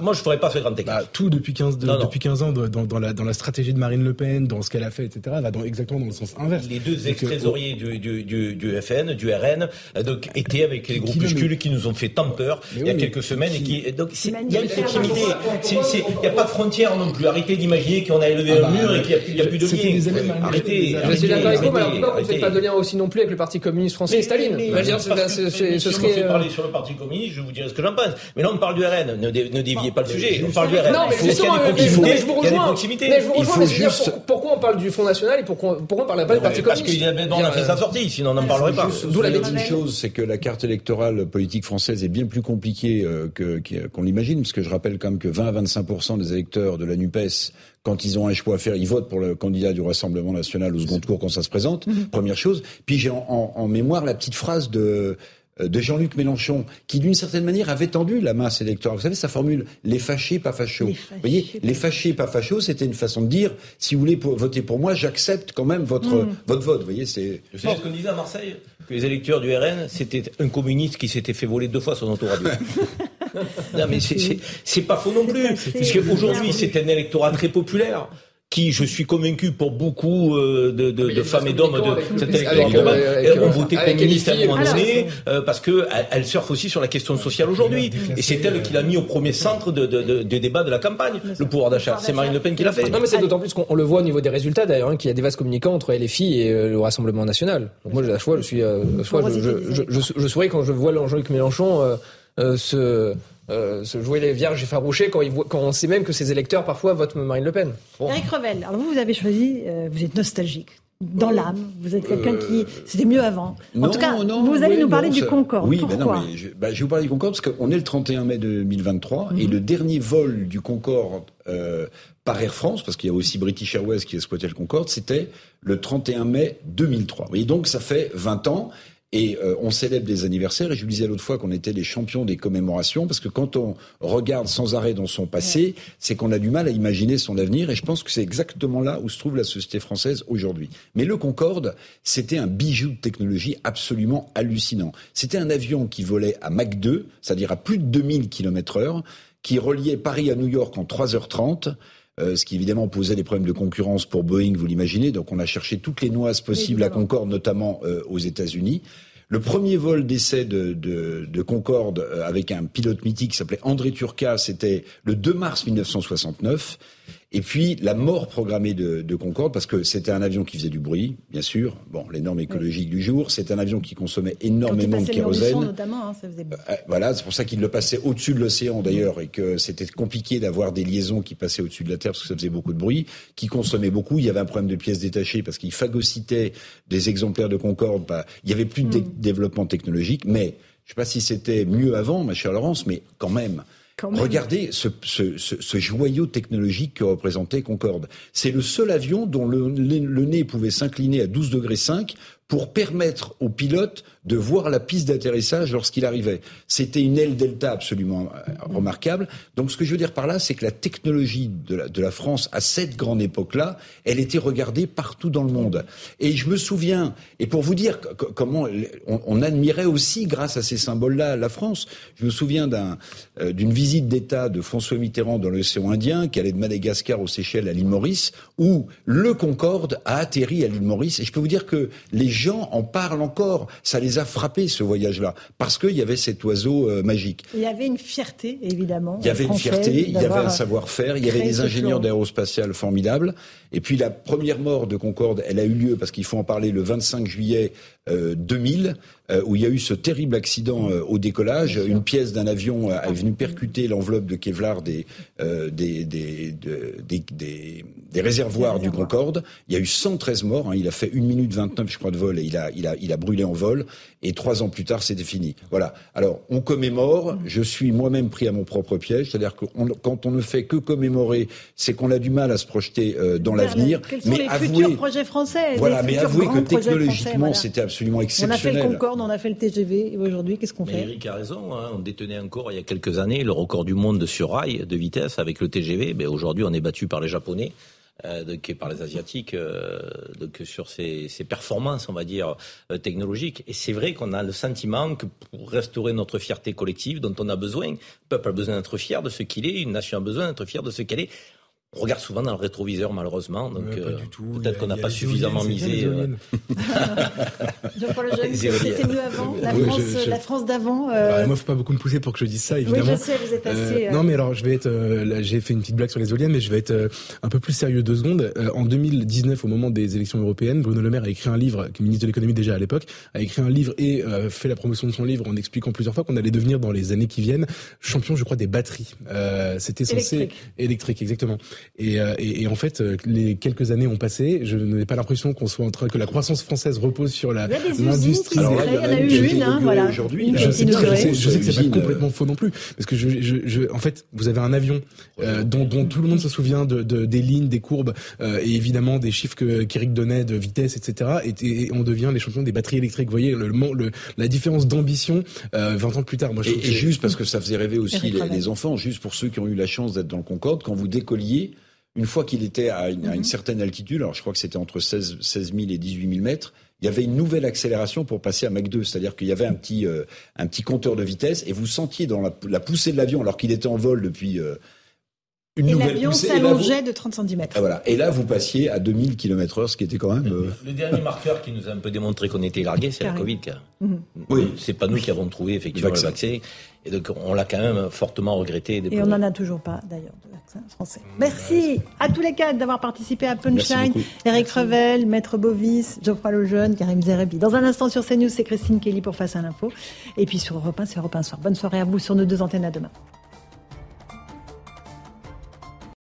S4: moi, je ne ferais pas ce grand écart. Bah,
S5: tout depuis 15, depuis 15 ans dans, dans, la, dans la stratégie de Marine Le Pen dans ce qu'elle a fait, etc., va dans, exactement dans le sens inverse.
S4: Les deux ex-trésoriers du, du, du, du, FN, du RN, euh, donc, étaient avec les groupuscules qui nous ont fait tant peur il y a quelques semaines. Et qui, donc, il y a une proximité. Il n'y a pas de frontière non plus. Arrêtez d'imaginer qu'on a élevé ah un bah, mur et qu'il n'y a, plus de lien.
S26: Arrêtez. Je suis d'accord avec vous, mais pourquoi vous ne faites pas de lien aussi non plus avec le Parti communiste français et Staline
S4: Ce serait. Euh, parler sur le Parti communiste, je vous dirai ce que j'en pense. Mais là, on parle du RN. Ne déviez pas le sujet. On parle du RN.
S26: Non, mais justement, je vous rejoins. Mais je vous rejoins, pourquoi on parle du Front National et pourquoi, pourquoi on parle pas du Parti communiste
S4: Parce qu'il a fait sa sortie, sinon on n'en parlerait pas.
S7: D'où la une chose, c'est que la carte électorale politique française est bien plus compliquée euh, qu'on l'imagine, parce que je rappelle quand même que 20 à 25 des électeurs de la NUPES quand ils ont un choix à faire, ils votent pour le candidat du Rassemblement national au second tour quand ça se présente. Mhm. Première chose. Puis j'ai en, en, mémoire la petite phrase de de Jean-Luc Mélenchon, qui d'une certaine manière avait tendu la masse électorale. Vous savez, sa formule, les fâchés, pas fachos. Vous voyez, les fâchés, pas fachos, c'était une façon de dire, si vous voulez voter pour moi, j'accepte quand même votre, hmm. votre vote. Vous voyez, c'est...
S4: Savez ce qu'on disait à Marseille Que les électeurs du RN, c'était un communiste qui s'était fait voler deux fois son autoradio. non, mais c'est pas faux non plus. Puisque aujourd'hui, c'est un électorat très populaire qui, je suis convaincu, pour beaucoup euh, de, de, de femmes et d'hommes de cette électorat, ont voté communiste à un moment donné, euh, parce que elle, surfe aussi sur la question sociale aujourd'hui. Et c'est elle qui l'a mis au premier centre de, de, des débats de la campagne, le pouvoir d'achat. C'est Marine Le Pen qui l'a fait.
S26: Non, mais c'est d'autant plus qu'on le voit au niveau des résultats, d'ailleurs, hein, qu'il y a des vases communicants entre LFI et euh, le Rassemblement National. Donc moi, à la fois, je suis, soit je, je, je, je, souris quand je vois Jean-Luc Mélenchon se euh, se jouer les vierges effarouchées quand, quand on sait même que ses électeurs parfois votent Marine Le Pen.
S1: Eric Revel, alors vous, vous avez choisi, euh, vous êtes nostalgique. Dans l'âme, vous êtes quelqu'un qui c'était mieux avant. En tout cas, vous allez nous parler du Concorde.
S7: Oui, Pourquoi non, mais je, bah, je, vais vous parler du Concorde parce qu'on est le 31 mai 2023 et mhm. le dernier vol du Concorde euh, par Air France, parce qu'il y a aussi British Airways qui exploitait le Concorde, c'était le 31 mai 2003. Et donc ça fait 20 ans. Et euh, on célèbre des anniversaires. Et je vous disais l'autre fois qu'on était les champions des commémorations, parce que quand on regarde sans arrêt dans son passé, c'est qu'on a du mal à imaginer son avenir. Et je pense que c'est exactement là où se trouve la société française aujourd'hui. Mais le Concorde, c'était un bijou de technologie absolument hallucinant. C'était un avion qui volait à Mach 2, c'est-à-dire à plus de 2000 km heure, qui reliait Paris à New York en 3h30. Euh, ce qui évidemment posait des problèmes de concurrence pour Boeing, vous l'imaginez. Donc on a cherché toutes les noises possibles à Concorde, notamment euh, aux États-Unis. Le premier vol d'essai de, de, de, Concorde euh, avec un pilote mythique qui s'appelait André Turca, c'était le 2 mars 1969. Et puis la mort programmée de, de Concorde, parce que c'était un avion qui faisait du bruit, bien sûr. Bon, les normes écologiques du jour. C'est un avion qui consommait énormément de kérosène.
S1: Notamment, hein, ça faisait...
S7: Euh, voilà, c'est pour ça qu'il le passait au-dessus de l'océan d'ailleurs, et que c'était compliqué d'avoir des liaisons qui passaient au-dessus de la Terre parce que ça faisait beaucoup de bruit, qui consommait beaucoup. Il y avait un problème de pièces détachées parce qu'il phagocytait des exemplaires de Concorde. Bah, il y avait plus de hmm. développement technologique, mais je ne sais pas si c'était mieux avant, ma chère Laurence, mais quand même Regardez ce, ce, joyau technologique que représentait Concorde. C'est le seul avion dont le, le nez pouvait s'incliner à 12 degrés 5 pour permettre aux pilotes de voir la piste d'atterrissage lorsqu'il arrivait. C'était une aile delta absolument euh, remarquable. Donc ce que je veux dire par là, c'est que la technologie de la, France à cette grande époque-là, elle était regardée partout dans le monde. Et je me souviens, et pour vous dire comment on, admirait aussi grâce à ces symboles-là la France, je me souviens euh, d'une visite d'État de François Mitterrand dans l'océan Indien, qui allait de Madagascar aux Seychelles à l'île Maurice, où le Concorde a atterri à l'île Maurice. Et je peux vous dire que les gens en parlent encore. Ça les a frappés, ce voyage-là, parce qu'il y avait cet oiseau euh, magique.
S1: Il y avait une fierté, évidemment.
S7: Il y avait une fierté, il y avait un savoir-faire, il y avait des ingénieurs d'aérospatial formidables. Et puis la première mort de Concorde, elle a eu lieu, parce qu'il faut en parler, le 25 juillet 2000, euh, où il y a eu ce terrible accident euh, au décollage. Une pièce d'un avion est venue percuter l'enveloppe de Kevlar des, des, des, des, des, réservoirs du Concorde. Il y a eu 113 morts. Hein. Il a fait 1 minute 29, je crois, de vol et il a, il a, il a brûlé en vol. Et trois ans plus tard, c'était fini. Voilà. Alors, on commémore. Je suis moi-même pris à mon propre piège. C'est-à-dire que quand on ne fait que commémorer, c'est qu'on a du mal à se projeter dans l'avenir.
S1: Mais les futurs projets français?
S7: Voilà, mais avouez que technologiquement, c'était absolument exceptionnel.
S1: On a fait le Concorde, on a fait le TGV, et aujourd'hui, qu'est-ce qu'on fait
S4: Eric a raison, hein. on détenait encore il y a quelques années le record du monde sur rail de vitesse avec le TGV. Mais aujourd'hui, on est battu par les Japonais. Euh, donc, par les asiatiques euh, donc sur ces, ces, performances on va dire euh, technologiques et c'est vrai qu'on a le sentiment que pour restaurer notre fierté collective dont on a besoin le peuple a besoin d'être fier de ce qu'il est une nation a besoin d'être fière de ce qu'elle est on regarde souvent dans le rétroviseur, malheureusement. Donc, euh, peut-être qu'on n'a pas suffisamment misé. Euh...
S1: c'était mieux avant. La France, la France d'avant.
S5: Euh... Bah, moi, faut pas beaucoup me pousser pour que je dise ça, évidemment.
S1: Oui, je sais, vous êtes assez.
S5: Euh, non, mais alors, je vais être. J'ai fait une petite blague sur les éoliennes, mais je vais être un peu plus sérieux deux secondes. en 2019, au moment des élections européennes, Bruno Le Maire a écrit un livre, ministre de l'économie déjà à l'époque, a écrit un livre et fait la promotion de son livre en expliquant plusieurs fois qu'on allait devenir dans les années qui viennent champion, je crois, des batteries. C'était censé
S1: électrique.
S5: électrique, exactement. Et, euh, et, et, en fait, euh, les quelques années ont passé. Je n'ai pas l'impression qu'on soit en train que la croissance française repose sur la
S1: l'industrie. Alors il y en a eu une, hein, voilà. Aujourd'hui,
S5: je, sais, je, sais, je sais que c'est pas complètement faux non plus, parce que je, je, je, en fait, vous avez un avion euh, dont, dont, tout le monde se souvient de, de des lignes, des courbes euh, et évidemment des chiffres que qu'Eric donnait de vitesse, etc. Et, et, on devient les champions des batteries électriques. Vous voyez le, le la différence d'ambition euh, 20 ans plus tard.
S7: Moi, je et, et juste parce que ça faisait rêver aussi les, les enfants, juste pour ceux qui ont eu la chance d'être dans le Concorde, quand vous décolliez une fois qu'il était à une, mhm. certaine altitude, alors je crois que c'était entre 16, 16 000 et 18 000 mètres, il y avait une nouvelle accélération pour passer à Mach 2, c'est-à-dire qu'il y avait un petit, euh, un petit compteur de vitesse et vous sentiez dans la, poussée de l'avion, alors qu'il était en vol depuis euh,
S1: une et l'avion s'allongeait de 30 cm.
S7: Ah, voilà. Et là, vous passiez à 2000 km heure, ce qui était quand même...
S4: Euh, le dernier marqueur qui nous a un peu démontré qu'on était largué, c'est la Covid. Mhm. Oui. C'est pas nous qui avons trouvé effectivement le vaccin. Et donc, on l'a quand même fortement regretté.
S1: Et, on n'en a toujours pas, d'ailleurs, de vaccin français. Merci à tous les quatre d'avoir participé à Punchline. Eric Revel, Maître Bovis, Geoffroy Lejeune, Karim Zerebi. Dans un instant sur CNews, c'est Christine Kelly pour Face à l'info. Et puis sur Europe 1, c'est Europe 1 Soir. Bonne soirée à vous sur nos deux antennes à demain.